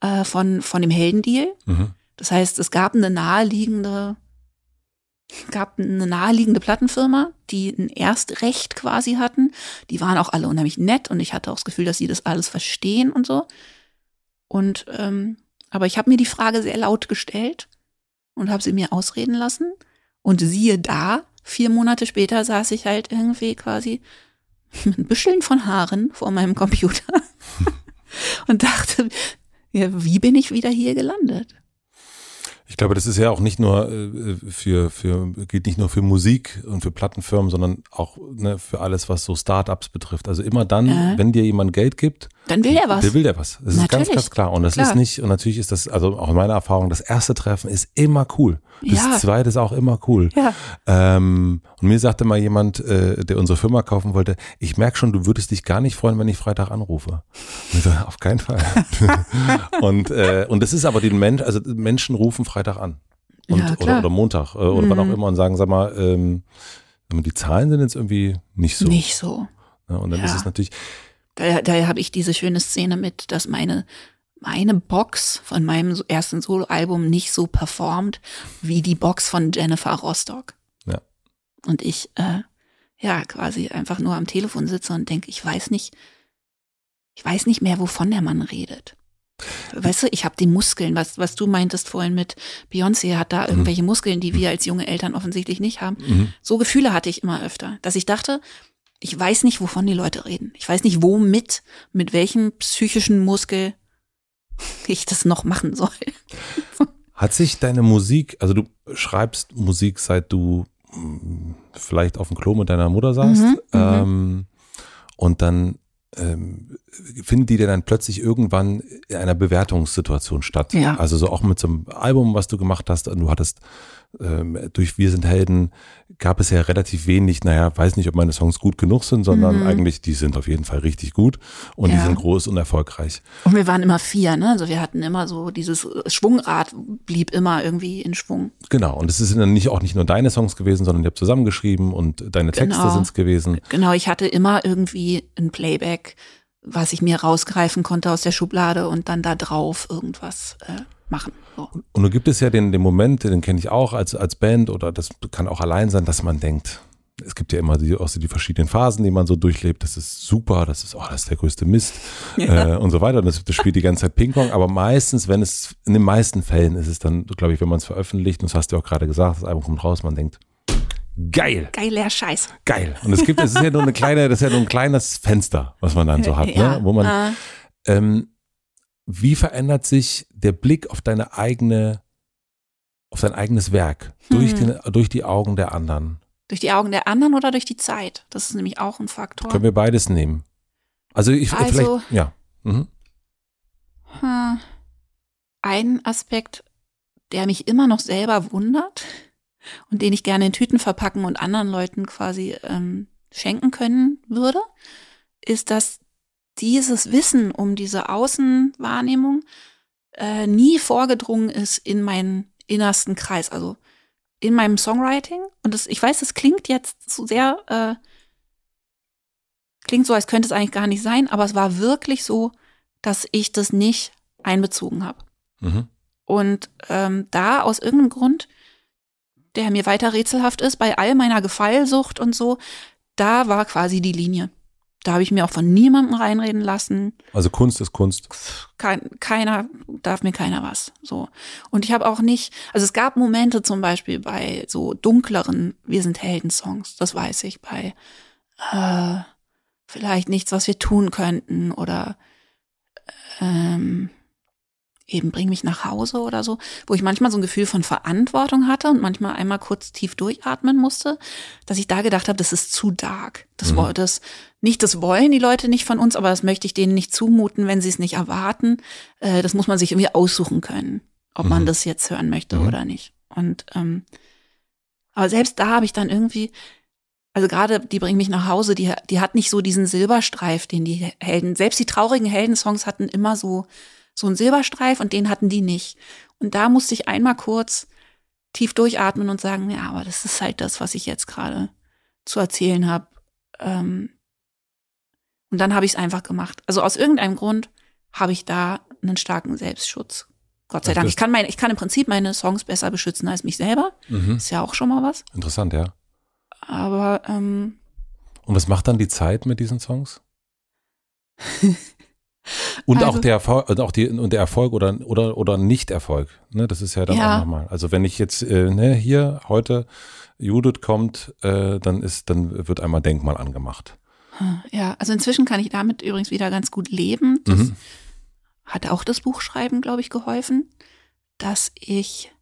äh, von, von dem Heldendeal. Mhm. Das heißt, es gab eine naheliegende, gab eine naheliegende Plattenfirma, die ein Erstrecht quasi hatten. Die waren auch alle unheimlich nett und ich hatte auch das Gefühl, dass sie das alles verstehen und so. Und ähm, aber ich habe mir die Frage sehr laut gestellt und habe sie mir ausreden lassen. Und siehe da, vier Monate später saß ich halt irgendwie quasi mit Büscheln von Haaren vor meinem Computer und dachte, ja, wie bin ich wieder hier gelandet? Ich glaube, das ist ja auch nicht nur äh, für, für, geht nicht nur für Musik und für Plattenfirmen, sondern auch ne, für alles, was so Startups betrifft. Also immer dann, äh. wenn dir jemand Geld gibt, dann will er was. Der will der was. Das natürlich. ist ganz, ganz klar. Und das klar. ist nicht, und natürlich ist das, also auch in meiner Erfahrung, das erste Treffen ist immer cool. Das ja. zweite ist auch immer cool. Ja. Ähm, und mir sagte mal jemand, äh, der unsere Firma kaufen wollte, ich merke schon, du würdest dich gar nicht freuen, wenn ich Freitag anrufe. Und ich so, auf keinen Fall. und, äh, und das ist aber den Mensch, also Menschen rufen Freitag an. Und, ja, oder, oder Montag äh, oder mhm. wann auch mhm. immer und sagen, sag mal, ähm, die Zahlen sind jetzt irgendwie nicht so. Nicht so. Ja, und dann ja. ist es natürlich. Da, da habe ich diese schöne Szene mit, dass meine meine Box von meinem ersten Soloalbum nicht so performt wie die Box von Jennifer Rostock. Ja. Und ich, äh, ja, quasi einfach nur am Telefon sitze und denke, ich weiß nicht, ich weiß nicht mehr, wovon der Mann redet. Weißt du, ich habe die Muskeln, was, was du meintest vorhin mit Beyoncé hat da mhm. irgendwelche Muskeln, die wir als junge Eltern offensichtlich nicht haben. Mhm. So Gefühle hatte ich immer öfter, dass ich dachte, ich weiß nicht, wovon die Leute reden. Ich weiß nicht, womit, mit welchem psychischen Muskel ich das noch machen soll. Hat sich deine Musik, also du schreibst Musik, seit du hm, vielleicht auf dem Klo mit deiner Mutter saßt mhm, mhm, ähm, und dann ähm, findet die denn dann plötzlich irgendwann in einer Bewertungssituation statt? Ja. Also so auch mit so einem Album, was du gemacht hast, du hattest durch Wir sind Helden gab es ja relativ wenig, naja, weiß nicht, ob meine Songs gut genug sind, sondern mhm. eigentlich, die sind auf jeden Fall richtig gut und ja. die sind groß und erfolgreich. Und wir waren immer vier, ne? Also wir hatten immer so dieses Schwungrad blieb immer irgendwie in Schwung. Genau, und es sind dann nicht auch nicht nur deine Songs gewesen, sondern ihr habt zusammengeschrieben und deine Texte genau. sind es gewesen. Genau, ich hatte immer irgendwie ein Playback, was ich mir rausgreifen konnte aus der Schublade und dann da drauf irgendwas äh, machen. So. Und nun gibt es ja den, den Moment, den kenne ich auch als, als Band oder das kann auch allein sein, dass man denkt, es gibt ja immer die, auch so die verschiedenen Phasen, die man so durchlebt. Das ist super, das ist, oh, das ist der größte Mist ja. äh, und so weiter. Und das, das spielt die ganze Zeit Ping-Pong. Aber meistens, wenn es, in den meisten Fällen ist es dann, glaube ich, wenn man es veröffentlicht, und das hast du auch gerade gesagt, das Album kommt raus, man denkt, geil. Geiler Scheiß. Geil. Und es gibt, es ist ja nur eine kleine, das ist ja nur ein kleines Fenster, was man dann so hat, ja. ne? wo man, ah. ähm, wie verändert sich der Blick auf deine eigene, auf dein eigenes Werk durch, hm. den, durch die Augen der anderen? Durch die Augen der anderen oder durch die Zeit? Das ist nämlich auch ein Faktor. Können wir beides nehmen? Also ich also, vielleicht, ja. Mhm. Hm, ein Aspekt, der mich immer noch selber wundert und den ich gerne in Tüten verpacken und anderen Leuten quasi ähm, schenken können würde, ist, dass dieses Wissen um diese Außenwahrnehmung äh, nie vorgedrungen ist in meinen innersten Kreis, also in meinem Songwriting. Und das, ich weiß, das klingt jetzt so sehr, äh, klingt so, als könnte es eigentlich gar nicht sein, aber es war wirklich so, dass ich das nicht einbezogen habe. Mhm. Und ähm, da aus irgendeinem Grund, der mir weiter rätselhaft ist, bei all meiner Gefallsucht und so, da war quasi die Linie. Da habe ich mir auch von niemandem reinreden lassen. Also Kunst ist Kunst. Kein, keiner darf mir keiner was. So. Und ich habe auch nicht, also es gab Momente zum Beispiel bei so dunkleren Wir sind Helden-Songs, das weiß ich, bei äh, vielleicht nichts, was wir tun könnten oder ähm, eben bring mich nach Hause oder so, wo ich manchmal so ein Gefühl von Verantwortung hatte und manchmal einmal kurz tief durchatmen musste, dass ich da gedacht habe, das ist zu dark. Das, mhm. das nicht, das wollen die Leute nicht von uns, aber das möchte ich denen nicht zumuten, wenn sie es nicht erwarten. Äh, das muss man sich irgendwie aussuchen können, ob mhm. man das jetzt hören möchte mhm. oder nicht. Und ähm, aber selbst da habe ich dann irgendwie, also gerade die bringen mich nach Hause, die, die hat nicht so diesen Silberstreif, den die Helden, selbst die traurigen Heldensongs hatten immer so so einen Silberstreif und den hatten die nicht. Und da musste ich einmal kurz tief durchatmen und sagen, ja, aber das ist halt das, was ich jetzt gerade zu erzählen habe. Ähm und dann habe ich es einfach gemacht. Also aus irgendeinem Grund habe ich da einen starken Selbstschutz. Gott sei Dank. Ich kann, meine, ich kann im Prinzip meine Songs besser beschützen als mich selber. Mhm. Ist ja auch schon mal was. Interessant, ja. Aber ähm, und was macht dann die Zeit mit diesen Songs? Und also, auch der Erfolg, auch die, und der Erfolg oder, oder, oder Nicht-Erfolg, ne, das ist ja dann ja. auch nochmal. Also wenn ich jetzt, äh, ne, hier heute Judith kommt, äh, dann ist, dann wird einmal Denkmal angemacht. Ja, also inzwischen kann ich damit übrigens wieder ganz gut leben. Das mhm. hat auch das Buchschreiben, glaube ich, geholfen, dass ich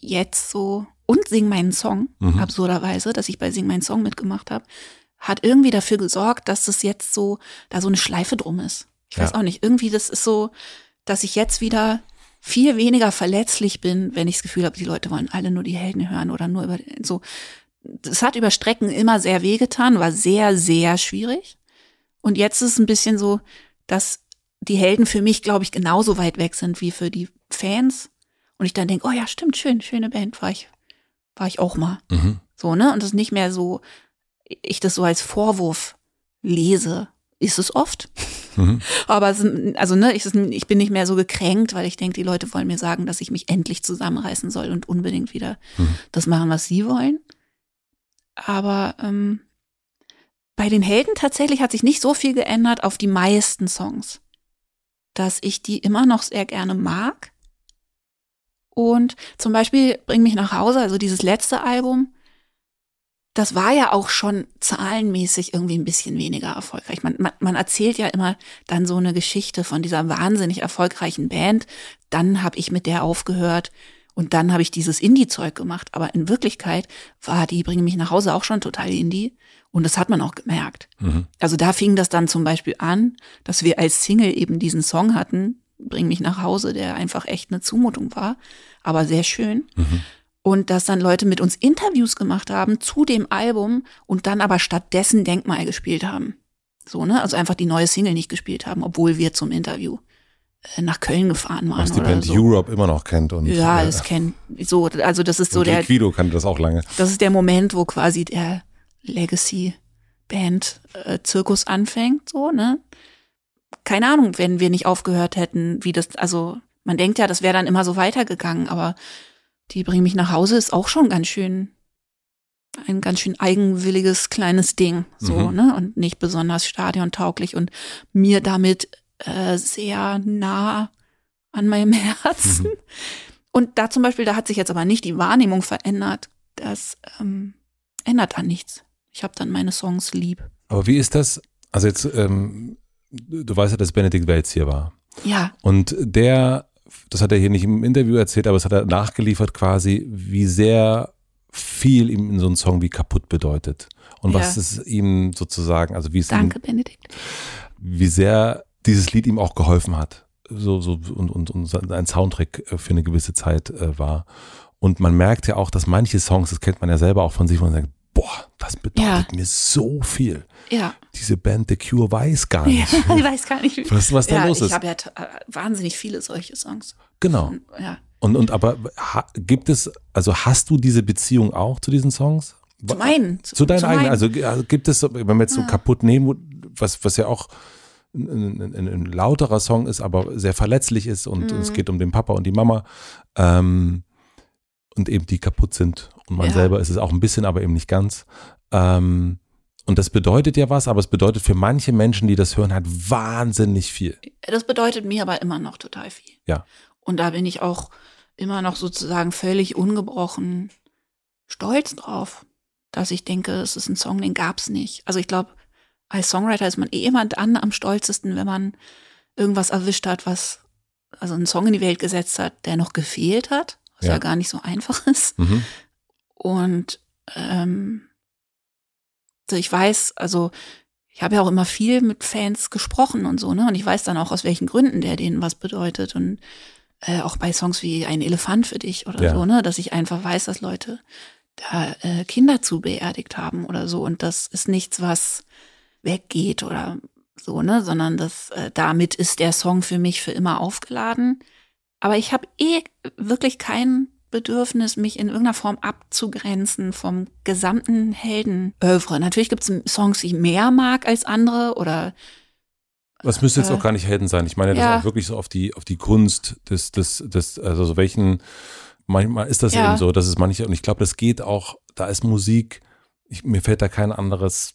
jetzt so und Sing meinen Song, mhm. absurderweise, dass ich bei Sing meinen Song mitgemacht habe, hat irgendwie dafür gesorgt, dass das jetzt so, da so eine Schleife drum ist. Ich weiß ja. auch nicht. Irgendwie, das ist so, dass ich jetzt wieder viel weniger verletzlich bin, wenn ich das Gefühl habe, die Leute wollen alle nur die Helden hören oder nur über so. Das hat über Strecken immer sehr wehgetan, war sehr, sehr schwierig. Und jetzt ist es ein bisschen so, dass die Helden für mich, glaube ich, genauso weit weg sind wie für die Fans. Und ich dann denke, oh ja, stimmt, schön, schöne Band, war ich, war ich auch mal. Mhm. So, ne? Und das ist nicht mehr so, ich das so als Vorwurf lese, ist es oft. Mhm. Aber es, also ne, ich, ich bin nicht mehr so gekränkt, weil ich denke, die Leute wollen mir sagen, dass ich mich endlich zusammenreißen soll und unbedingt wieder mhm. das machen, was sie wollen. Aber ähm, bei den Helden tatsächlich hat sich nicht so viel geändert auf die meisten Songs, dass ich die immer noch sehr gerne mag. Und zum Beispiel Bring mich nach Hause, also dieses letzte Album, das war ja auch schon zahlenmäßig irgendwie ein bisschen weniger erfolgreich. Man, man, man erzählt ja immer dann so eine Geschichte von dieser wahnsinnig erfolgreichen Band. Dann habe ich mit der aufgehört und dann habe ich dieses Indie-Zeug gemacht. Aber in Wirklichkeit war die Bringe mich nach Hause auch schon total Indie. Und das hat man auch gemerkt. Mhm. Also da fing das dann zum Beispiel an, dass wir als Single eben diesen Song hatten, Bring mich nach Hause, der einfach echt eine Zumutung war, aber sehr schön. Mhm und dass dann Leute mit uns Interviews gemacht haben zu dem Album und dann aber stattdessen Denkmal gespielt haben. So, ne? Also einfach die neue Single nicht gespielt haben, obwohl wir zum Interview äh, nach Köln gefahren waren. Was die Band so. Europe immer noch kennt und. Ja, äh, das kennt, so, also das ist so der. Guido kannte das auch lange. Das ist der Moment, wo quasi der Legacy Band äh, Zirkus anfängt, so, ne? Keine Ahnung, wenn wir nicht aufgehört hätten, wie das, also man denkt ja, das wäre dann immer so weitergegangen, aber die bringen mich nach Hause ist auch schon ganz schön ein ganz schön eigenwilliges kleines Ding, so, mhm. ne, und nicht besonders stadiontauglich und mir damit äh, sehr nah an meinem Herzen. Mhm. Und da zum Beispiel, da hat sich jetzt aber nicht die Wahrnehmung verändert. Das ähm, ändert an nichts. Ich habe dann meine Songs lieb. Aber wie ist das? Also jetzt, ähm, du weißt ja, dass Benedikt Welz hier war. Ja. Und der das hat er hier nicht im Interview erzählt, aber es hat er nachgeliefert quasi, wie sehr viel ihm in so einem Song wie kaputt bedeutet. Und ja. was es ihm sozusagen, also wie es Danke, ihm, Benedikt. Wie sehr dieses Lied ihm auch geholfen hat. So, so, und, und, und ein Soundtrack äh, für eine gewisse Zeit äh, war. Und man merkt ja auch, dass manche Songs, das kennt man ja selber auch von sich, wo man sagt, boah, das bedeutet ja. mir so viel. Ja. Diese Band The Cure weiß gar nicht. Ja, ich weiß gar nicht, was, was da ja, los ist. Ich habe ja äh, wahnsinnig viele solche Songs. Genau. Ja. Und, und aber ha, gibt es, also hast du diese Beziehung auch zu diesen Songs? Zu meinen. Zu, zu deinen zu eigenen. Also, gibt es, wenn wir jetzt so kaputt nehmen, was, was ja auch ein, ein, ein, lauterer Song ist, aber sehr verletzlich ist und, mhm. es geht um den Papa und die Mama ähm, und eben die kaputt sind und man ja. selber ist es auch ein bisschen, aber eben nicht ganz. Ähm, Und das bedeutet ja was, aber es bedeutet für manche Menschen, die das hören, halt wahnsinnig viel. Das bedeutet mir aber immer noch total viel. Ja. Und da bin ich auch immer noch sozusagen völlig ungebrochen stolz drauf, dass ich denke, es ist ein Song, den gab's nicht. Also ich glaube, als Songwriter ist man eh immer dann am stolzesten, wenn man irgendwas erwischt hat, was also einen Song in die Welt gesetzt hat, der noch gefehlt hat, was ja, Ja. gar nicht so einfach ist. Mhm. Und ähm, also ich weiß, also ich habe ja auch immer viel mit Fans gesprochen und so, ne? Und ich weiß dann auch, aus welchen Gründen der denen was bedeutet. Und äh, auch bei Songs wie Ein Elefant für dich oder Ja. so, ne? Dass ich einfach weiß, dass Leute da äh, Kinder zu beerdigt haben oder so. Und das ist nichts, was weggeht oder so, ne? Sondern das, äh, damit ist der Song für mich für immer aufgeladen. Aber ich habe eh wirklich kein Bedürfnis, mich in irgendeiner Form abzugrenzen vom gesamten Heldenövre. Natürlich gibt es Songs, die ich mehr mag als andere oder Das müsste jetzt Äh, auch gar nicht Helden sein. Ich meine das ja. auch wirklich so auf die, auf die Kunst des, des, des, also so welchen, manchmal ist das Ja. eben so, dass es manche, und ich glaube, das geht auch, da ist Musik, ich, mir fällt da kein anderes,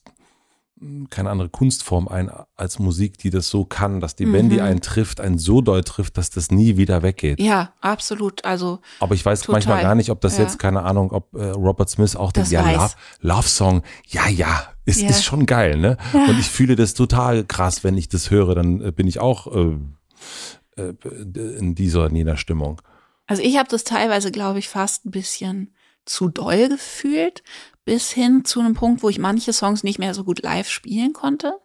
keine andere Kunstform ein als Musik, die das so kann, dass die, wenn die Mhm. einen trifft, einen so doll trifft, dass das nie wieder weggeht. ja, absolut. Also Aber ich weiß Total. manchmal gar nicht, ob das Ja. jetzt, keine Ahnung, ob äh, Robert Smith auch Das ja. Love, Love Song, ja, ja, ist, Ja. ist schon geil, ne? Und ich fühle das total krass, wenn ich das höre, dann äh, bin ich auch äh, äh, in dieser, in jener Stimmung. Also ich habe das teilweise, glaube ich, fast ein bisschen zu doll gefühlt, bis hin zu einem Punkt, wo ich manche Songs nicht mehr so gut live spielen konnte,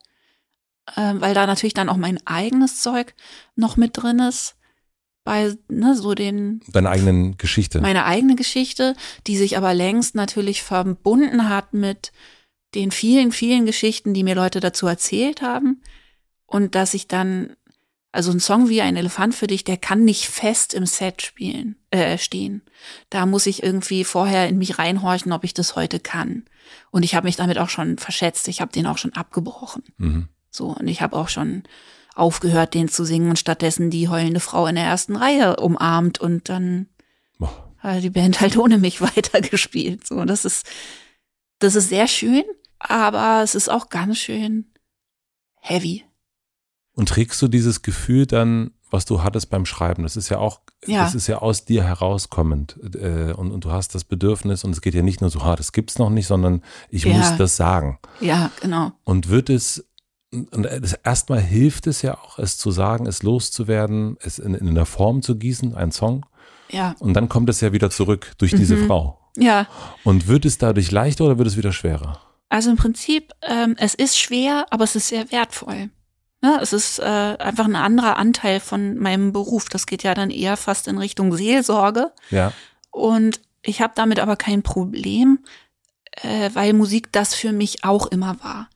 ähm, weil da natürlich dann auch mein eigenes Zeug noch mit drin ist, bei ne, so den Deine eigenen Geschichte. meine eigene Geschichte, die sich aber längst natürlich verbunden hat mit den vielen, vielen Geschichten, die mir Leute dazu erzählt haben. Und dass ich dann, also ein Song wie ein Elefant für dich, der kann nicht fest im Set spielen, äh, stehen. Da muss ich irgendwie vorher in mich reinhorchen, ob ich das heute kann. Und ich habe mich damit auch schon verschätzt. Ich habe den auch schon abgebrochen. mhm. So, und ich habe auch schon aufgehört, den zu singen und stattdessen die heulende Frau in der ersten Reihe umarmt und dann hat die Band halt ohne mich weitergespielt. So, das ist, das ist sehr schön, aber es ist auch ganz schön heavy. Und trägst du dieses Gefühl dann, was du hattest beim Schreiben? Das ist ja auch, Ja. das ist ja aus dir herauskommend. Äh, und, und du hast das Bedürfnis, und es geht ja nicht nur so, ha, das gibt's noch nicht, sondern ich Ja. muss das sagen. Ja, genau. Und wird es, und das erstmal hilft es ja auch, es zu sagen, es loszuwerden, es in, in einer Form zu gießen, ein Song. Ja, Und dann kommt es ja wieder zurück durch diese Mhm. Frau. ja. Und wird es dadurch leichter oder wird es wieder schwerer? Also im Prinzip, ähm, es ist schwer, aber es ist sehr wertvoll. Ne? Es ist äh, einfach ein anderer Anteil von meinem Beruf. Das geht ja dann eher fast in Richtung Seelsorge. Ja. Und ich habe damit aber kein Problem, äh, weil Musik das für mich auch immer war.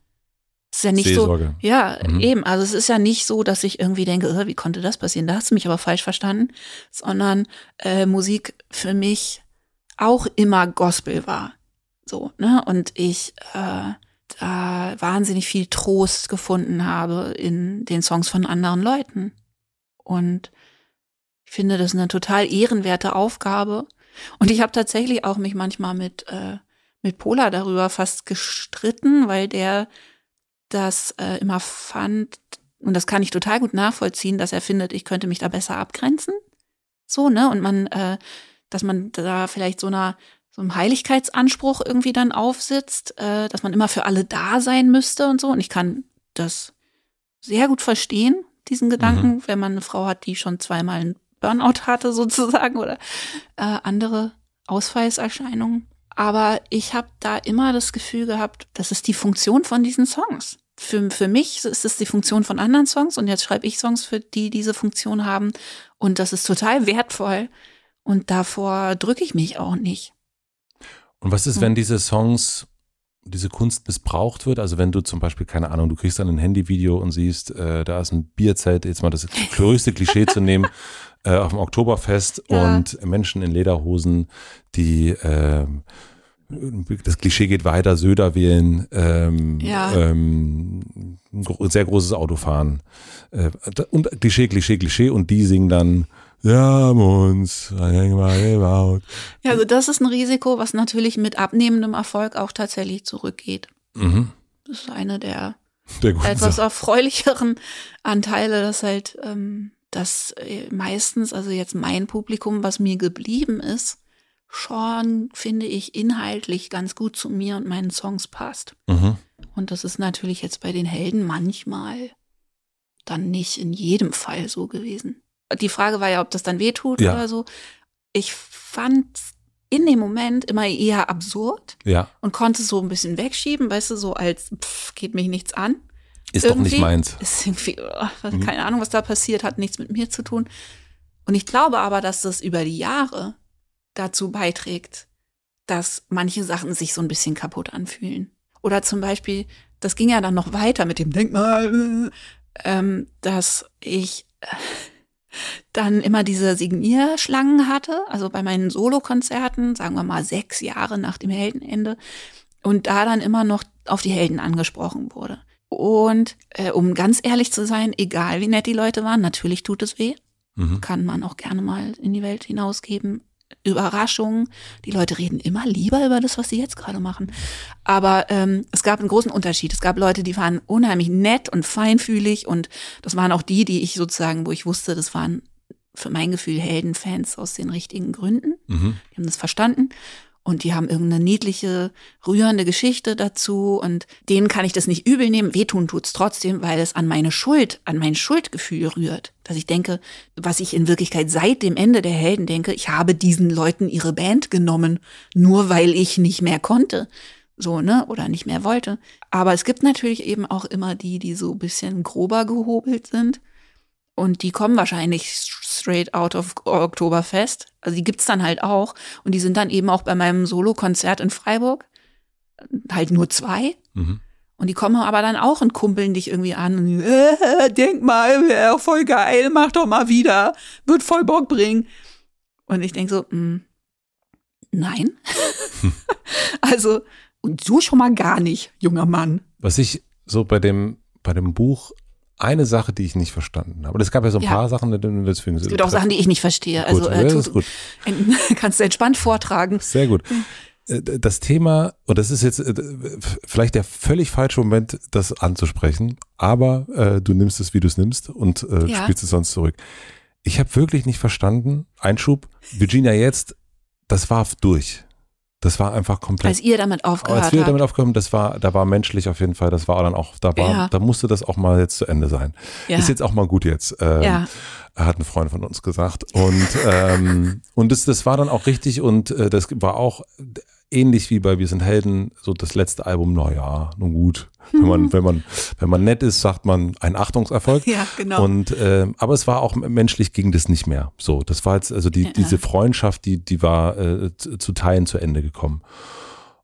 Ist ja nicht Seelsorge. so. Ja, Mhm. eben. Also es ist ja nicht so, dass ich irgendwie denke, äh, wie konnte das passieren? Da hast du mich aber falsch verstanden. Sondern äh, Musik für mich auch immer Gospel war. So, ne? Und ich äh, da wahnsinnig viel Trost gefunden habe in den Songs von anderen Leuten. Und ich finde das eine total ehrenwerte Aufgabe. Und ich habe tatsächlich auch mich manchmal mit, äh, mit Pola darüber fast gestritten, weil der das äh, immer fand, und das kann ich total gut nachvollziehen, dass er findet, ich könnte mich da besser abgrenzen. So, ne? Und man, äh, dass man da vielleicht so einer so einem Heiligkeitsanspruch irgendwie dann aufsitzt, äh, dass man immer für alle da sein müsste und so. Und ich kann das sehr gut verstehen, diesen Gedanken, wenn man eine Frau hat, die schon zweimal einen Burnout hatte sozusagen oder äh, andere Ausfallserscheinungen. Aber ich habe da immer das Gefühl gehabt, das ist die Funktion von diesen Songs. Für, für mich ist es die Funktion von anderen Songs und jetzt schreibe ich Songs, für die diese Funktion haben. Und das ist total wertvoll. Und davor drücke ich mich auch nicht. Und was ist, Hm. wenn diese Songs, diese Kunst missbraucht wird? Also wenn du zum Beispiel, keine Ahnung, du kriegst dann ein Handyvideo und siehst, äh, da ist ein Bierzelt, jetzt mal das größte Klischee zu nehmen, äh, auf dem Oktoberfest Ja. und Menschen in Lederhosen, die äh, das Klischee geht weiter, Söder wählen, ähm, Ja. ähm, ein sehr großes Auto fahren. Äh, und Klischee, Klischee, Klischee und die singen dann wir haben uns gebaut. Ja, also das ist ein Risiko, was natürlich mit abnehmendem Erfolg auch tatsächlich zurückgeht. Mhm. Das ist eine der Der etwas Sache. erfreulicheren Anteile, dass halt ähm, das äh, meistens, also jetzt mein Publikum, was mir geblieben ist, schon, finde ich, inhaltlich ganz gut zu mir und meinen Songs passt. Mhm. Und das ist natürlich jetzt bei den Helden manchmal dann nicht in jedem Fall so gewesen. Die Frage war ja, ob das dann wehtut Ja. oder so. Ich fand in dem Moment immer eher absurd Ja, und konnte es so ein bisschen wegschieben, weißt du, so als pff, geht mich nichts an. ist doch nicht Irgendwie meins. Ist irgendwie, oh, Mhm. keine Ahnung, was da passiert, hat nichts mit mir zu tun. Und ich glaube aber, dass das über die Jahre dazu beiträgt, dass manche Sachen sich so ein bisschen kaputt anfühlen. Oder zum Beispiel, das ging ja dann noch weiter mit dem Denkmal, ähm, dass ich dann immer diese Signierschlangen hatte, also bei meinen Solokonzerten, sagen wir mal sechs Jahre nach dem Heldenende, und da dann immer noch auf die Helden angesprochen wurde. Und äh, um ganz ehrlich zu sein, egal wie nett die Leute waren, natürlich tut es weh, Mhm. kann man auch gerne mal in die Welt hinausgeben. Überraschungen. Die Leute reden immer lieber über das, was sie jetzt gerade machen. Aber ähm, es gab einen großen Unterschied. Es gab Leute, die waren unheimlich nett und feinfühlig und das waren auch die, die ich sozusagen, wo ich wusste, das waren für mein Gefühl Heldenfans aus den richtigen Gründen. Mhm. Die haben das verstanden und die haben irgendeine niedliche, rührende Geschichte dazu und denen kann ich das nicht übel nehmen. Wehtun tut's trotzdem, weil es an meine Schuld, an mein Schuldgefühl rührt. Dass ich denke, was ich in Wirklichkeit seit dem Ende der Helden denke, ich habe diesen Leuten ihre Band genommen, nur weil ich nicht mehr konnte. So, ne? Oder nicht mehr wollte. Aber es gibt natürlich eben auch immer die, die so bisschen grober gehobelt sind. Und die kommen wahrscheinlich straight out of Oktoberfest. Also die gibt's dann halt auch. Und die sind dann eben auch bei meinem Solo-Konzert in Freiburg. Halt nur zwei. Mhm. Und die kommen aber dann auch und kumpeln dich irgendwie an. Und, äh, denk mal, wäre voll geil, mach doch mal wieder. Wird voll Bock bringen. Und ich denk so, mh, nein. also, und so schon mal gar nicht, junger Mann. Was ich so bei dem, bei dem Buch, eine Sache, die ich nicht verstanden habe. Es gab ja so ein Ja. paar Sachen, deswegen Es gibt auch Sachen, die ich nicht verstehe. Gut, Also, äh, das tut, ist gut. kannst du entspannt vortragen. Sehr gut. Äh, Das Thema, und das ist jetzt äh, vielleicht der völlig falsche Moment, das anzusprechen, aber äh, du nimmst es, wie du es nimmst und äh, Ja. spielst es sonst zurück. Ich habe wirklich nicht verstanden, Einschub, Virginia jetzt, das war durch. Das war einfach komplett. Als ihr damit aufgehört als wir damit aufgekommen, das war, da war menschlich auf jeden Fall, das war dann auch, da war, Ja. da musste das auch mal jetzt zu Ende sein. ja. Ist jetzt auch mal gut jetzt. Ähm, Ja. Hat ein Freund von uns gesagt. Und, ähm, und das, das war dann auch richtig und äh, das war auch ähnlich wie bei Wir sind Helden, so das letzte Album, naja, nun gut. Wenn man, wenn man, wenn man nett ist, sagt man ein Achtungserfolg. Ja, genau. Und ähm, aber es war auch menschlich ging das nicht mehr. So, das war jetzt also die Ja. diese Freundschaft, die die war äh, zu, zu Teilen zu Ende gekommen.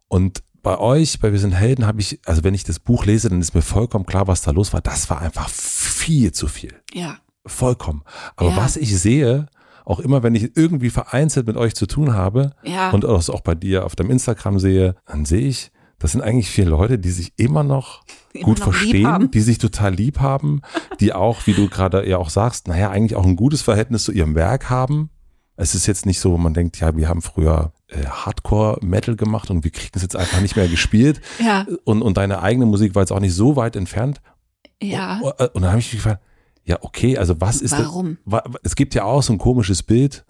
Und bei euch, bei Wir sind Helden, habe ich, also wenn ich das Buch lese, dann ist mir vollkommen klar, was da los war. Das war einfach viel zu viel. ja. Vollkommen. Aber Ja. was ich sehe, auch immer wenn ich irgendwie vereinzelt mit euch zu tun habe Ja. und das auch bei dir auf deinem Instagram sehe, dann sehe ich, das sind eigentlich vier Leute, die sich immer noch Immer gut noch verstehen, die sich total lieb haben, die auch, wie du gerade ja auch sagst, naja, eigentlich auch ein gutes Verhältnis zu ihrem Werk haben. Es ist jetzt nicht so, man denkt, ja, wir haben früher äh, Hardcore-Metal gemacht und wir kriegen es jetzt einfach nicht mehr gespielt. ja. Und, und deine eigene Musik war jetzt auch nicht so weit entfernt. Ja. Und, und dann habe ich mich gefragt, ja, okay, also was ist Warum? Das, es gibt ja auch so ein komisches Bild,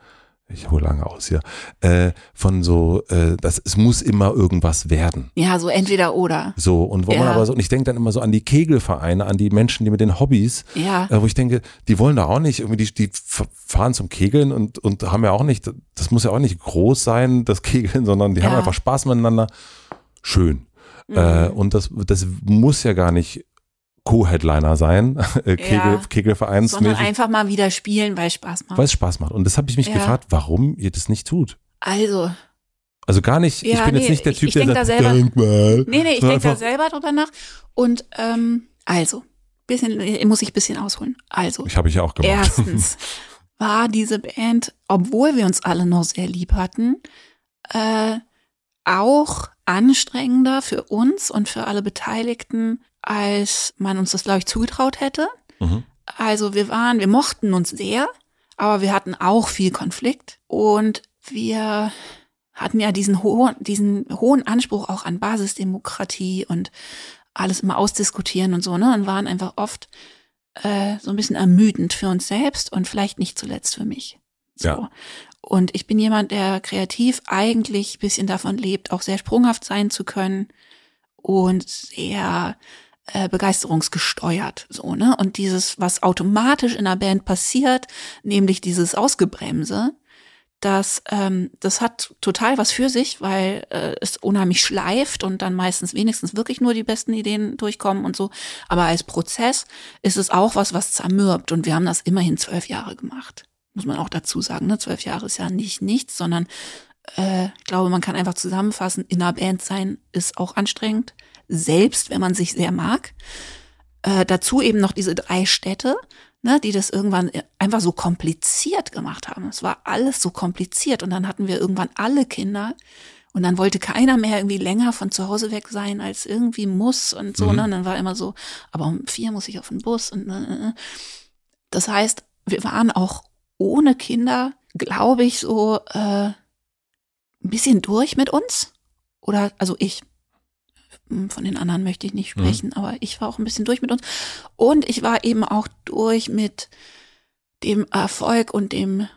ich hole lange aus hier, äh, von so, äh, das, es muss immer irgendwas werden. Ja, so entweder oder. So, und wo man Ja. aber so, und ich denke dann immer so an die Kegelvereine, an die Menschen, die mit den Hobbys, Ja. äh, wo ich denke, die wollen da auch nicht, irgendwie, die, die fahren zum Kegeln und, und haben ja auch nicht, das muss ja auch nicht groß sein, das Kegeln, sondern die haben Ja. einfach Spaß miteinander. Schön. Mhm. Äh, und das, das muss ja gar nicht Co-Headliner sein, äh, Kegel, Ja. Sondern Kegelvereinsmäßig, einfach mal wieder spielen, weil es Spaß macht. weil es Spaß macht. Und das habe ich mich Ja. gefragt, warum ihr das nicht tut. Also, Also gar nicht, ich Ja, bin nee, jetzt nicht der ich- Typ, ich der denk sagt, da selber- denk mal. nee, nee, ich Sondern denke da selber drüber nach. Und ähm, also, bisschen, muss ich ein bisschen ausholen. Also, Ich habe ich ja auch gemacht. erstens war diese Band, obwohl wir uns alle noch sehr lieb hatten, äh, auch anstrengender für uns und für alle Beteiligten, als man uns das, glaube ich, zugetraut hätte. Mhm. Also wir waren, wir mochten uns sehr, aber wir hatten auch viel Konflikt und wir hatten ja diesen hohen, diesen hohen Anspruch auch an Basisdemokratie und alles immer ausdiskutieren und so, ne? Und waren einfach oft äh, so ein bisschen ermüdend für uns selbst und vielleicht nicht zuletzt für mich. So. Ja. Und ich bin jemand, der kreativ eigentlich ein bisschen davon lebt, auch sehr sprunghaft sein zu können und sehr äh, begeisterungsgesteuert, so, ne? Und dieses, was automatisch in einer Band passiert, nämlich dieses Ausgebremse, das, ähm, das hat total was für sich, weil äh, es unheimlich schleift und dann meistens wenigstens wirklich nur die besten Ideen durchkommen und so. Aber als Prozess ist es auch was, was zermürbt. Und wir haben das immerhin zwölf Jahre gemacht. Muss man auch dazu sagen. Ne? Zwölf Jahre ist ja nicht nichts, sondern äh, ich glaube, man kann einfach zusammenfassen, in einer Band sein ist auch anstrengend, selbst wenn man sich sehr mag. Äh, dazu eben noch diese drei Städte ne, die das irgendwann einfach so kompliziert gemacht haben. Es war alles so kompliziert und dann hatten wir irgendwann alle Kinder und dann wollte keiner mehr irgendwie länger von zu Hause weg sein, als irgendwie muss und so. Mhm. Ne? Und dann war immer so, aber um vier muss ich auf den Bus. Und, äh, das heißt, wir waren auch ohne Kinder, glaube ich, so äh, ein bisschen durch mit uns. Oder, also ich, von den anderen möchte ich nicht mhm. sprechen, mhm. aber ich war auch ein bisschen durch mit uns. Und ich war eben auch durch mit dem Erfolg und dem,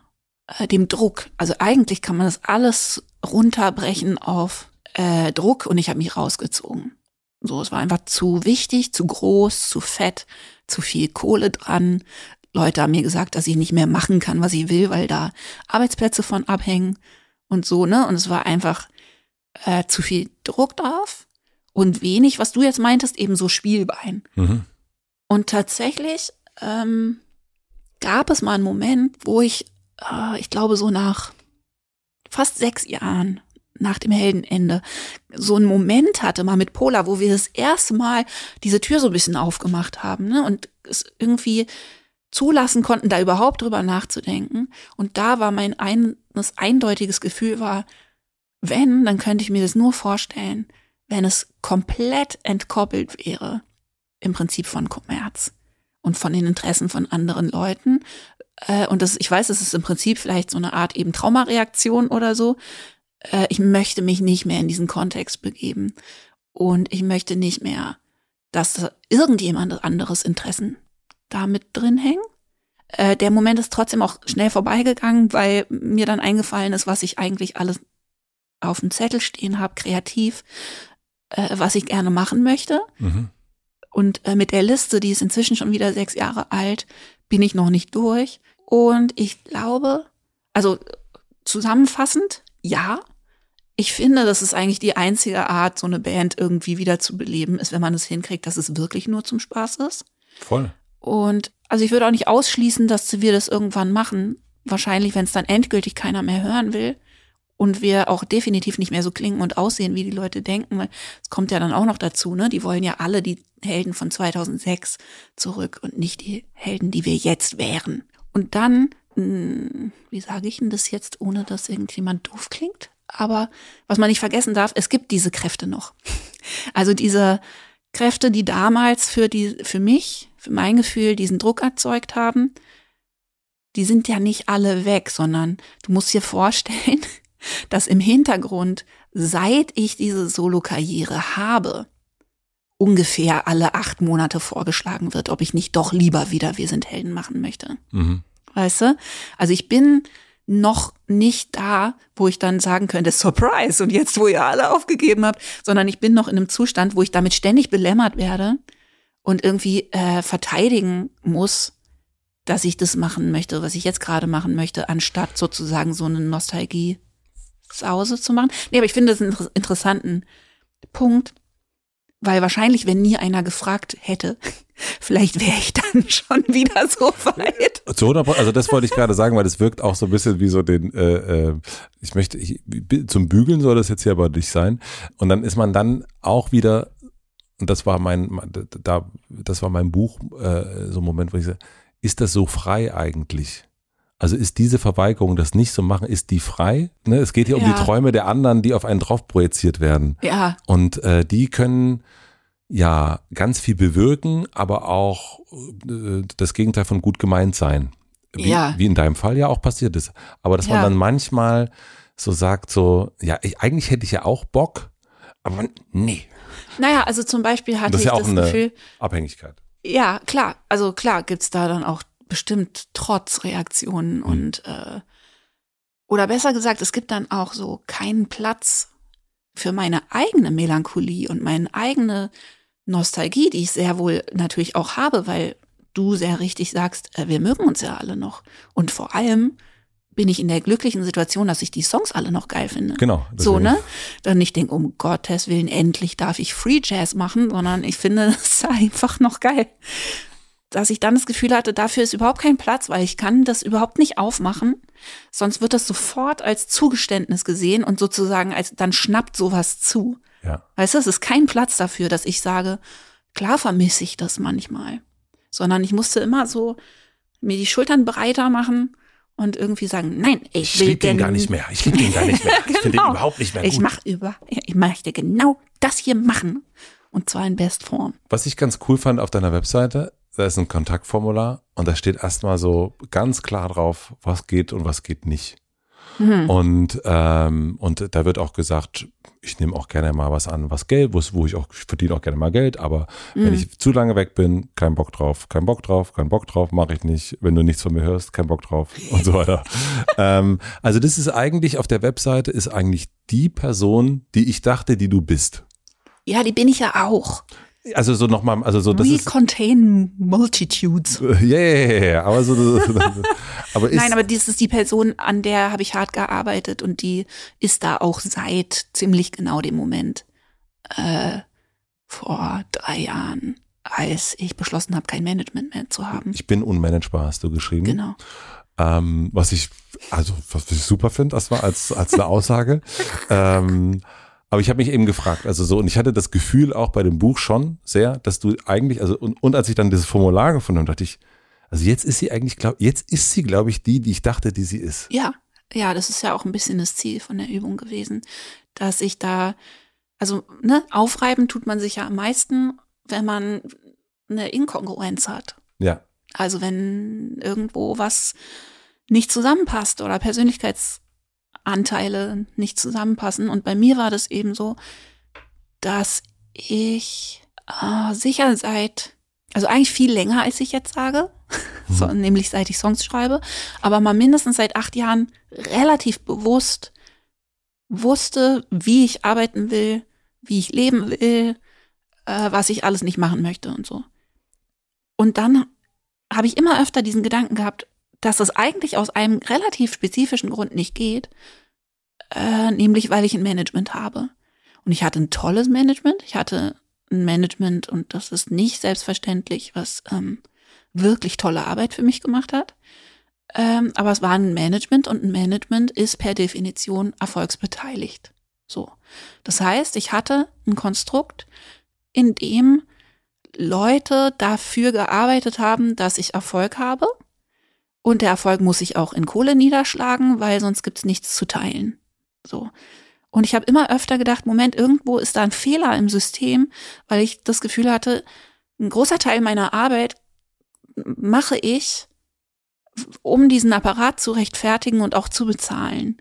äh, dem Druck. Also eigentlich kann man das alles runterbrechen auf äh, Druck und ich habe mich rausgezogen. So, es war einfach zu wichtig, zu groß, zu fett, zu viel Kohle dran. Leute haben mir gesagt, dass ich nicht mehr machen kann, was ich will, weil da Arbeitsplätze von abhängen und so, ne? Und es war einfach äh, zu viel Druck drauf und wenig, was du jetzt meintest, eben so Spielbein. Mhm. Und tatsächlich ähm, gab es mal einen Moment, wo ich, äh, ich glaube, so nach fast sechs Jahren nach dem Heldenende so einen Moment hatte, mal mit Pola, wo wir das erste Mal diese Tür so ein bisschen aufgemacht haben ne? und es irgendwie zulassen konnten, da überhaupt drüber nachzudenken. Und da war mein eines eindeutiges Gefühl war, wenn, dann könnte ich mir das nur vorstellen, wenn es komplett entkoppelt wäre, im Prinzip von Kommerz und von den Interessen von anderen Leuten. Äh, und das, ich weiß, es ist im Prinzip vielleicht so eine Art eben Traumareaktion oder so. Äh, ich möchte mich nicht mehr in diesen Kontext begeben. Und ich möchte nicht mehr, dass irgendjemand anderes Interessen damit drin hängen. Äh, der Moment ist trotzdem auch schnell vorbeigegangen, weil mir dann eingefallen ist, was ich eigentlich alles auf dem Zettel stehen habe, kreativ äh, was ich gerne machen möchte. Mhm. Und äh, mit der Liste, die ist inzwischen schon wieder sechs Jahre alt, bin ich noch nicht durch. Und ich glaube, also zusammenfassend, ja, ich finde, das ist eigentlich die einzige Art, so eine Band irgendwie wieder zu beleben, ist, wenn man es hinkriegt, dass es wirklich nur zum Spaß ist. Voll. Und also ich würde auch nicht ausschließen, dass wir das irgendwann machen. Wahrscheinlich, wenn es dann endgültig keiner mehr hören will und wir auch definitiv nicht mehr so klingen und aussehen, wie die Leute denken. Es kommt ja dann auch noch dazu, ne? Die wollen ja alle die Helden von 2006 zurück und nicht die Helden, die wir jetzt wären. Und dann, hm, wie sage ich denn das jetzt, ohne dass irgendjemand doof klingt? Aber was man nicht vergessen darf, es gibt diese Kräfte noch. Also diese Kräfte, die damals für die, für mich, für mein Gefühl diesen Druck erzeugt haben, die sind ja nicht alle weg, sondern du musst dir vorstellen, dass im Hintergrund, seit ich diese Solo-Karriere habe, ungefähr alle acht Monate vorgeschlagen wird, ob ich nicht doch lieber wieder Wir sind Helden machen möchte. Mhm. Weißt du? Also ich bin noch nicht da, wo ich dann sagen könnte, Surprise, und jetzt, wo ihr alle aufgegeben habt, sondern ich bin noch in einem Zustand, wo ich damit ständig belämmert werde und irgendwie äh, verteidigen muss, dass ich das machen möchte, was ich jetzt gerade machen möchte, anstatt sozusagen so eine Nostalgie zu Hause zu machen. Nee, aber ich finde das einen interessanten Punkt, weil wahrscheinlich, wenn nie einer gefragt hätte, vielleicht wäre ich dann schon wieder so weit. Zu 100% also das wollte ich gerade sagen, weil das wirkt auch so ein bisschen wie so den, äh, äh, ich möchte, ich, zum Bügeln soll das jetzt hier aber nicht sein. Und dann ist man dann auch wieder, und das war mein, da, das war mein Buch, äh, so ein Moment, wo ich sage, ist das so frei eigentlich? Also ist diese Verweigerung, das nicht zu machen, ist die frei? Ne? Es geht hier ja. um die Träume der anderen, die auf einen drauf projiziert werden. Ja. Und äh, die können ja ganz viel bewirken, aber auch äh, das Gegenteil von gut gemeint sein. Wie, ja. wie in deinem Fall ja auch passiert ist. Aber dass ja. man dann manchmal so sagt, so, ja, ich, eigentlich hätte ich ja auch Bock, aber nee. Naja, also zum Beispiel hatte Das ist ja ich auch das eine Gefühl, Abhängigkeit. ja, klar, also klar gibt's da dann auch bestimmt Trotzreaktionen Mhm. und äh, oder besser gesagt, es gibt dann auch so keinen Platz für meine eigene Melancholie und meine eigene Nostalgie, die ich sehr wohl natürlich auch habe, weil du sehr richtig sagst, äh, wir mögen uns ja alle noch. Und vor allem bin ich in der glücklichen Situation, dass ich die Songs alle noch geil finde. Genau. So, deswegen- ne? Dann nicht denke, um Gottes Willen, endlich darf ich Free Jazz machen, sondern ich finde es einfach noch geil. Dass ich dann das Gefühl hatte, dafür ist überhaupt kein Platz, weil ich kann das überhaupt nicht aufmachen. Sonst wird das sofort als Zugeständnis gesehen und sozusagen als, dann schnappt sowas zu. Ja. Weißt du, es ist kein Platz dafür, dass ich sage, klar vermisse ich das manchmal. Sondern ich musste immer so mir die Schultern breiter machen und irgendwie sagen, nein, ich, Ich will liebe den gar nicht mehr. Ich liebe den gar nicht mehr. Ich finde den Genau. überhaupt nicht mehr Ich gut. mach über, ich möchte genau das hier machen. Und zwar in Bestform. Was ich ganz cool fand auf deiner Webseite, da ist ein Kontaktformular und da steht erstmal so ganz klar drauf, was geht und was geht nicht. Mhm. Und, ähm, und da wird auch gesagt, ich nehme auch gerne mal was an, was Geld, wo, wo ich auch, ich verdiene auch gerne mal Geld, aber wenn Mhm. ich zu lange weg bin, kein Bock drauf, kein Bock drauf, kein Bock drauf, mache ich nicht. Wenn du nichts von mir hörst, kein Bock drauf und so weiter. ähm, also das ist eigentlich auf der Webseite ist eigentlich die Person, die ich dachte, die du bist. Ja, die bin ich ja auch. Also so nochmal, also so das We ist contain multitudes. ja, ja, ja, ja, aber so, aber ist, Nein, aber das ist die Person, an der habe ich hart gearbeitet und die ist da auch seit ziemlich genau dem Moment äh, vor drei Jahren, als ich beschlossen habe, kein Management mehr zu haben. ich bin unmanagebar, hast du geschrieben. Genau. Ähm, was ich, also was ich super finde, das war als, als eine Aussage. ähm, aber ich habe mich eben gefragt, also so, und ich hatte das Gefühl auch bei dem Buch schon sehr, dass du eigentlich, also, und, und als ich dann dieses Formular gefunden habe, dachte ich, also jetzt ist sie eigentlich, glaub, jetzt ist sie, glaube ich, die, die ich dachte, die sie ist. Ja, ja, das ist ja auch ein bisschen das Ziel von der Übung gewesen, dass ich da, also ne, aufreiben tut man sich ja am meisten, wenn man eine Inkongruenz hat. Ja. Also wenn irgendwo was nicht zusammenpasst oder Persönlichkeitsanteile nicht zusammenpassen. Und bei mir war das eben so, dass ich äh, sicher seit, also eigentlich viel länger, als ich jetzt sage, so, nämlich seit ich Songs schreibe, aber mal mindestens seit acht Jahren relativ bewusst wusste, wie ich arbeiten will, wie ich leben will, äh, was ich alles nicht machen möchte und so. Und dann habe ich immer öfter diesen Gedanken gehabt, dass es eigentlich aus einem relativ spezifischen Grund nicht geht, äh, nämlich weil ich ein Management habe. Und ich hatte ein tolles Management. Ich hatte ein Management und das ist nicht selbstverständlich, was ähm, wirklich tolle Arbeit für mich gemacht hat. Ähm, aber es war ein Management und ein Management ist per Definition erfolgsbeteiligt. So. Das heißt, ich hatte ein Konstrukt, in dem Leute dafür gearbeitet haben, dass ich Erfolg habe. Und der Erfolg muss sich auch in Kohle niederschlagen, weil sonst gibt's nichts zu teilen. So. Und ich habe immer öfter gedacht, Moment, irgendwo ist da ein Fehler im System, weil ich das Gefühl hatte, ein großer Teil meiner Arbeit mache ich, um diesen Apparat zu rechtfertigen und auch zu bezahlen.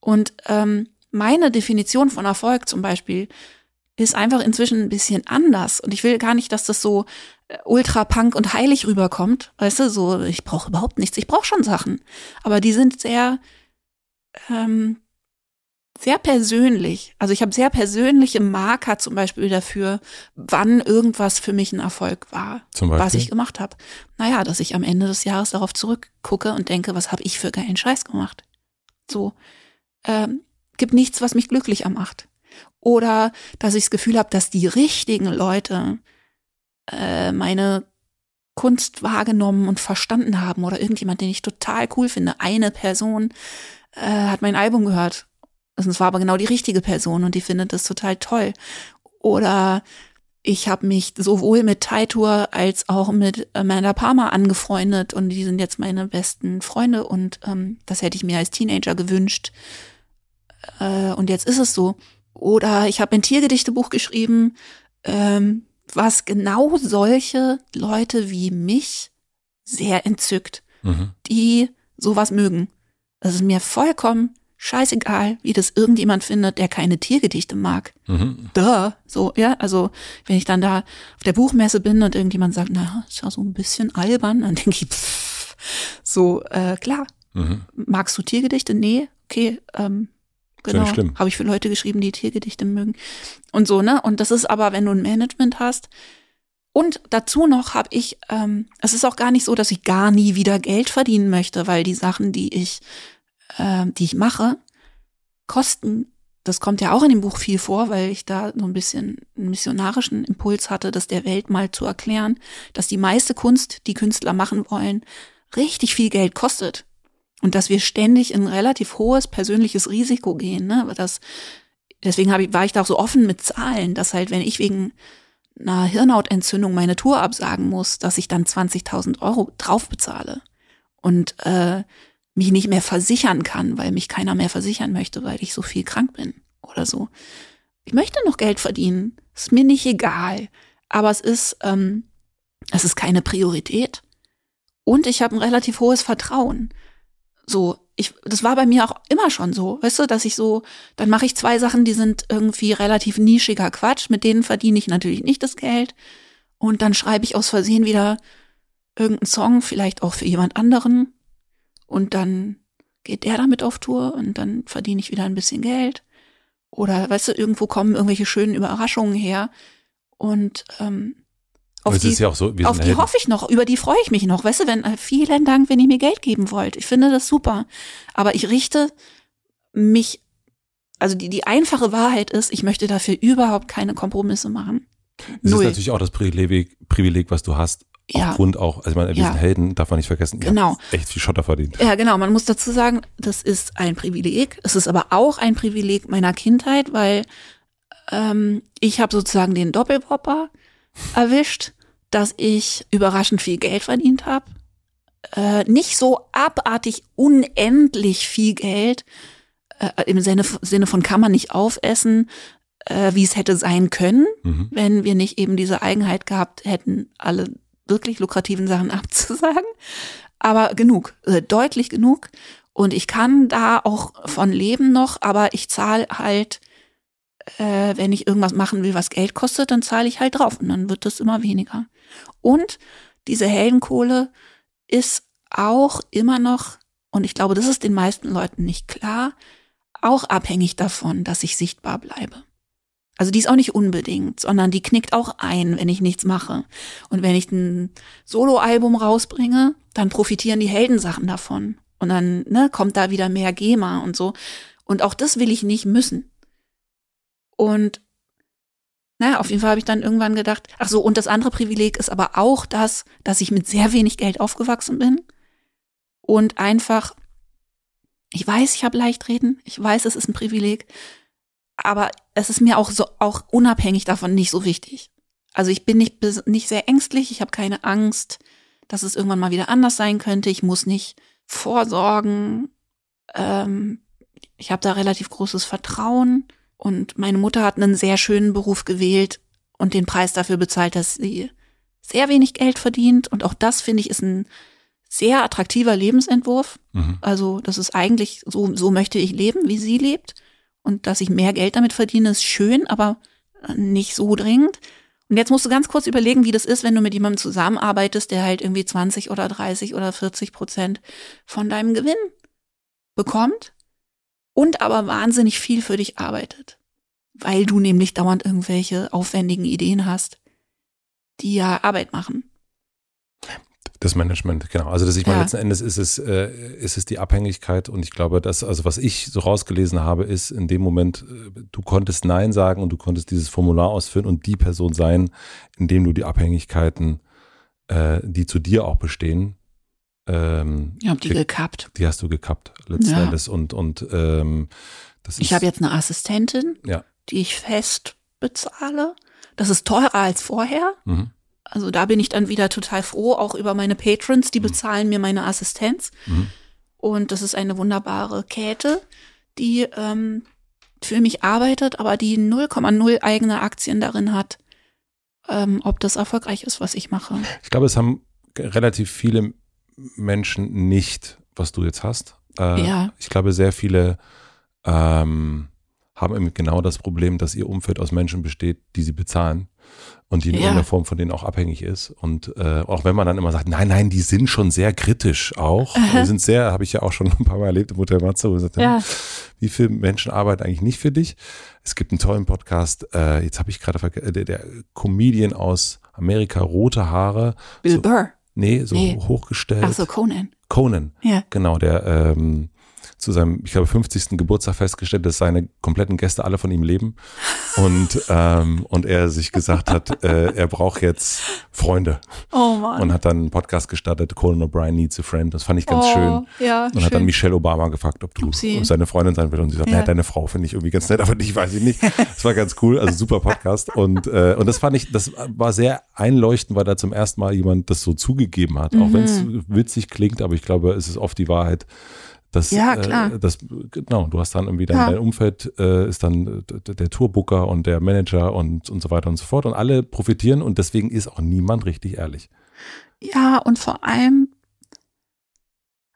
Und ähm, meine Definition von Erfolg zum Beispiel ist einfach inzwischen ein bisschen anders. Und ich will gar nicht, dass das so ultra punk und heilig rüberkommt. Weißt du, so, ich brauche überhaupt nichts. Ich brauche schon Sachen. Aber die sind sehr, ähm, sehr persönlich. Also ich habe sehr persönliche Marker zum Beispiel dafür, wann irgendwas für mich ein Erfolg war, was ich gemacht habe. Naja, dass ich am Ende des Jahres darauf zurückgucke und denke, was habe ich für geilen Scheiß gemacht. So, ähm, gibt nichts, was mich glücklicher macht. Oder dass ich das Gefühl habe, dass die richtigen Leute äh, meine Kunst wahrgenommen und verstanden haben oder irgendjemand, den ich total cool finde. Eine Person äh, hat mein Album gehört. Also Es war aber genau die richtige Person und die findet das total toll. Oder ich habe mich sowohl mit Taitur als auch mit Amanda Palmer angefreundet und die sind jetzt meine besten Freunde und ähm, das hätte ich mir als Teenager gewünscht. Äh, und jetzt ist es so. Oder ich habe ein Tiergedichtebuch geschrieben, ähm, was genau solche Leute wie mich sehr entzückt, Mhm. die sowas mögen. Es ist mir vollkommen scheißegal, wie das irgendjemand findet, der keine Tiergedichte mag. Mhm. Duh. So, ja, also wenn ich dann da auf der Buchmesse bin und irgendjemand sagt, na, ist ja so ein bisschen albern, dann denke ich, pff, so, äh, klar. Mhm. Magst du Tiergedichte? Nee, okay, ähm, genau. Habe ich für Leute geschrieben, die Tiergedichte mögen. Und so, ne? Und das ist aber, wenn du ein Management hast. Und dazu noch habe ich, ähm, es ist auch gar nicht so, dass ich gar nie wieder Geld verdienen möchte, weil die Sachen, die ich, ähm, die ich mache, kosten. Das kommt ja auch in dem Buch viel vor, weil ich da so ein bisschen einen missionarischen Impuls hatte, das der Welt mal zu erklären, dass die meiste Kunst, die Künstler machen wollen, richtig viel Geld kostet. Und dass wir ständig in relativ hohes persönliches Risiko gehen. Ne? Das, deswegen hab ich, war ich da auch so offen mit Zahlen, dass halt, wenn ich wegen einer Hirnhautentzündung meine Tour absagen muss, dass ich dann 20.000 Euro drauf bezahle und äh, mich nicht mehr versichern kann, weil mich keiner mehr versichern möchte, weil ich so viel krank bin oder so. Ich möchte noch Geld verdienen, ist mir nicht egal, aber es ist ähm, es ist keine Priorität und ich habe ein relativ hohes Vertrauen. So, ich, das war bei mir auch immer schon so, weißt du, dass ich so, dann mache ich zwei Sachen, die sind irgendwie relativ nischiger Quatsch, mit denen verdiene ich natürlich nicht das Geld. Und dann schreibe ich aus Versehen wieder irgendeinen Song, vielleicht auch für jemand anderen. Und dann geht der damit auf Tour und dann verdiene ich wieder ein bisschen Geld. Oder weißt du, irgendwo kommen irgendwelche schönen Überraschungen her. Und ähm, auf es die, ja so, auf die hoffe ich noch, über die freue ich mich noch. Weißt du, wenn äh, vielen Dank, wenn ihr mir Geld geben wollt. Ich finde das super. Aber ich richte mich, also die, die einfache Wahrheit ist, ich möchte dafür überhaupt keine Kompromisse machen. Das Null. ist natürlich auch das Privileg, Privileg was du hast. Ja. Aufgrund auch, also ich meine, wir Ja. sind Helden, darf man nicht vergessen. Genau. Echt viel Schotter verdient. Ja, genau. Man muss dazu sagen, das ist ein Privileg. Es ist aber auch ein Privileg meiner Kindheit, weil ähm, ich habe sozusagen den Doppelpopper erwischt, dass ich überraschend viel Geld verdient habe. Äh, nicht so abartig unendlich viel Geld äh, im Sinne, Sinne von kann man nicht aufessen, äh, wie es hätte sein können, Mhm. wenn wir nicht eben diese Eigenheit gehabt hätten, alle wirklich lukrativen Sachen abzusagen. Aber genug, äh, deutlich genug. Und ich kann da auch von leben noch, aber ich zahle halt, äh, wenn ich irgendwas machen will, was Geld kostet, dann zahle ich halt drauf und dann wird das immer weniger. Und diese Heldenkohle ist auch immer noch, und ich glaube, das ist den meisten Leuten nicht klar, auch abhängig davon, dass ich sichtbar bleibe. Also die ist auch nicht unbedingt, sondern die knickt auch ein, wenn ich nichts mache. Und wenn ich ein Soloalbum rausbringe, dann profitieren die Heldensachen davon. Und dann ne, kommt da wieder mehr GEMA und so. Und auch das will ich nicht müssen. Und naja, auf jeden Fall habe ich dann irgendwann gedacht, ach so, und das andere Privileg ist aber auch das, dass ich mit sehr wenig Geld aufgewachsen bin. Und einfach, ich weiß, ich habe leicht reden, ich weiß, es ist ein Privileg, aber es ist mir auch so auch unabhängig davon nicht so wichtig. Also ich bin nicht nicht sehr ängstlich, ich habe keine Angst, dass es irgendwann mal wieder anders sein könnte. Ich muss nicht vorsorgen. Ähm, ich habe da relativ großes Vertrauen und meine Mutter hat einen sehr schönen Beruf gewählt und den Preis dafür bezahlt, dass sie sehr wenig Geld verdient und auch das finde ich ist ein sehr attraktiver Lebensentwurf. Mhm. Also das ist eigentlich so so möchte ich leben, wie sie lebt. Und dass ich mehr Geld damit verdiene, ist schön, aber nicht so dringend. Und jetzt musst du ganz kurz überlegen, wie das ist, wenn du mit jemandem zusammenarbeitest, der halt irgendwie 20 oder 30 oder 40 Prozent von deinem Gewinn bekommt und aber wahnsinnig viel für dich arbeitet. Weil du nämlich dauernd irgendwelche aufwendigen Ideen hast, die ja Arbeit machen. Das Management, genau. Also das, ich meine, Ja. letzten Endes ist es, äh, ist es die Abhängigkeit und ich glaube, dass, also was ich so rausgelesen habe, ist in dem Moment, äh, du konntest Nein sagen und du konntest dieses Formular ausfüllen und die Person sein, indem du die Abhängigkeiten, äh, die zu dir auch bestehen, ähm, Ich habe die ge- gekappt. die hast du gekappt letzten Ja. Endes und, und ähm, das Ich habe jetzt eine Assistentin, Ja. die ich fest bezahle. Das ist teurer als vorher. Mhm. Also da bin ich dann wieder total froh, auch über meine Patrons, die bezahlen mir meine Assistenz. Mhm. Und das ist eine wunderbare Käthe, die ähm, für mich arbeitet, aber die 0,0 eigene Aktien darin hat, ähm, ob das erfolgreich ist, was ich mache. Ich glaube, es haben relativ viele Menschen nicht, was du jetzt hast. Äh, Ja. Ich glaube, sehr viele ähm, haben eben genau das Problem, dass ihr Umfeld aus Menschen besteht, die sie bezahlen und die in Ja. irgendeiner Form von denen auch abhängig ist. Und äh, auch wenn man dann immer sagt, nein, nein, die sind schon sehr kritisch auch. Die sind sehr, habe ich ja auch schon ein paar Mal erlebt im Hotel Matze, wo gesagt, Ja. wie viele Menschen arbeiten eigentlich nicht für dich? Es gibt einen tollen Podcast, äh, jetzt habe ich gerade vergessen, der, der Comedian aus Amerika, rote Haare, Bill so, Burr. Nee, so Nee. hochgestellt. Ach so, Conan. Conan, Ja. genau, der ähm, zu seinem, ich glaube, 50. Geburtstag festgestellt, dass seine kompletten Gäste alle von ihm leben und ähm, und er sich gesagt hat, äh, er braucht jetzt Freunde Oh Mann. und hat dann einen Podcast gestartet, Conan O'Brien needs a friend. Das fand ich ganz oh, schön. Ja, Und hat dann schön. Michelle Obama gefragt, ob du Upsi. seine Freundin sein will. Und sie sagt, Ja. naja, deine Frau finde ich irgendwie ganz nett, aber dich weiß ich nicht. Das war ganz cool, also super Podcast. Und, äh, und das fand ich, das war sehr einleuchtend, weil da zum ersten Mal jemand das so zugegeben hat. Auch wenn es Mhm. witzig klingt, aber ich glaube, es ist oft die Wahrheit. Dass, Ja, klar. Äh, das, genau, du hast dann irgendwie dein, Ja. dein Umfeld äh, ist dann äh, der Tourbooker und der Manager und, und so weiter und so fort. Und alle profitieren und deswegen ist auch niemand richtig ehrlich. Ja, und vor allem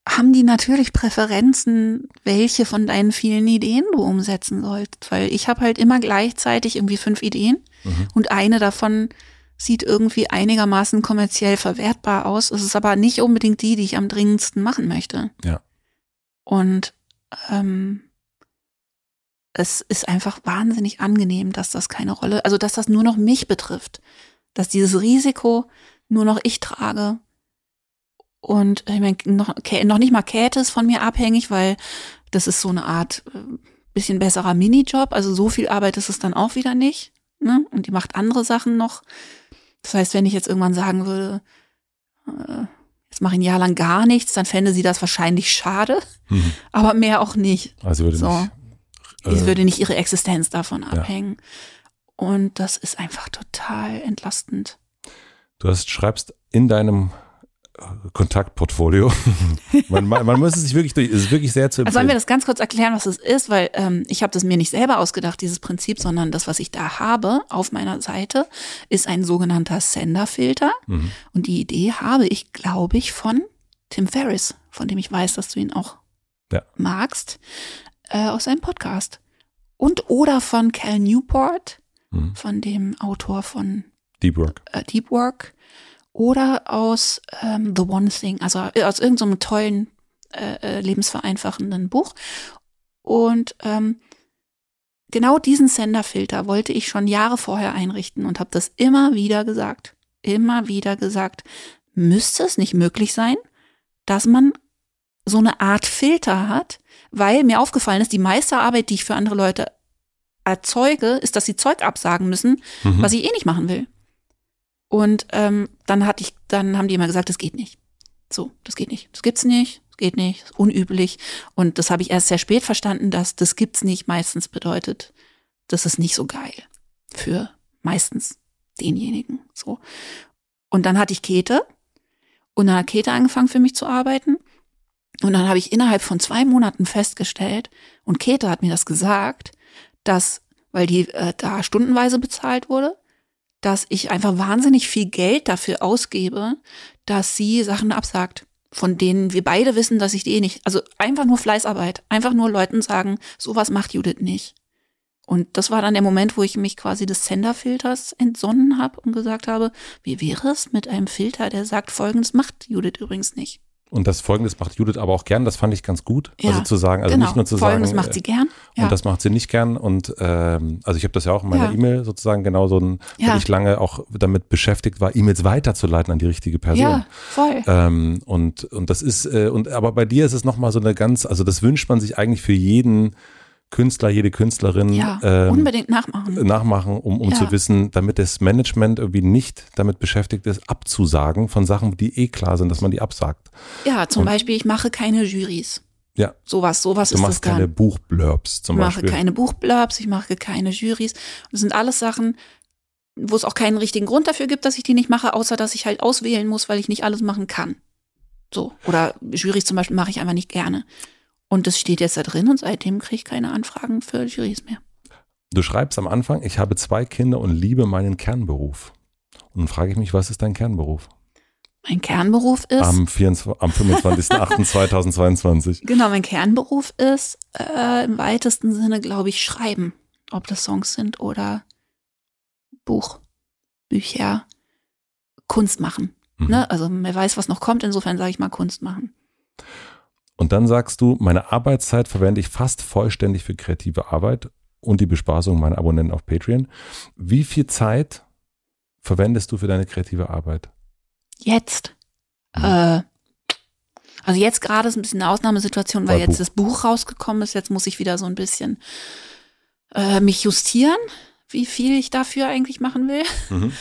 haben die natürlich Präferenzen, welche von deinen vielen Ideen du umsetzen sollst. Weil ich habe halt immer gleichzeitig irgendwie fünf Ideen Mhm. und eine davon sieht irgendwie einigermaßen kommerziell verwertbar aus. Es ist aber nicht unbedingt die, die ich am dringendsten machen möchte. Ja. Und ähm, es ist einfach wahnsinnig angenehm, dass das keine Rolle, also dass das nur noch mich betrifft, dass dieses Risiko nur noch ich trage. Und ich meine, noch, noch nicht mal Käthe ist von mir abhängig, weil das ist so eine Art äh, bisschen besserer Minijob. Also so viel Arbeit ist es dann auch wieder nicht. Ne? Und die macht andere Sachen noch. Das heißt, wenn ich jetzt irgendwann sagen würde, äh, jetzt mache ein Jahr lang gar nichts, dann fände sie das wahrscheinlich schade, Mhm. aber mehr auch nicht. Also würde So. nicht, Es äh, würde nicht ihre Existenz davon ja. abhängen. Und das ist einfach total entlastend. Du hast, schreibst in deinem Kontaktportfolio. man, man, man muss es sich wirklich durch, es ist wirklich sehr zu Also sollen wir empfehlen. das ganz kurz erklären, was es ist, weil ähm, ich habe das mir nicht selber ausgedacht, dieses Prinzip, sondern das, was ich da habe auf meiner Seite, ist ein sogenannter Senderfilter. Mhm. Und die Idee habe ich, glaube ich, von Tim Ferriss, von dem ich weiß, dass du ihn auch Ja. magst, äh, aus seinem Podcast. Und oder von Cal Newport, Mhm. von dem Autor von Deep Work. äh, Deep Work oder aus ähm, The One Thing, also äh, aus irgendeinem tollen, äh, äh, lebensvereinfachenden Buch. Und ähm, genau diesen Senderfilter wollte ich schon Jahre vorher einrichten und habe das immer wieder gesagt, immer wieder gesagt, müsste es nicht möglich sein, dass man so eine Art Filter hat, weil mir aufgefallen ist, die meiste Arbeit, die ich für andere Leute erzeuge, ist, dass sie Zeug absagen müssen, Mhm. was ich eh nicht machen will. Und ähm, dann hatte ich, dann haben die immer gesagt, das geht nicht. So, das geht nicht. Das gibt's nicht, das geht nicht, das ist unüblich. Und das habe ich erst sehr spät verstanden, dass das gibt's nicht meistens bedeutet, das ist nicht so geil für meistens denjenigen. So. Und dann hatte ich Käthe und dann hat Käthe angefangen für mich zu arbeiten. Und dann habe ich innerhalb von zwei Monaten festgestellt, und Käthe hat mir das gesagt, dass, weil die äh, da stundenweise bezahlt wurde, dass ich einfach wahnsinnig viel Geld dafür ausgebe, dass sie Sachen absagt, von denen wir beide wissen, dass ich die eh nicht, also einfach nur Fleißarbeit, einfach nur Leuten sagen, sowas macht Judith nicht. Und das war dann der Moment, wo ich mich quasi des Senderfilters entsonnen habe und gesagt habe, wie wäre es mit einem Filter, der sagt, folgendes macht Judith übrigens nicht. Und das Folgendes macht Judith aber auch gern, das fand ich ganz gut. Ja, also zu sagen, also genau, nicht nur zu folgendes sagen, macht äh, sie gern. Ja. Und das macht sie nicht gern. Und ähm, also ich habe das ja auch in meiner Ja. E-Mail sozusagen genau so ein, Ja. weil ich lange auch damit beschäftigt war, E-Mails weiterzuleiten an die richtige Person. ja, voll. Ähm, und, und das ist, äh, und aber bei dir ist es nochmal so eine ganz, also das wünscht man sich eigentlich für jeden Künstler, jede Künstlerin ja, ähm, unbedingt nachmachen. nachmachen, um, um Ja. zu wissen, damit das Management irgendwie nicht damit beschäftigt ist, abzusagen von Sachen, die eh klar sind, dass man die absagt. Ja, zum und- Beispiel, ich mache keine Jurys. Ja. Sowas, sowas Du ist das machst keine. Buchblurbs zum ich mache Beispiel. keine Buchblurbs, ich mache keine Jurys. Das sind alles Sachen, wo es auch keinen richtigen Grund dafür gibt, dass ich die nicht mache, außer dass ich halt auswählen muss, weil ich nicht alles machen kann. So. Oder Jurys zum Beispiel mache ich einfach nicht gerne. Und das steht jetzt da drin und seitdem kriege ich keine Anfragen für Jurys mehr. Du schreibst am Anfang, ich habe zwei Kinder und liebe meinen Kernberuf. Und dann frage ich mich, was ist dein Kernberuf? mein Kernberuf ist. Am, 24, am 25.08.2022. Genau, mein Kernberuf ist äh, im weitesten Sinne, glaube ich, Schreiben. Ob das Songs sind oder Buch, Bücher, Kunst machen. Mhm. Ne? Also wer weiß, was noch kommt, insofern sage ich mal Kunst machen. Und dann sagst du, meine Arbeitszeit verwende ich fast vollständig für kreative Arbeit und die Bespaßung meiner Abonnenten auf Patreon. Wie viel Zeit verwendest du für deine kreative Arbeit? Jetzt. Mhm. Äh, also jetzt gerade ist ein bisschen eine Ausnahmesituation, weil Weil jetzt Buch. das Buch rausgekommen ist. Jetzt muss ich wieder so ein bisschen äh, mich justieren, wie viel ich dafür eigentlich machen will. Mhm.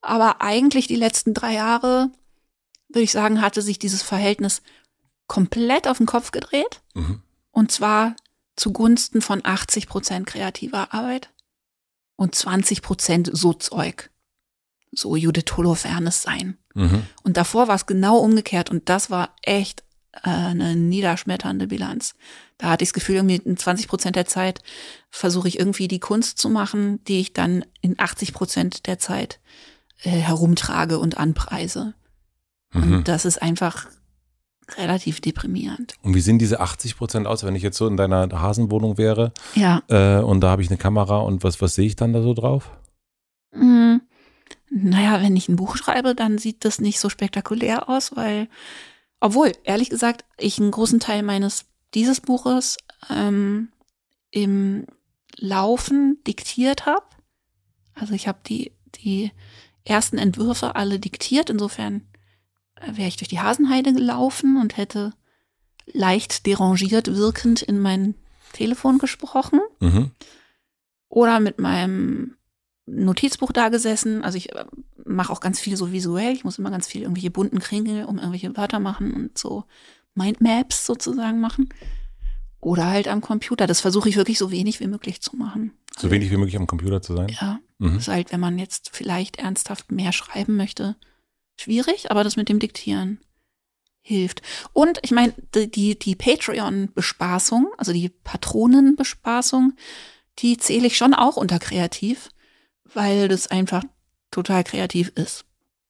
Aber eigentlich die letzten drei Jahre, würde ich sagen, hatte sich dieses Verhältnis komplett auf den Kopf gedreht. Mhm. Und zwar zugunsten von 80 Prozent kreativer Arbeit und 20 Prozent so Zeug. So Judith Holofernes sein. Mhm. Und davor war es genau umgekehrt und das war echt äh, eine niederschmetternde Bilanz. Da hatte ich das Gefühl, irgendwie in 20 Prozent der Zeit versuche ich irgendwie die Kunst zu machen, die ich dann in 80 Prozent der Zeit äh, herumtrage und anpreise. Mhm. Und das ist einfach relativ deprimierend. Und wie sehen diese 80 Prozent aus, wenn ich jetzt so in deiner Hasenwohnung wäre Ja. äh, und da habe ich eine Kamera und was, was sehe ich dann da so drauf? Mm, Naja, wenn ich ein Buch schreibe, dann sieht das nicht so spektakulär aus, weil, obwohl, ehrlich gesagt, ich einen großen Teil meines, dieses Buches ähm, im Laufen diktiert habe. Also ich habe die, die ersten Entwürfe alle diktiert, insofern wäre ich durch die Hasenheide gelaufen und hätte leicht derangiert wirkend in mein Telefon gesprochen Mhm. oder mit meinem Notizbuch da gesessen. Also ich mache auch ganz viel so visuell. Ich muss immer ganz viel irgendwelche bunten Kringel um irgendwelche Wörter machen und so Mindmaps sozusagen machen. Oder halt am Computer. Das versuche ich wirklich so wenig wie möglich zu machen. So wenig wie möglich am Computer zu sein. Ja, Mhm. ist halt, wenn man jetzt vielleicht ernsthaft mehr schreiben möchte, schwierig, aber das mit dem Diktieren hilft. Und ich meine, die, die, Patreon-Bespaßung, also die Patronenbespaßung, die zähle ich schon auch unter kreativ, weil das einfach total kreativ ist.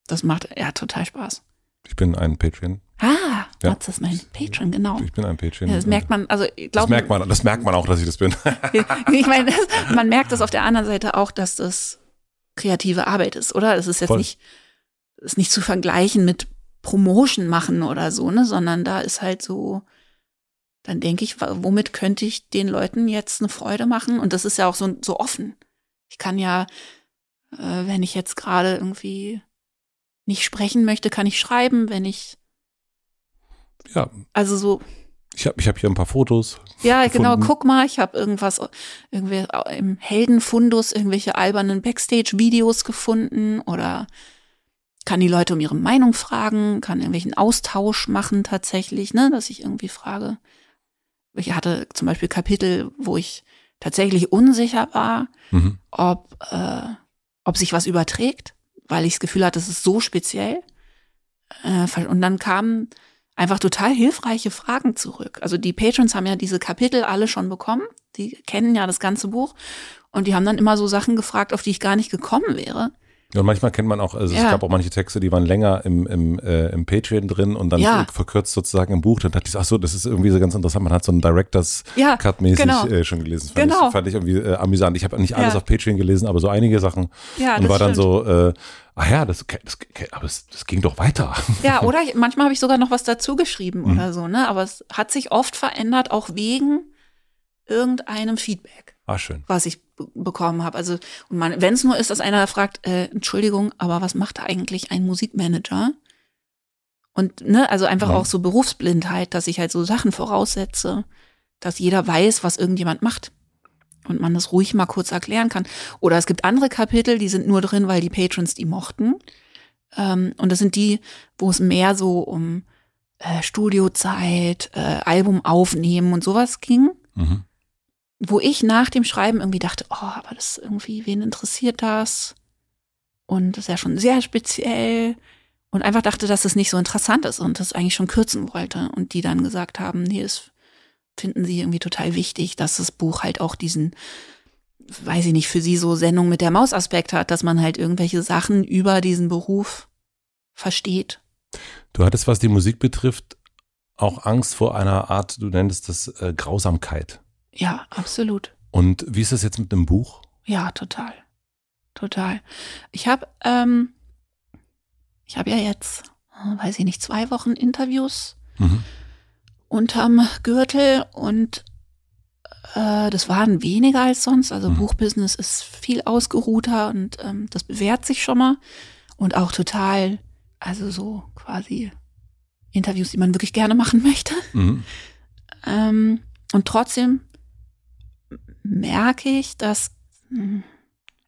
Das macht ja total Spaß. Ich bin ein Patreon. Ah, Ja. Mats ist mein Patron, genau. Ich bin ein Patreon. Ja, das merkt man, also ich Das glaube, merkt man, das merkt man auch, dass ich das bin. ich meine, das, man merkt das auf der anderen Seite auch, dass das kreative Arbeit ist, oder? Das ist jetzt Voll. nicht, ist nicht zu vergleichen mit Promotion machen oder so, ne, sondern da ist halt so, dann denke ich, womit könnte ich den Leuten jetzt eine Freude machen? Und das ist ja auch so, so offen. Ich kann ja, äh, wenn ich jetzt gerade irgendwie nicht sprechen möchte, kann ich schreiben, wenn ich, ja, also so, ich habe ich hab hier ein paar Fotos. Ja, genau, gefunden. guck mal, ich habe irgendwas irgendwie im Heldenfundus irgendwelche albernen Backstage-Videos gefunden oder kann die Leute um ihre Meinung fragen, kann irgendwelchen Austausch machen tatsächlich, ne, dass ich irgendwie frage. Ich hatte zum Beispiel Kapitel, wo ich tatsächlich unsicher war, Mhm. ob, äh, ob sich was überträgt, weil ich das Gefühl hatte, es ist so speziell. Äh, und dann kamen einfach total hilfreiche Fragen zurück. Also die Patrons haben ja diese Kapitel alle schon bekommen. Die kennen ja das ganze Buch. Und die haben dann immer so Sachen gefragt, auf die ich gar nicht gekommen wäre. Und manchmal kennt man auch, also es Ja. gab auch manche Texte, die waren länger im, im, äh, im Patreon drin und dann Ja. verkürzt sozusagen im Buch. Dann dachte ich, ach so, das ist irgendwie so ganz interessant. Man hat so einen Directors Ja, Cut-mäßig genau. äh, schon gelesen. Fand Genau. ich, fand ich irgendwie äh, amüsant. Ich habe nicht alles auf Patreon gelesen, aber so einige Sachen. Ja, und war dann stimmt. so, äh, ach ja, das, das, aber das, das ging doch weiter. Ja, oder ich, manchmal habe ich sogar noch was dazu geschrieben Mhm. oder so, ne? Aber es hat sich oft verändert, auch wegen irgendeinem Feedback. Ah, schön. was ich be- bekommen habe. Also, und wenn es nur ist, dass einer fragt, äh, Entschuldigung, aber was macht eigentlich ein Musikmanager? Und ne, also einfach Ja. auch so Berufsblindheit, dass ich halt so Sachen voraussetze, dass jeder weiß, was irgendjemand macht. Und man das ruhig mal kurz erklären kann. Oder es gibt andere Kapitel, die sind nur drin, weil die Patrons die mochten. Ähm, und das sind die, wo es mehr so um äh, Studiozeit, äh, Album aufnehmen und sowas ging Mhm. Wo ich nach dem Schreiben irgendwie dachte, oh, aber das irgendwie, wen interessiert das? Und das ist ja schon sehr speziell. Und einfach dachte, dass es nicht so interessant ist und das eigentlich schon kürzen wollte. Und die dann gesagt haben, nee, das finden sie irgendwie total wichtig, dass das Buch halt auch diesen, weiß ich nicht, für sie so Sendung mit der Maus-Aspekt hat, dass man halt irgendwelche Sachen über diesen Beruf versteht Du hattest, was die Musik betrifft, auch Angst vor einer Art, du nennst das äh, Grausamkeit. Ja, absolut. Und wie ist das jetzt mit dem Buch? Ja, total. Total. Ich habe ähm, ich habe ja jetzt, äh, weiß ich nicht, zwei Wochen Interviews mhm. unterm Gürtel und äh, das waren weniger als sonst. Also mhm. Buchbusiness ist viel ausgeruhter und ähm, das bewährt sich schon mal. Und auch total, also so quasi Interviews, die man wirklich gerne machen möchte. Mhm. Ähm, und trotzdem merke ich, dass hm,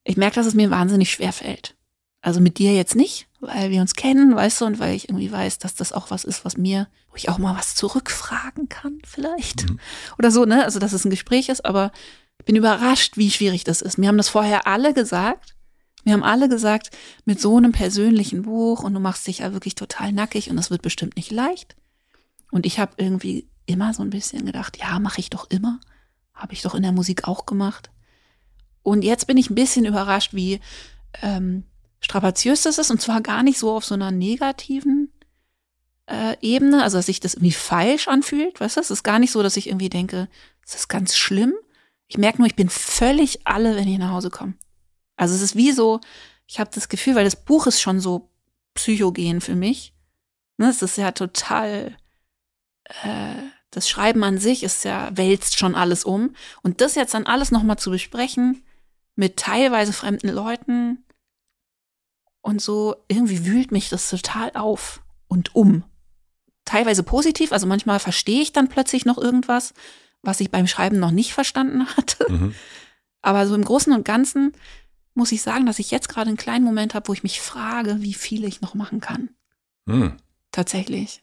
ich merke, dass es mir wahnsinnig schwer fällt. Also mit dir jetzt nicht, weil wir uns kennen, weißt du, und weil ich irgendwie weiß, dass das auch was ist, was mir, wo ich auch mal was zurückfragen kann, vielleicht. Mhm. Oder so, ne? Also, dass es ein Gespräch ist, aber ich bin überrascht, wie schwierig das ist. Mir haben das vorher alle gesagt. Mir haben alle gesagt, mit so einem persönlichen Buch und du machst dich ja wirklich total nackig und das wird bestimmt nicht leicht. Und ich habe irgendwie immer so ein bisschen gedacht, ja, mache ich doch immer. Habe ich doch in der Musik auch gemacht. Und jetzt bin ich ein bisschen überrascht, wie ähm, strapaziös das ist und zwar gar nicht so auf so einer negativen äh, Ebene, also dass sich das irgendwie falsch anfühlt, weißt du? Es ist gar nicht so, dass ich irgendwie denke, das ist ganz schlimm. Ich merke nur, ich bin völlig alle, wenn ich nach Hause komme. Also es ist wie so, ich habe das Gefühl, weil das Buch ist schon so psychogen für mich. Ne, es ist ja total, äh, das Schreiben an sich ist ja, wälzt schon alles um. Und das jetzt dann alles nochmal zu besprechen mit teilweise fremden Leuten, und so irgendwie wühlt mich das total auf und um. Teilweise positiv, also manchmal verstehe ich dann plötzlich noch irgendwas, was ich beim Schreiben noch nicht verstanden hatte. Mhm. Aber so im Großen und Ganzen muss ich sagen, dass ich jetzt gerade einen kleinen Moment habe, wo ich mich frage, wie viel ich noch machen kann. Mhm. Tatsächlich.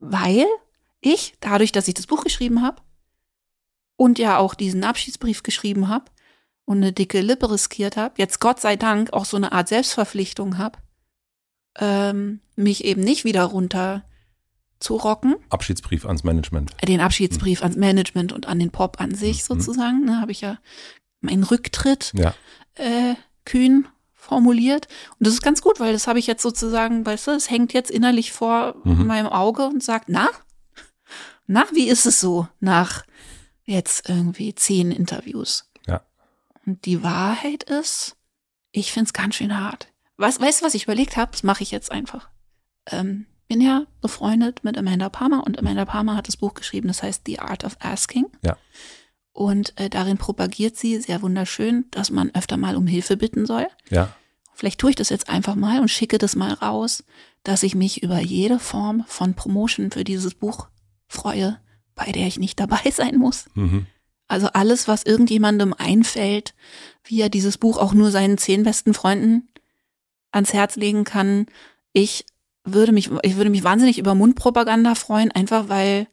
Weil ich, dadurch, dass ich das Buch geschrieben habe und ja auch diesen Abschiedsbrief geschrieben habe, und eine dicke Lippe riskiert habe, jetzt Gott sei Dank auch so eine Art Selbstverpflichtung habe, ähm, mich eben nicht wieder runter zu rocken. Abschiedsbrief ans Management. Den Abschiedsbrief mhm. ans Management und an den Pop an sich mhm. sozusagen. Ne, habe ich ja meinen Rücktritt ja. äh, kühn formuliert. Und das ist ganz gut, weil das habe ich jetzt sozusagen, weißt du, es hängt jetzt innerlich vor mhm. meinem Auge und sagt, na, na, wie ist es so nach jetzt irgendwie zehn Interviews? Und die Wahrheit ist, ich finde es ganz schön hart. Was, weißt du, was ich überlegt habe? Das mache ich jetzt einfach. Ähm, bin ja befreundet mit Amanda Palmer und Amanda Palmer hat das Buch geschrieben, das heißt The Art of Asking. Ja. Und äh, darin propagiert sie sehr wunderschön, dass man öfter mal um Hilfe bitten soll. Ja. Vielleicht tue ich das jetzt einfach mal und schicke das mal raus, dass ich mich über jede Form von Promotion für dieses Buch freue, bei der ich nicht dabei sein muss. Mhm. Also alles, was irgendjemandem einfällt, wie er dieses Buch auch nur seinen zehn besten Freunden ans Herz legen kann. Ich würde mich, ich würde mich wahnsinnig über Mundpropaganda freuen, einfach weil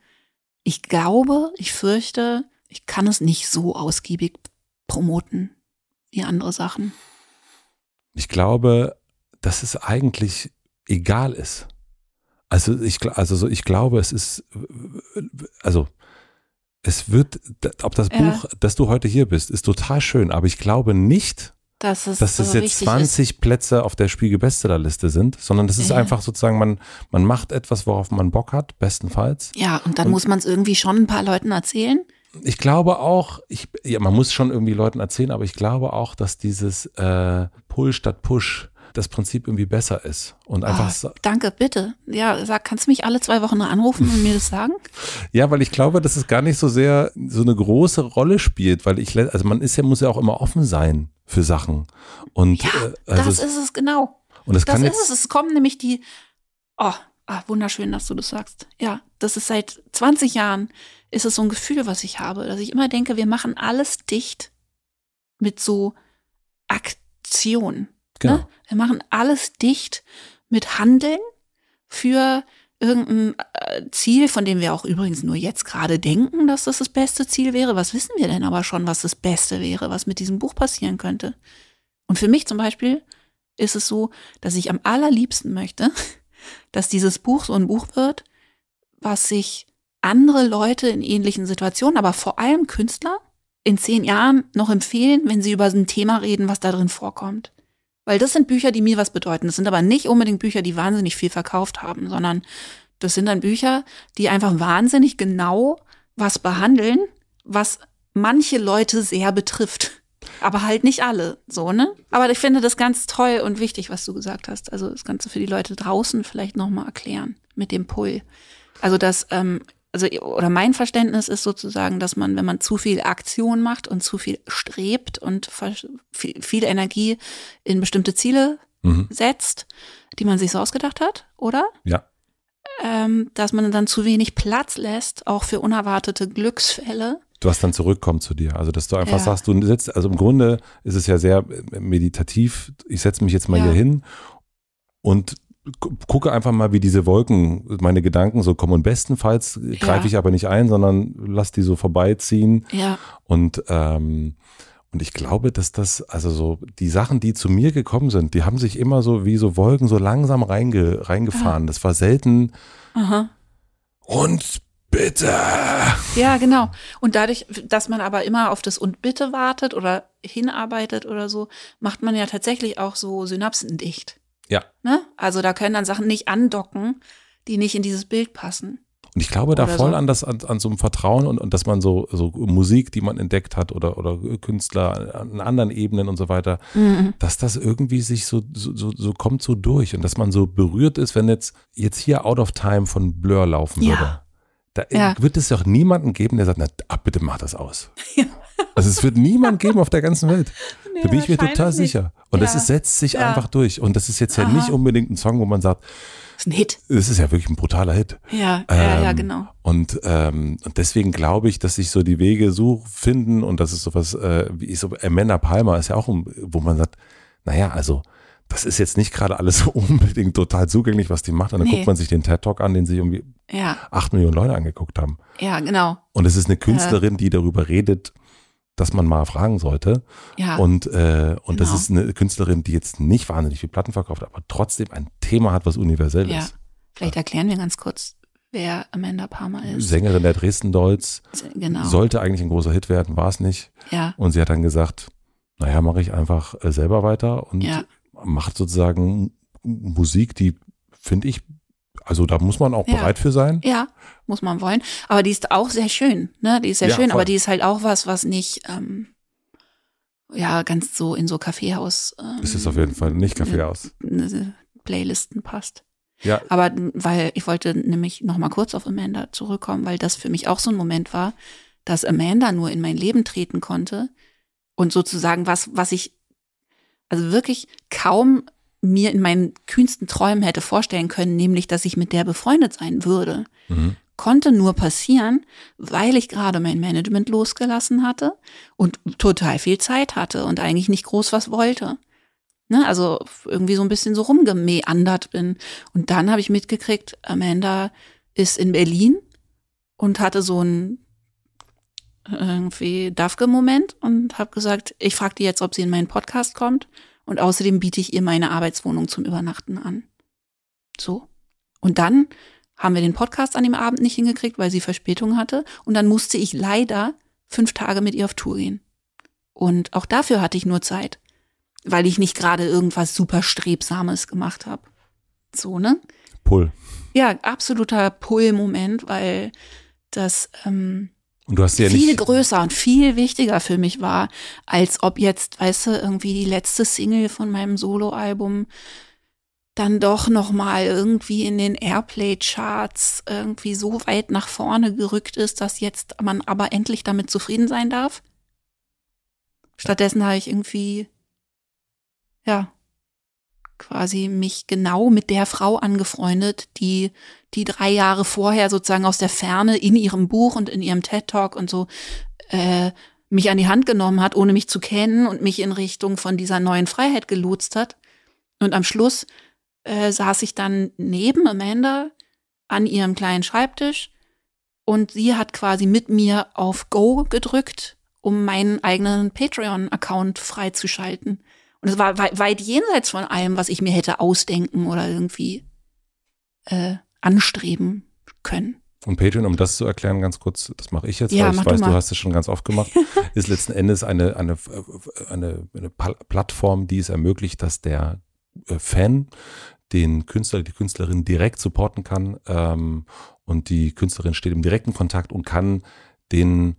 ich glaube, ich fürchte, ich kann es nicht so ausgiebig promoten wie andere Sachen. Ich glaube, dass es eigentlich egal ist. Also ich, also so, ich glaube, es ist, also es wird, ob das ja. Buch, dass du heute hier bist, ist total schön, aber ich glaube nicht, dass es, dass es so jetzt 20 ist. Plätze auf der Spiegel-Bestsellerliste sind, sondern das ist ja. einfach sozusagen, man, man macht etwas, worauf man Bock hat, bestenfalls. Ja, und dann und, muss man es irgendwie schon ein paar Leuten erzählen. Ich glaube auch, ich, ja, man muss schon irgendwie Leuten erzählen, aber ich glaube auch, dass dieses äh, Pull statt Push das Prinzip irgendwie besser ist. Und einfach. Oh, danke, bitte. Ja, sag, kannst du mich alle zwei Wochen anrufen und mir das sagen? ja, weil ich glaube, dass es gar nicht so sehr so eine große Rolle spielt, weil ich, also man ist ja, muss ja auch immer offen sein für Sachen. Und ja, äh, also das ist es genau. Und es das kann ist jetzt, es. Es kommen nämlich die, oh, ah, wunderschön, dass du das sagst. Ja, das ist seit 20 Jahren ist es so ein Gefühl, was ich habe, dass ich immer denke, wir machen alles dicht mit so Aktion. Genau. Ne? Wir machen alles dicht mit Handeln für irgendein äh, Ziel, von dem wir auch übrigens nur jetzt gerade denken, dass das das beste Ziel wäre. Was wissen wir denn aber schon, was das Beste wäre, was mit diesem Buch passieren könnte? Und für mich zum Beispiel ist es so, dass ich am allerliebsten möchte, dass dieses Buch so ein Buch wird, was sich andere Leute in ähnlichen Situationen, aber vor allem Künstler in zehn Jahren noch empfehlen, wenn sie über ein Thema reden, was da drin vorkommt. Weil das sind Bücher, die mir was bedeuten. Das sind aber nicht unbedingt Bücher, die wahnsinnig viel verkauft haben, sondern das sind dann Bücher, die einfach wahnsinnig genau was behandeln, was manche Leute sehr betrifft. Aber halt nicht alle, so, ne? Aber ich finde das ganz toll und wichtig, was du gesagt hast. Also das Ganze für die Leute draußen vielleicht nochmal erklären mit dem Pull. Also das, ähm, also, oder mein Verständnis ist sozusagen, dass man, wenn man zu viel Aktion macht und zu viel strebt und viel, viel Energie in bestimmte Ziele mhm. setzt, die man sich so ausgedacht hat, oder? Ja. Ähm, dass man dann zu wenig Platz lässt, auch für unerwartete Glücksfälle du hast dann zurückkommt zu dir. Also, dass du einfach ja. sagst, du sitzt, also im Grunde ist es ja sehr meditativ. Ich setze mich jetzt mal ja. hier hin und gucke einfach mal, wie diese Wolken, meine Gedanken so kommen. Und bestenfalls ja. greife ich aber nicht ein, sondern lass die so vorbeiziehen. Ja. Und, ähm, und ich glaube, dass das, also so, die Sachen, die zu mir gekommen sind, die haben sich immer so wie so Wolken so langsam reinge, reingefahren. Ja. Das war selten. Aha. Und bitte. Ja, genau. Und dadurch, dass man aber immer auf das und bitte wartet oder hinarbeitet oder so, macht man ja tatsächlich auch so Synapsen dicht. Ja. Ne? Also da können dann Sachen nicht andocken, die nicht in dieses Bild passen. Und ich glaube da voll so. an das, an, an so einem Vertrauen und, und dass man so, so Musik, die man entdeckt hat oder, oder Künstler an anderen Ebenen und so weiter, mhm. dass das irgendwie sich so, so, so, so kommt so durch und dass man so berührt ist, wenn jetzt, jetzt hier Out of Time von Blur laufen ja. würde. Da ja. wird es doch niemanden geben, der sagt, na ah, bitte mach das aus. Ja. Also es wird niemand geben auf der ganzen Welt. Nee, da bin ich mir total nicht. sicher. Und ja. das ist, setzt sich ja. einfach durch. Und das ist jetzt ja Aha. nicht unbedingt ein Song, wo man sagt, das ist ein Hit. Das ist ja wirklich ein brutaler Hit. Ja, ähm, ja, ja, genau. Und, ähm, und deswegen glaube ich, dass sich so die Wege so finden und das ist sowas, äh, wie ich so, Amanda Palmer ist ja auch, wo man sagt, naja, also das ist jetzt nicht gerade alles so unbedingt total zugänglich, was die macht. Und dann nee. guckt man sich den TED Talk an, den sie irgendwie ja. acht Millionen Leute angeguckt haben. Ja, genau. Und es ist eine Künstlerin, die darüber redet, dass man mal fragen sollte. Ja. Und, äh, und genau. das ist eine Künstlerin, die jetzt nicht wahnsinnig viel Platten verkauft, aber trotzdem ein Thema hat, was universell ja. ist. Vielleicht erklären wir ganz kurz, wer Amanda Palmer ist. Sängerin der Dresden Dolls. Genau. Sollte eigentlich ein großer Hit werden, war es nicht. Ja. Und sie hat dann gesagt, naja, mache ich einfach äh, selber weiter und ja. Macht sozusagen Musik, die finde ich also da muss man auch ja. bereit für sein. Ja, muss man wollen. Aber die ist auch sehr schön, ne? Die ist sehr ja, schön, voll. aber die ist halt auch was, was nicht, ähm, ja, ganz so in so Kaffeehaus. Ähm, ist es auf jeden Fall nicht Kaffeehaus. Playlisten passt. Ja. Aber weil ich wollte nämlich noch mal kurz auf Amanda zurückkommen, weil das für mich auch so ein Moment war, dass Amanda nur in mein Leben treten konnte und sozusagen was, was ich also wirklich kaum mir in meinen kühnsten Träumen hätte vorstellen können, nämlich, dass ich mit der befreundet sein würde, mhm. konnte nur passieren, weil ich gerade mein Management losgelassen hatte und total viel Zeit hatte und eigentlich nicht groß was wollte. Ne, also irgendwie so ein bisschen so rumgemeandert bin. Und dann habe ich mitgekriegt, Amanda ist in Berlin und hatte so ein irgendwie Dafke-Moment und habe gesagt, ich frage die jetzt, ob sie in meinen Podcast kommt. Und außerdem biete ich ihr meine Arbeitswohnung zum Übernachten an. So. Und dann haben wir den Podcast an dem Abend nicht hingekriegt, weil sie Verspätung hatte. Und dann musste ich leider fünf Tage mit ihr auf Tour gehen. Und auch dafür hatte ich nur Zeit, weil ich nicht gerade irgendwas super Strebsames gemacht habe. So, ne? Pull. Ja, absoluter Pull-Moment, weil das ähm, und du hast ja viel größer und viel wichtiger für mich war, als ob jetzt, weißt du, irgendwie die letzte Single von meinem Soloalbum dann doch noch mal irgendwie in den Airplay Charts irgendwie so weit nach vorne gerückt ist, dass jetzt man aber endlich damit zufrieden sein darf. Stattdessen habe ich irgendwie ja quasi mich genau mit der Frau angefreundet, die die drei Jahre vorher sozusagen aus der Ferne in ihrem Buch und in ihrem TED Talk und so äh, mich an die Hand genommen hat, ohne mich zu kennen und mich in Richtung von dieser neuen Freiheit gelotst hat. Und am Schluss äh, saß ich dann neben Amanda an ihrem kleinen Schreibtisch und sie hat quasi mit mir auf Go gedrückt, um meinen eigenen Patreon-Account freizuschalten. Und es war weit jenseits von allem, was ich mir hätte ausdenken oder irgendwie äh, anstreben können. Und Patreon, um das zu erklären, ganz kurz, das mache ich jetzt, Ja, weil ich du weiß, du, mal. hast es schon ganz oft gemacht, ist letzten Endes eine, eine, eine, eine Plattform, die es ermöglicht, dass der äh, Fan den Künstler, die Künstlerin direkt supporten kann ähm, und die Künstlerin steht im direkten Kontakt und kann den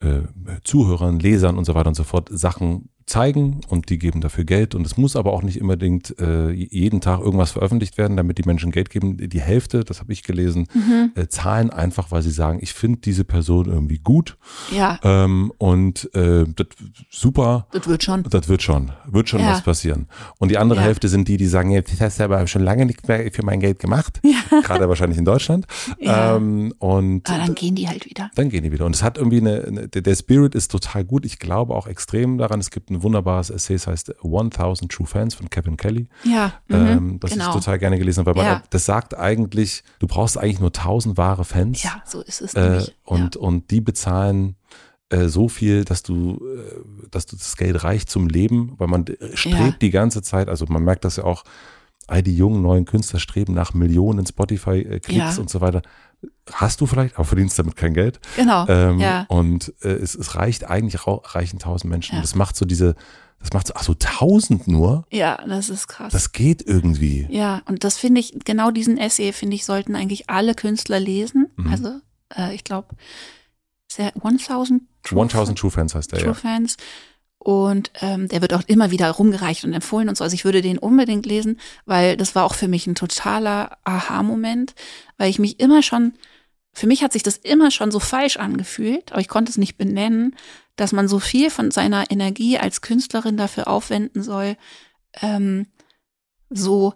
äh, Zuhörern, Lesern und so weiter und so fort Sachen zeigen und die geben dafür Geld und es muss aber auch nicht unbedingt äh, jeden Tag irgendwas veröffentlicht werden, damit die Menschen Geld geben. Die Hälfte, das habe ich gelesen, Mhm. äh, zahlen einfach, weil sie sagen, ich finde diese Person irgendwie gut Ja, ähm, und äh, das super, das wird schon. das wird schon, wird schon Ja. was passieren. Und die andere Ja. Hälfte sind die, die sagen, jetzt hast du aber schon lange nicht mehr für mein Geld gemacht, gerade wahrscheinlich in Deutschland. Ja. Ähm, und Aber dann gehen die halt wieder. dann gehen die wieder. Und es hat irgendwie eine, eine der Spirit ist total gut. Ich glaube auch extrem daran. Es gibt ein wunderbares Essay, das heißt 1000 True Fans von Kevin Kelly. Ja, mhm, ähm, das genau. ich total gerne gelesen habe, weil man, Ja. das sagt eigentlich, du brauchst eigentlich nur 1000 wahre Fans. Ja, so ist es Äh, und, und die bezahlen äh, so viel, dass du, äh, dass du das Geld reicht zum Leben, weil man äh, strebt Ja. die ganze Zeit, also man merkt das ja auch, all die jungen neuen Künstler streben nach Millionen Spotify-Klicks Ja. und so weiter. Hast du vielleicht, aber verdienst damit kein Geld. Genau. Ähm, ja. Und äh, es, es reicht eigentlich, reichen tausend Menschen. Ja. Das macht so diese, das macht so, ach so, tausend nur? ja, das ist krass. Das geht irgendwie. Ja, und das finde ich, genau diesen Essay, finde ich, sollten eigentlich alle Künstler lesen. Mhm. Also, äh, ich glaube, 1000 True 1000 True Fans heißt der, True ja. Fans. Und ähm, der wird auch immer wieder rumgereicht und empfohlen und so. Also ich würde den unbedingt lesen, weil das war auch für mich ein totaler Aha-Moment, weil ich mich immer schon, für mich hat sich das immer schon so falsch angefühlt, aber ich konnte es nicht benennen, dass man so viel von seiner Energie als Künstlerin dafür aufwenden soll, ähm, so,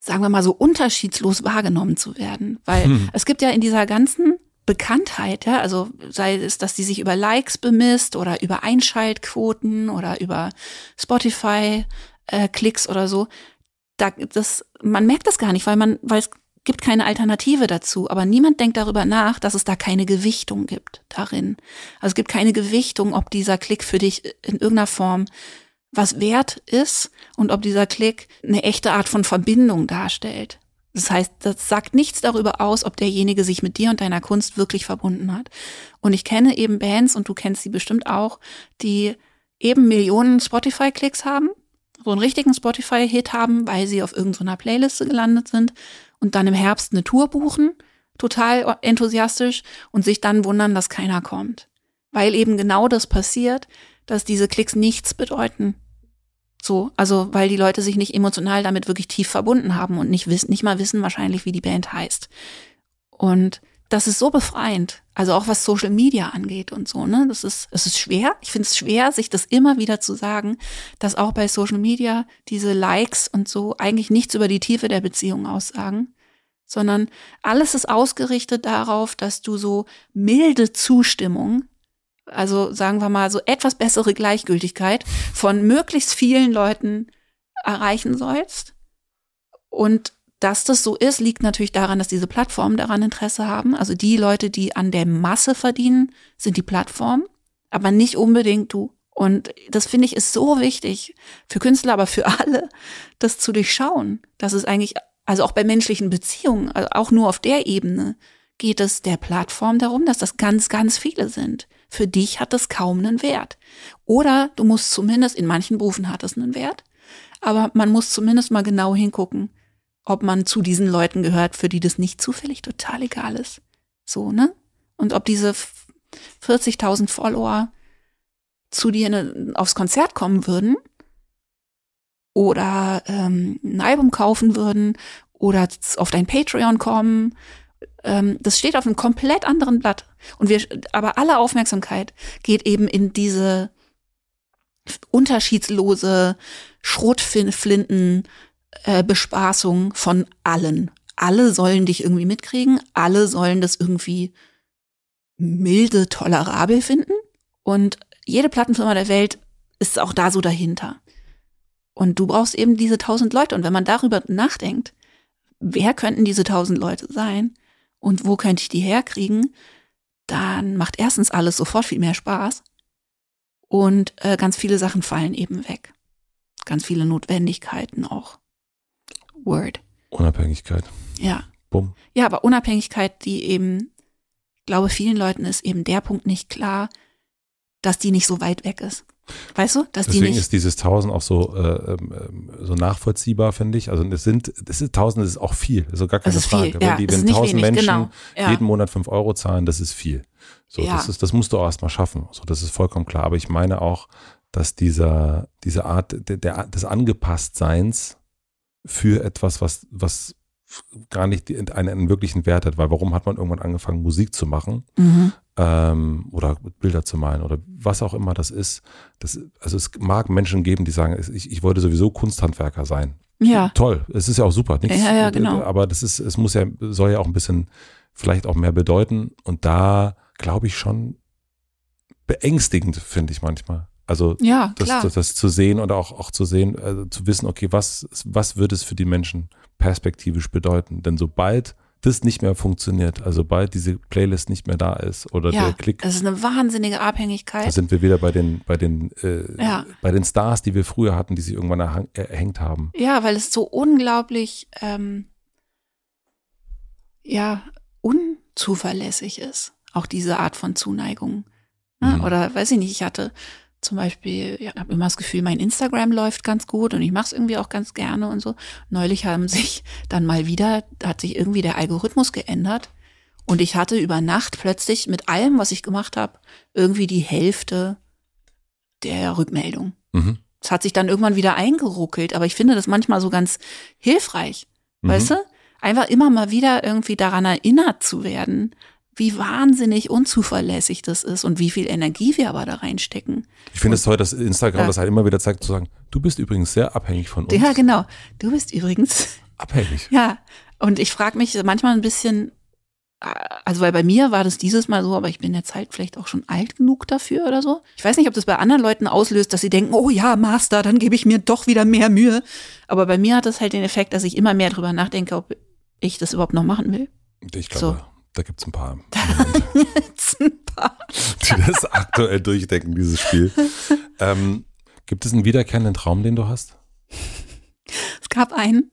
sagen wir mal, so unterschiedslos wahrgenommen zu werden. Weil Hm. es gibt ja in dieser ganzen Bekanntheit, ja, also sei es, dass die sich über Likes bemisst oder über Einschaltquoten oder über Spotify äh, oder so, da das man merkt das gar nicht, weil man weil es gibt keine Alternative dazu, aber niemand denkt darüber nach, dass es da keine Gewichtung gibt darin. Also es gibt keine Gewichtung, ob dieser Klick für dich in irgendeiner Form was wert ist und ob dieser Klick eine echte Art von Verbindung darstellt. Das heißt, das sagt nichts darüber aus, ob derjenige sich mit dir und deiner Kunst wirklich verbunden hat. Und ich kenne eben Bands, und du kennst sie bestimmt auch, die eben Millionen Spotify-Klicks haben, so einen richtigen Spotify-Hit haben, weil sie auf irgendeiner Playliste gelandet sind und dann im Herbst eine Tour buchen, total enthusiastisch und sich dann wundern, dass keiner kommt. Weil eben genau das passiert, dass diese Klicks nichts bedeuten. So, also weil die Leute sich nicht emotional damit wirklich tief verbunden haben und nicht wissen, nicht mal wissen wahrscheinlich, wie die Band heißt. Und das ist so befreiend. Also auch was Social Media angeht und so, ne? Das ist, es ist schwer. Ich finde es schwer, sich das immer wieder zu sagen, dass auch bei Social Media diese Likes und so eigentlich nichts über die Tiefe der Beziehung aussagen, sondern alles ist ausgerichtet darauf, dass du so milde Zustimmung also sagen wir mal so etwas bessere Gleichgültigkeit von möglichst vielen Leuten erreichen sollst. Und dass das so ist, liegt natürlich daran, dass diese Plattformen daran Interesse haben. Also die Leute, die an der Masse verdienen, sind die Plattformen, aber nicht unbedingt du. Und das finde ich ist so wichtig für Künstler, aber für alle, das zu durchschauen. Das ist eigentlich, also auch bei menschlichen Beziehungen, also auch nur auf der Ebene, geht es der Plattform darum, dass das ganz, ganz viele sind. Für dich hat das kaum einen Wert. Oder du musst zumindest, in manchen Berufen hat es einen Wert, aber man muss zumindest mal genau hingucken, ob man zu diesen Leuten gehört, für die das nicht zufällig total egal ist. So, ne? Und ob diese 40.000 Follower zu dir ne, aufs Konzert kommen würden oder ähm, ein Album kaufen würden oder auf dein Patreon kommen ähm, das steht auf einem komplett anderen Blatt. Und wir, aber alle Aufmerksamkeit geht eben in diese unterschiedslose Schrotflinten äh, von allen. Alle sollen dich irgendwie mitkriegen, alle sollen das irgendwie milde tolerabel finden und jede Plattenfirma der Welt ist auch da so dahinter. Und du brauchst eben diese tausend Leute. Und wenn man darüber nachdenkt, wer könnten diese tausend Leute sein und wo könnte ich die herkriegen, dann macht erstens alles sofort viel mehr Spaß und äh, ganz viele Sachen fallen eben weg. Ganz viele Notwendigkeiten auch. Word. Unabhängigkeit. Ja. Bumm. Ja, aber Unabhängigkeit, die eben Ich glaube, vielen Leuten ist eben der Punkt nicht klar, dass die nicht so weit weg ist. Weißt du, dass Deswegen die nicht. ist dieses 1000 auch so, äh, ähm, so nachvollziehbar, finde ich. Also es sind, es ist 1000 ist auch viel, ist so gar keine Frage. viel, wenn ja, die, es ist wenn nicht 1000 wenig, Menschen genau, ja. jeden Monat 5 Euro zahlen, das ist viel. So, Ja. das ist, das musst du auch erstmal schaffen. So, das ist vollkommen klar. Aber ich meine auch, dass dieser, diese Art der, der, des Angepasstseins für etwas, was, was gar nicht die- einen, einen wirklichen Wert hat, weil warum hat man irgendwann angefangen, Musik zu machen? Mhm. Ähm, oder Bilder zu malen oder was auch immer das ist. Das, also es mag Menschen geben, die sagen, ich, ich wollte sowieso Kunsthandwerker sein. Ja, Toll, es ist ja auch super. Nichts, Ja, ja, genau. Aber das ist, es muss ja, soll ja auch ein bisschen vielleicht auch mehr bedeuten. Und da glaube ich schon beängstigend, finde ich manchmal. Also ja, das, klar. das, das zu sehen oder auch, auch zu sehen, also zu wissen, okay, was, was wird es für die Menschen perspektivisch bedeuten? Denn sobald das nicht mehr funktioniert, also sobald diese Playlist nicht mehr da ist oder ja, der Klick, das ist eine wahnsinnige da Abhängigkeit. sind wir wieder bei den, bei den, äh, Ja. bei den Stars, die wir früher hatten, die sich irgendwann erhang- erhängt haben. Ja, weil es so unglaublich, ähm, ja, unzuverlässig ist. Auch diese Art von Zuneigung. Ne? Mhm. Oder weiß ich nicht, ich hatte zum Beispiel, ja, habe immer das Gefühl, mein Instagram läuft ganz gut und ich mache es irgendwie auch ganz gerne und so. Neulich haben sich dann mal wieder, hat sich irgendwie der Algorithmus geändert und ich hatte über Nacht plötzlich mit allem, was ich gemacht habe, irgendwie die Hälfte der Rückmeldung. Mhm. Es hat sich dann irgendwann wieder eingeruckelt, aber ich finde das manchmal so ganz hilfreich. Mhm. Weißt du? Einfach immer mal wieder irgendwie daran erinnert zu werden, wie wahnsinnig unzuverlässig das ist und wie viel Energie wir aber da reinstecken. Ich finde es toll, dass Instagram Ja. das halt immer wieder zeigt, zu sagen, du bist übrigens sehr abhängig von uns. Ja, genau. Du bist übrigens, Abhängig. ja. Und ich frage mich manchmal ein bisschen, äh, also weil bei mir war das dieses Mal so, aber ich bin jetzt halt vielleicht auch schon alt genug dafür oder so. Ich weiß nicht, ob das bei anderen Leuten auslöst, dass sie denken, oh ja, Master, dann gebe ich mir doch wieder mehr Mühe. Aber bei mir hat das halt den Effekt, dass ich immer mehr drüber nachdenke, ob ich das überhaupt noch machen will. Ich glaube, So. Da gibt es ein paar, Jetzt ein paar. die das aktuell durchdenken, dieses Spiel. Ähm, gibt es einen wiederkehrenden Traum, den du hast? Es gab einen,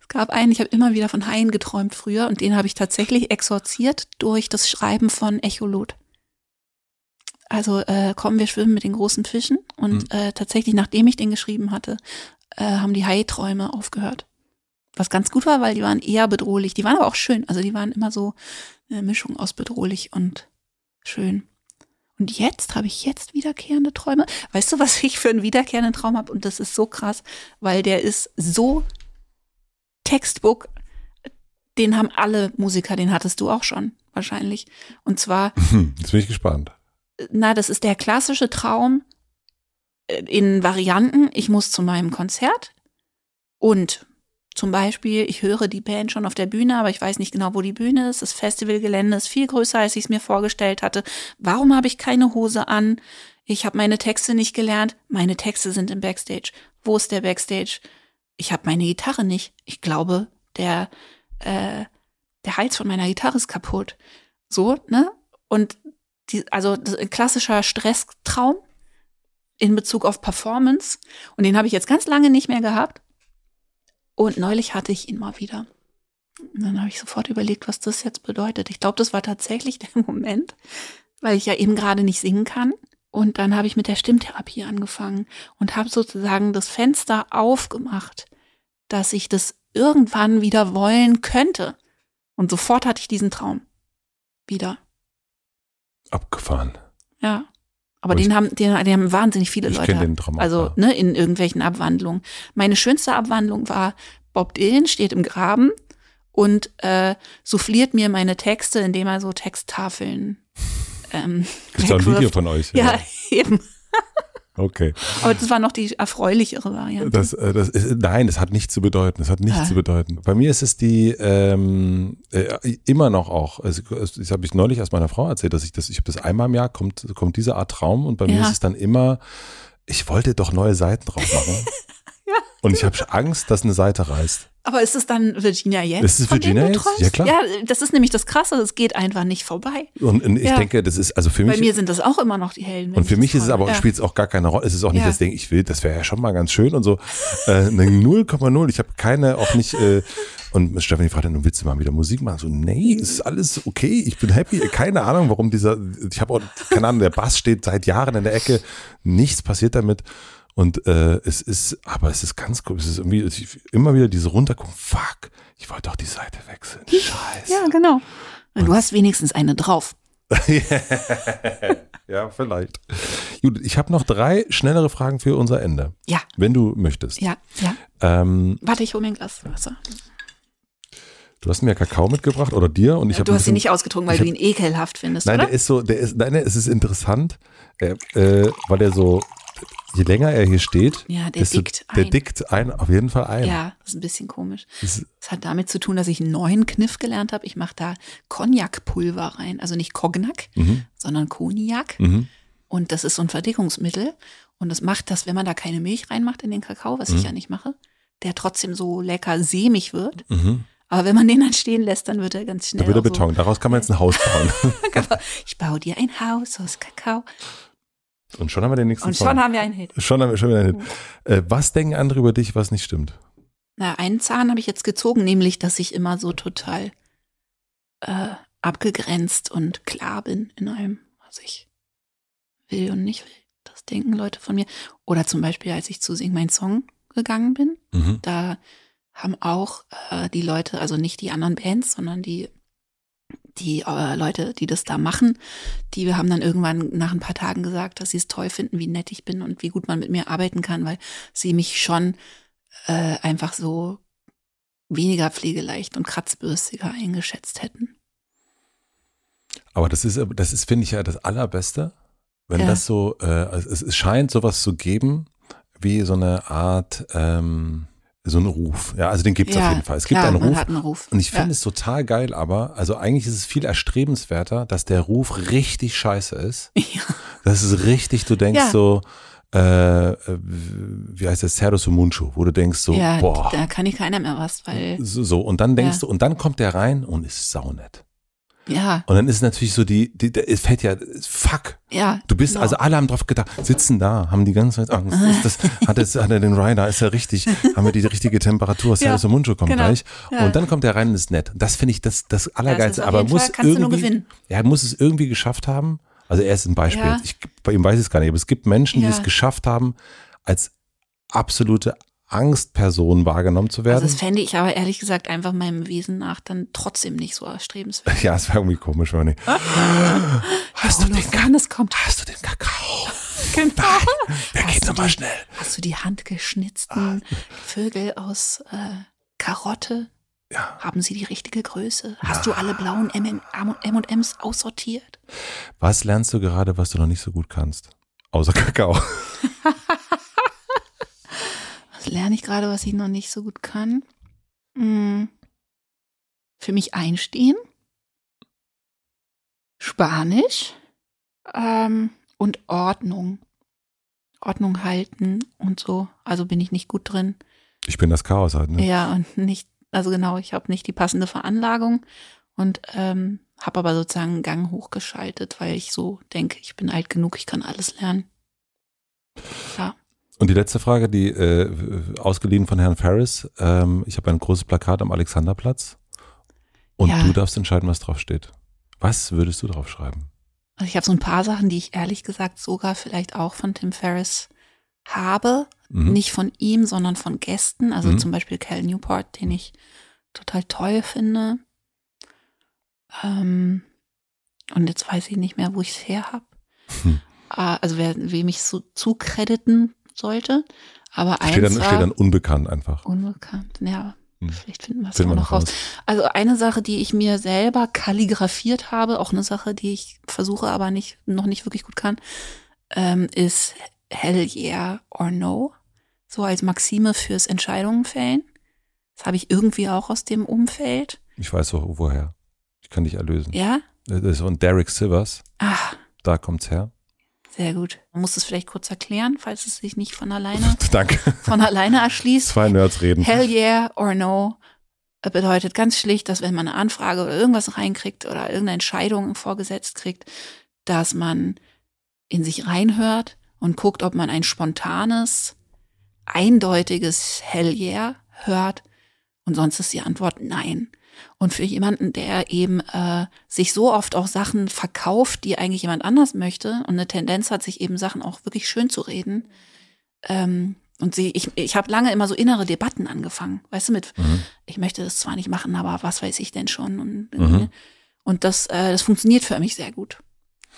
es gab einen, ich habe immer wieder von Haien geträumt früher und den habe ich tatsächlich exorziert durch das Schreiben von Echolot. Also äh, kommen wir schwimmen mit den großen Fischen und äh, tatsächlich, nachdem ich den geschrieben hatte, äh, haben die Haiträume aufgehört. Was ganz gut war, weil die waren eher bedrohlich. Die waren aber auch schön. Also die waren immer so eine Mischung aus bedrohlich und schön. Und jetzt habe ich jetzt wiederkehrende Träume. Weißt du, was ich für einen wiederkehrenden Traum habe? Und das ist so krass, weil der ist so Textbook. Den haben alle Musiker, den hattest du auch schon wahrscheinlich. Und zwar Hm, jetzt bin ich gespannt. na, das ist der klassische Traum äh, in Varianten. Ich muss zu meinem Konzert und zum Beispiel, ich höre die Band schon auf der Bühne, aber ich weiß nicht genau, wo die Bühne ist. Das Festivalgelände ist viel größer, als ich es mir vorgestellt hatte. Warum habe ich keine Hose an? Ich habe meine Texte nicht gelernt. Meine Texte sind im Backstage. Wo ist der Backstage? Ich habe meine Gitarre nicht. Ich glaube, der, äh, der Hals von meiner Gitarre ist kaputt. So, ne? Und die, also ein klassischer Stresstraum in Bezug auf Performance. Und den habe ich jetzt ganz lange nicht mehr gehabt. Und neulich hatte ich ihn mal wieder. Und dann habe ich sofort überlegt, was das jetzt bedeutet. Ich glaube, das war tatsächlich der Moment, weil ich ja eben gerade nicht singen kann. Und dann habe ich mit der Stimmtherapie angefangen und habe sozusagen das Fenster aufgemacht, dass ich das irgendwann wieder wollen könnte. Und sofort hatte ich diesen Traum wieder. Abgefahren. Ja. Aber den haben, den, den haben wahnsinnig viele Ich Leute. den Traum. Also, ja. ne, in irgendwelchen Abwandlungen. Meine schönste Abwandlung war, Bob Dylan steht im Graben und äh, souffliert mir meine Texte, indem er so Texttafeln. Ähm, Gibt es ein Video von euch? Ja, eben. Okay. Aber das war noch die erfreulichere Variante. Das, äh, das ist, nein, das hat nichts zu bedeuten. Das hat nichts Ah. zu bedeuten. Bei mir ist es die ähm, äh, immer noch auch. Also, das habe ich neulich erst meiner Frau erzählt, dass ich das, ich habe das einmal im Jahr kommt kommt diese Art Traum und bei mir Ja. ist es dann immer, ich wollte doch neue Seiten drauf machen. Und ich habe Angst, dass eine Seite reißt. Aber ist es dann Virginia jetzt? Ist es Virginia jetzt? träumst? Ja, klar. Ja, das ist nämlich das Krasse, es geht einfach nicht vorbei. Und, und ich Ja. denke, das ist, also für Bei mich, mir sind das auch immer noch die Helden. und für ich mich ist es aber, ja. spielt es auch gar keine Rolle. Es ist auch nicht Ja. das Ding, ich will, das wäre ja schon mal ganz schön und so. Äh, eine 0,0. Ich habe keine, auch nicht, äh, und Stefanie fragt dann, willst du mal wieder Musik machen? So, nee, ist alles okay, ich bin happy. Keine Ahnung, warum dieser, ich habe auch, keine Ahnung, der Bass steht seit Jahren in der Ecke, nichts passiert damit. Und äh, es ist, aber es ist ganz cool, es ist irgendwie ich, immer wieder diese runtergucken, fuck, ich wollte doch die Seite wechseln. Scheiße. Ja, genau. Und du hast wenigstens eine drauf. Ja, vielleicht. Gut, ich habe noch drei schnellere Fragen für unser Ende, Ja, wenn du möchtest. ja, ja. Ähm, Warte, ich hole mir ein Glas Wasser. du hast mir Kakao mitgebracht oder dir und ich habe du hast ihn bisschen- nicht ausgetrunken, weil ich du hab- ihn ekelhaft findest, Nein, oder? der ist so, der ist, nein, es ist interessant, äh, äh, weil er so, je länger er hier steht, Ja, der desto, dickt der ein. dickt ein, auf jeden Fall ein. ja, das ist ein bisschen komisch. Das, hat damit zu tun, dass ich einen neuen Kniff gelernt habe. Ich mache da Cognac-Pulver rein. Also nicht Cognac, mhm, sondern Cognac. mhm. Und das ist so ein Verdickungsmittel. Und das macht das, wenn man da keine Milch reinmacht in den Kakao, was Mhm. ich ja nicht mache, der trotzdem so lecker sämig wird. Mhm. Aber wenn man den dann stehen lässt, dann wird er ganz schnell. Da wird er auch so- Beton. Daraus kann man jetzt ein Haus bauen. Ich baue dir ein Haus aus Kakao. Und schon haben wir den nächsten Und Song. schon haben wir einen Hit. schon haben wir schon wieder einen Hit. Äh, was denken andere über dich, was nicht stimmt? Na, einen Zahn habe ich jetzt gezogen, nämlich, dass ich immer so total äh, abgegrenzt und klar bin in allem, was ich will und nicht will. Das denken Leute von mir. Oder zum Beispiel, als ich zu Sing mein Song gegangen bin, Mhm. da haben auch äh, die Leute, also nicht die anderen Bands, sondern die die äh, Leute, die das da machen, die haben dann irgendwann nach ein paar Tagen gesagt, dass sie es toll finden, wie nett ich bin und wie gut man mit mir arbeiten kann, weil sie mich schon äh, einfach so weniger pflegeleicht und kratzbürstiger eingeschätzt hätten. Aber das ist, das ist, finde ich ja das Allerbeste, wenn Ja. das so, äh, es, es scheint sowas zu geben, wie so eine Art, ähm, so ein Ruf. Ja, also den gibt es auf jeden Fall. Es gibt klar, einen man Ruf. einen Ruf. Und ich finde ja. es total geil, aber, also eigentlich ist es viel erstrebenswerter, dass der Ruf richtig scheiße ist. Ja. Das ist richtig, du denkst Ja. so, äh, äh, wie heißt das, Cerdo Sumunchu, wo du denkst so, ja, boah, da kann ich keiner mehr was, weil, so, so, und dann denkst Ja. du, und dann kommt der rein und ist saunett. Ja, Und dann ist es natürlich so die, die, die es fällt ja, fuck, ja. Du bist, genau. also alle haben drauf gedacht, sitzen da, haben die ganze Zeit Angst. Ist das, hat, es, hat er den Rider, ist er richtig, haben wir die richtige Temperatur, Ja, Servus Muncho kommt genau. gleich. Ja. Und dann kommt er rein und ist nett. Das finde ich das, das Allergeilste. auf Aber jeden muss Fall, kannst du nur irgendwie, gewinnen. er muss es irgendwie geschafft haben. Also er ist ein Beispiel. Ja. Ich, bei ihm weiß ich es gar nicht, aber es gibt Menschen, die Ja. es geschafft haben, als absolute Angstperson wahrgenommen zu Also werden. das fände ich aber ehrlich gesagt einfach meinem Wesen nach dann trotzdem nicht so erstrebenswert. ja, es wäre irgendwie komisch, wenn nicht. Hast du den Kakao? Holofernes kommt. Hast du den Kakao? Genau. Der Hast geht du nochmal die- schnell. Hast du die handgeschnitzten Vögel aus äh, Karotte? Ja. Haben sie die richtige Größe? Hast du alle blauen M&Ms aussortiert? Was lernst du gerade, was du noch nicht so gut kannst? Außer Kakao. Lerne ich gerade, was ich noch nicht so gut kann? Hm. Für mich einstehen. Spanisch. Ähm, und Ordnung. Ordnung halten und so. Also bin ich nicht gut drin. Ich bin das Chaos halt, ne? Ja, und nicht, also genau, ich habe nicht die passende Veranlagung und ähm, habe aber sozusagen einen Gang hochgeschaltet, weil ich so denke, ich bin alt genug, ich kann alles lernen. Ja. Und die letzte Frage, die äh, ausgeliehen von Herrn Ferris. Ähm, ich habe ein großes Plakat am Alexanderplatz und Ja. du darfst entscheiden, was drauf steht. Was würdest du drauf schreiben? Also ich habe so ein paar Sachen, die ich ehrlich gesagt sogar vielleicht auch von Tim Ferriss habe. Mhm. Nicht von ihm, sondern von Gästen. Also Mhm. zum Beispiel Cal Newport, den ich total toll finde. Ähm, und jetzt weiß ich nicht mehr, wo ich es her habe. Hm. Also wer, wem ich so zukrediten sollte. Aber Steht dann, eins steht war dann unbekannt einfach. unbekannt. Ja, Hm. vielleicht finden wir es Finden auch noch raus. raus. Also eine Sache, die ich mir selber kalligrafiert habe, auch eine Sache, die ich versuche, aber nicht, noch nicht wirklich gut kann, ähm, ist Hell yeah or no. So als Maxime fürs Entscheidungen fällen. Das habe ich irgendwie auch aus dem Umfeld. Ich weiß wo, woher. Ich kann dich erlösen. Ja? Das ist von Derek Sivers. Ah, Da kommt's her. Sehr gut. Man muss es vielleicht kurz erklären, falls es sich nicht von alleine, Danke. von alleine erschließt. Zwei Nerds reden. Hell yeah or no bedeutet ganz schlicht, dass wenn man eine Anfrage oder irgendwas reinkriegt oder irgendeine Entscheidung vorgesetzt kriegt, dass man in sich reinhört und guckt, ob man ein spontanes, eindeutiges Hell yeah hört und sonst ist die Antwort nein. Und für jemanden, der eben äh, sich so oft auch Sachen verkauft, die eigentlich jemand anders möchte und eine Tendenz hat, sich eben Sachen auch wirklich schön zu reden, ähm, und sie, ich, ich habe lange immer so innere Debatten angefangen, weißt du, mit, Mhm. ich möchte das zwar nicht machen, aber was weiß ich denn schon? Und, Mhm. und das, äh, das funktioniert für mich sehr gut,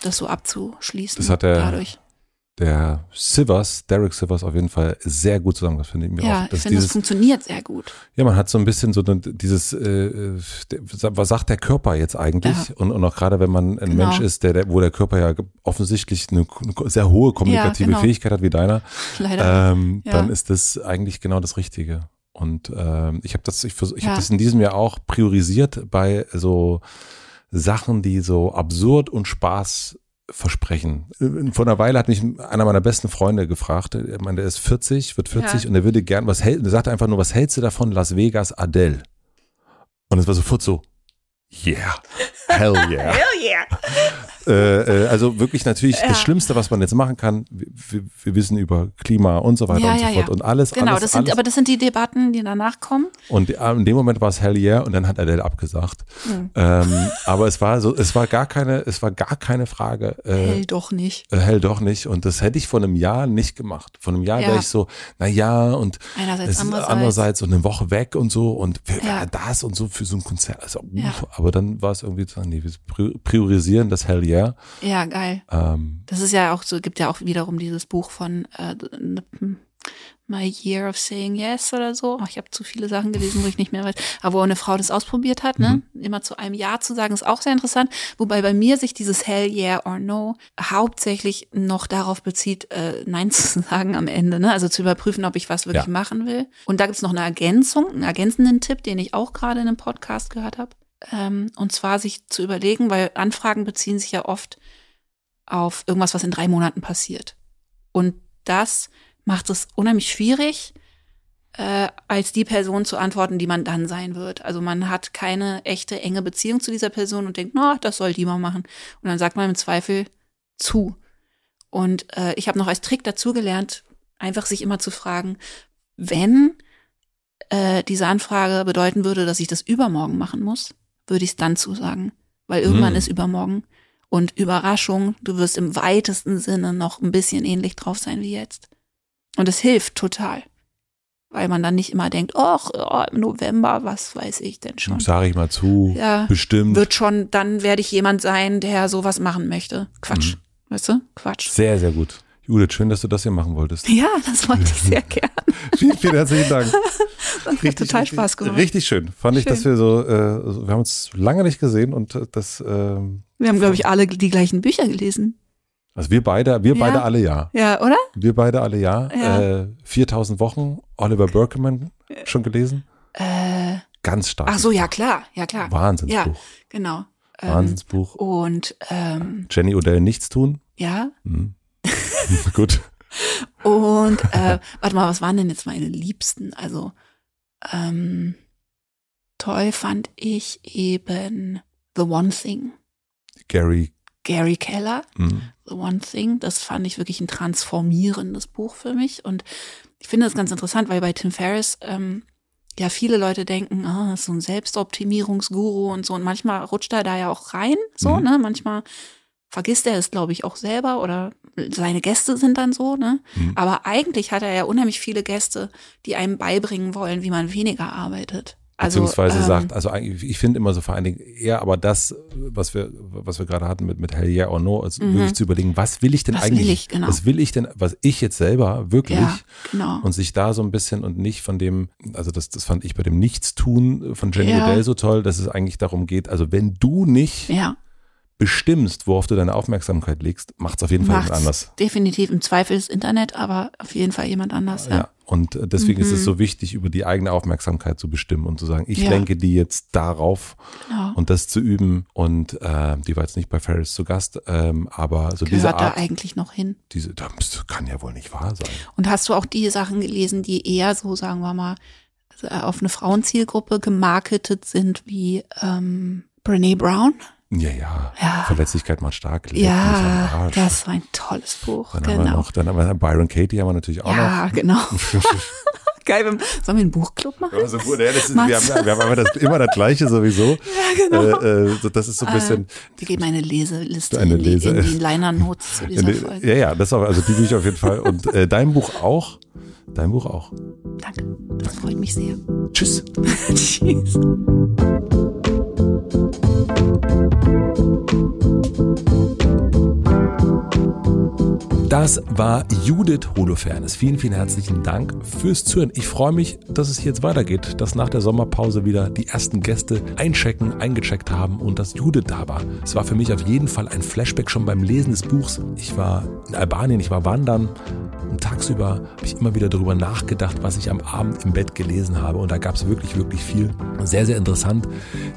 das so abzuschließen. Das hat der- dadurch. Der Sivers, Derek Sivers auf jeden Fall sehr gut zusammengefasst, finde ich mir Ja, auch. ich Dass finde, das funktioniert sehr gut. ja, man hat so ein bisschen so dieses, äh, was sagt der Körper jetzt eigentlich? Ja. Und, und auch gerade wenn man ein Genau. Mensch ist, der, der, wo der Körper ja offensichtlich eine, sehr hohe kommunikative genau. Fähigkeit hat wie deiner, Leider. ähm, Ja. dann ist das eigentlich genau das Richtige. Und ähm, ich habe das, ich, vers- ich Ja. habe das in diesem Jahr auch priorisiert bei so Sachen, die so absurd und Spaß versprechen. Vor einer Weile hat mich einer meiner besten Freunde gefragt, er meinte, der ist 40, wird 40 Ja. und er würde gern, was hält, er sagte einfach nur, was hältst du davon, Las Vegas Adele? Und es war sofort so, yeah, hell yeah. yeah. Äh, äh, also wirklich natürlich Ja. das Schlimmste, was man jetzt machen kann. Wir, wir, wissen über Klima und so weiter Ja, und so fort und alles. Genau, alles, das sind, alles. aber das sind die Debatten, die danach kommen. Und in dem Moment war es Hell yeah und dann hat Adele abgesagt. Hm. Ähm, aber es war so, es war gar keine, es war gar keine Frage. Äh, Hell doch nicht. äh, hell doch nicht. Und das hätte ich vor einem Jahr nicht gemacht. Vor einem Jahr Ja. wäre ich so, na ja, und Einerseits, andererseits. andererseits und eine Woche weg und so und wer Ja. das und so für so ein Konzert. Also, aber dann war es irgendwie so, nee, wir pri- priorisieren das Hell yeah. Ja, geil. Ähm, Das ist ja auch so, gibt ja auch wiederum dieses Buch von äh, My Year of Saying Yes oder so. Ach, ich habe zu viele Sachen gelesen, wo ich nicht mehr weiß. Aber wo eine Frau das ausprobiert hat, ne? Immer zu einem Ja zu sagen, ist auch sehr interessant. Wobei bei mir sich dieses Hell Yeah or No hauptsächlich noch darauf bezieht, äh, Nein zu sagen am Ende, ne? Also zu überprüfen, ob ich was wirklich Ja. machen will. Und da gibt's noch eine Ergänzung, einen ergänzenden Tipp, den ich auch gerade in einem Podcast gehört habe. Ähm, und zwar sich zu überlegen, weil Anfragen beziehen sich ja oft auf irgendwas, was in drei Monaten passiert. Und das macht es unheimlich schwierig, äh, als die Person zu antworten, die man dann sein wird. Also man hat keine echte enge Beziehung zu dieser Person und denkt, na, das soll die mal machen. Und dann sagt man im Zweifel zu. Und äh, ich habe noch als Trick dazu gelernt, einfach sich immer zu fragen, wenn äh, diese Anfrage bedeuten würde, dass ich das übermorgen machen muss, würde ich es dann zusagen. Weil irgendwann Hm. ist übermorgen. Und Überraschung, du wirst im weitesten Sinne noch ein bisschen ähnlich drauf sein wie jetzt. Und es hilft total. Weil man dann nicht immer denkt, ach, oh, im November, was weiß ich denn schon. Sage ich mal zu, Ja, bestimmt. wird schon, dann werde ich jemand sein, der sowas machen möchte. Quatsch. Mhm. Weißt du? Quatsch. Sehr, sehr gut. Judith, schön, dass du das hier machen wolltest. Ja, das wollte ich sehr gern. vielen, vielen herzlichen Dank. Das hat total Spaß gemacht. Richtig schön. Fand ich, Schön. dass wir so, äh, wir haben uns lange nicht gesehen und äh, das, ähm, Wir haben, glaube ich, alle die gleichen Bücher gelesen. also wir beide, wir Ja. beide alle ja. Ja, oder? Wir beide alle ja. Ja. Äh, 4000 Wochen, Oliver Berkeman schon gelesen. Äh, Ganz stark. ach so, ja, klar. Ja, klar. Wahnsinnsbuch. Genau. Ähm, Wahnsinnsbuch. Und ähm, Jenny Odell nichts tun. ja, Mhm. Gut. und äh, warte mal, was waren denn jetzt meine Liebsten? Also ähm, toll fand ich eben The One Thing. Gary. Gary Keller, Mhm. The One Thing, das fand ich wirklich ein transformierendes Buch für mich. Und ich finde das ganz interessant, weil bei Tim Ferriss ähm, ja viele Leute denken, ah, ist so ein Selbstoptimierungsguru und so. Und manchmal rutscht er da ja auch rein, so, Mhm. ne? Manchmal vergisst er es, glaube ich, auch selber oder seine Gäste sind dann so, ne? Mhm. Aber eigentlich hat er ja unheimlich viele Gäste, die einem beibringen wollen, wie man weniger arbeitet. Also, Beziehungsweise ähm, sagt, also ich finde immer so vor allen Dingen eher, aber das, was wir, was wir gerade hatten mit, mit Hell Yeah or No, also Mhm. wirklich zu überlegen, was will ich denn Was eigentlich? will ich, genau. Was will ich denn, was ich jetzt selber wirklich? Ja, genau. Und sich da so ein bisschen und nicht von dem, also das, das fand ich bei dem Nichtstun von Jenny Ja. Odell so toll, dass es eigentlich darum geht, also wenn du nicht ja. Bestimmst, worauf du deine Aufmerksamkeit legst, macht es auf jeden Fall jemand Macht's anders. definitiv im Zweifel das Internet, aber auf jeden Fall jemand anders. Ja. Ja. Und deswegen Mhm. ist es so wichtig, über die eigene Aufmerksamkeit zu bestimmen und zu sagen, ich Ja. lenke die jetzt darauf Genau. und das zu üben. Und äh, die war jetzt nicht bei Ferris zu Gast, ähm, aber so diese Gehört da Art, eigentlich noch hin. diese, das kann ja wohl nicht wahr sein. Und hast du auch die Sachen gelesen, die eher so, sagen wir mal, also auf eine Frauenzielgruppe gemarketet sind, wie ähm, Brene Brown? Ja, ja. Ja. Verletzlichkeit macht stark. leck Ja, das war ein tolles Buch. Dann haben wir Genau. noch, dann haben wir Byron Katie haben wir natürlich auch Ja, noch. genau. Geil, sollen wir einen Buchclub machen? Also ja, das ist, wir, haben, wir haben immer das, immer das Gleiche sowieso. Ja, genau. Äh, äh, so, das ist so ein bisschen. Wir geben eine Leseliste Eine in, die, Lese- in die Liner Notes zu dieser Folge. ja, ja, das auch, also die will ich auf jeden Fall. Und äh, dein Buch auch. Dein Buch auch. Danke, das freut mich sehr. Tschüss. Tschüss. Thank you. Das war Judith Holofernes. Vielen, vielen herzlichen Dank fürs Zuhören. Ich freue mich, dass es jetzt weitergeht, dass nach der Sommerpause wieder die ersten Gäste einchecken, eingecheckt haben und dass Judith da war. Es war für mich auf jeden Fall ein Flashback schon beim Lesen des Buchs. Ich war in Albanien, ich war wandern und tagsüber habe ich immer wieder darüber nachgedacht, was ich am Abend im Bett gelesen habe. Und da gab es wirklich, wirklich viel. Sehr, sehr interessant,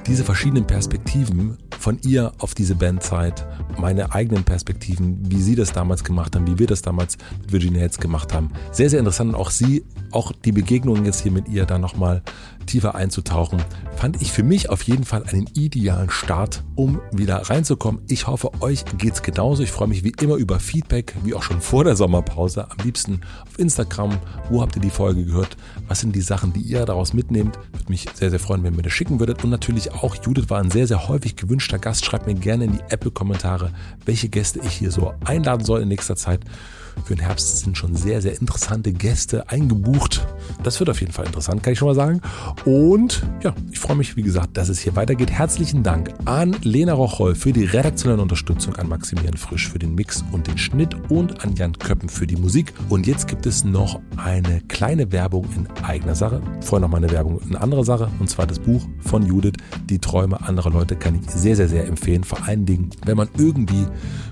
diese verschiedenen Perspektiven von ihr auf diese Bandzeit, meine eigenen Perspektiven, wie sie das damals gemacht haben, wie wir das damals mit Virginia jetzt gemacht haben. Sehr, sehr interessant und auch sie, auch die Begegnungen jetzt hier mit ihr da nochmal tiefer einzutauchen, fand ich für mich auf jeden Fall einen idealen Start, um wieder reinzukommen. Ich hoffe, euch geht's genauso. Ich freue mich wie immer über Feedback, wie auch schon vor der Sommerpause. Am liebsten auf Instagram. Wo habt ihr die Folge gehört? Was sind die Sachen, die ihr daraus mitnehmt? Würde mich sehr, sehr freuen, wenn ihr mir das schicken würdet. Und natürlich auch, Judith war ein sehr, sehr häufig gewünschter Gast. Schreibt mir gerne in die Apple-Kommentare, welche Gäste ich hier so einladen soll in nächster Zeit. Für den Herbst sind schon sehr, sehr interessante Gäste eingebucht. Das wird auf jeden Fall interessant, kann ich schon mal sagen. Und ja, ich freue mich, wie gesagt, dass es hier weitergeht. Herzlichen Dank an Lena Rocholl für die redaktionelle Unterstützung, an Maximilian Frisch für den Mix und den Schnitt und an Jan Köppen für die Musik. Und jetzt gibt es noch eine kleine Werbung in eigener Sache. Vorher noch mal eine Werbung in anderer Sache. Und zwar das Buch von Judith, Die Träume anderer Leute, kann ich sehr, sehr, sehr empfehlen. Vor allen Dingen, wenn man irgendwie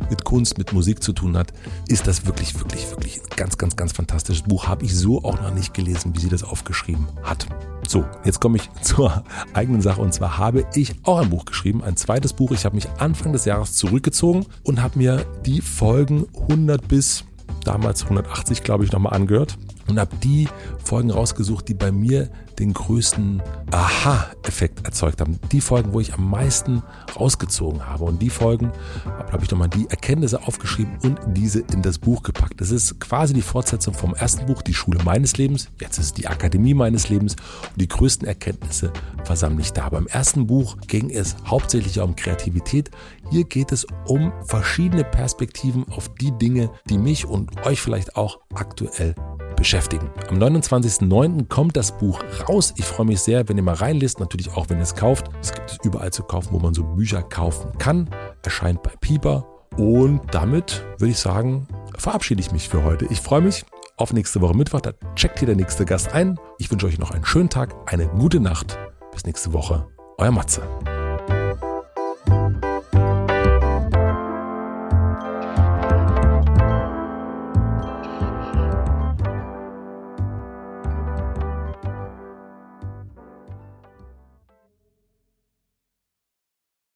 mit Kunst, mit Musik zu tun hat, ist das wirklich, wirklich, wirklich ein ganz, ganz, ganz fantastisches Buch. Habe ich so auch noch nicht gelesen, wie sie das aufgeschrieben hat. So, jetzt komme ich zur eigenen Sache und zwar habe ich auch ein Buch geschrieben, ein zweites Buch. Ich habe mich Anfang des Jahres zurückgezogen und habe mir die Folgen 100 bis damals 180, glaube ich, nochmal angehört und habe die Folgen rausgesucht, die bei mir den größten Aha-Effekt erzeugt haben. Die Folgen, wo ich am meisten rausgezogen habe. Und die Folgen habe, habe ich nochmal die Erkenntnisse aufgeschrieben und diese in das Buch gepackt. Das ist quasi die Fortsetzung vom ersten Buch, die Schule meines Lebens. Jetzt ist es die Akademie meines Lebens. Und die größten Erkenntnisse versammle ich da. Beim ersten Buch ging es hauptsächlich um Kreativität. Hier geht es um verschiedene Perspektiven auf die Dinge, die mich und euch vielleicht auch aktuell beschäftigen. Am 29.09. kommt das Buch raus. Ich freue mich sehr, wenn ihr mal reinlest, natürlich auch, wenn ihr es kauft. Es gibt es überall zu kaufen, wo man so Bücher kaufen kann. Erscheint bei Pieper. Und damit würde ich sagen, verabschiede ich mich für heute. Ich freue mich auf nächste Woche Mittwoch. Da checkt hier der nächste Gast ein. Ich wünsche euch noch einen schönen Tag, eine gute Nacht. Bis nächste Woche. Euer Matze.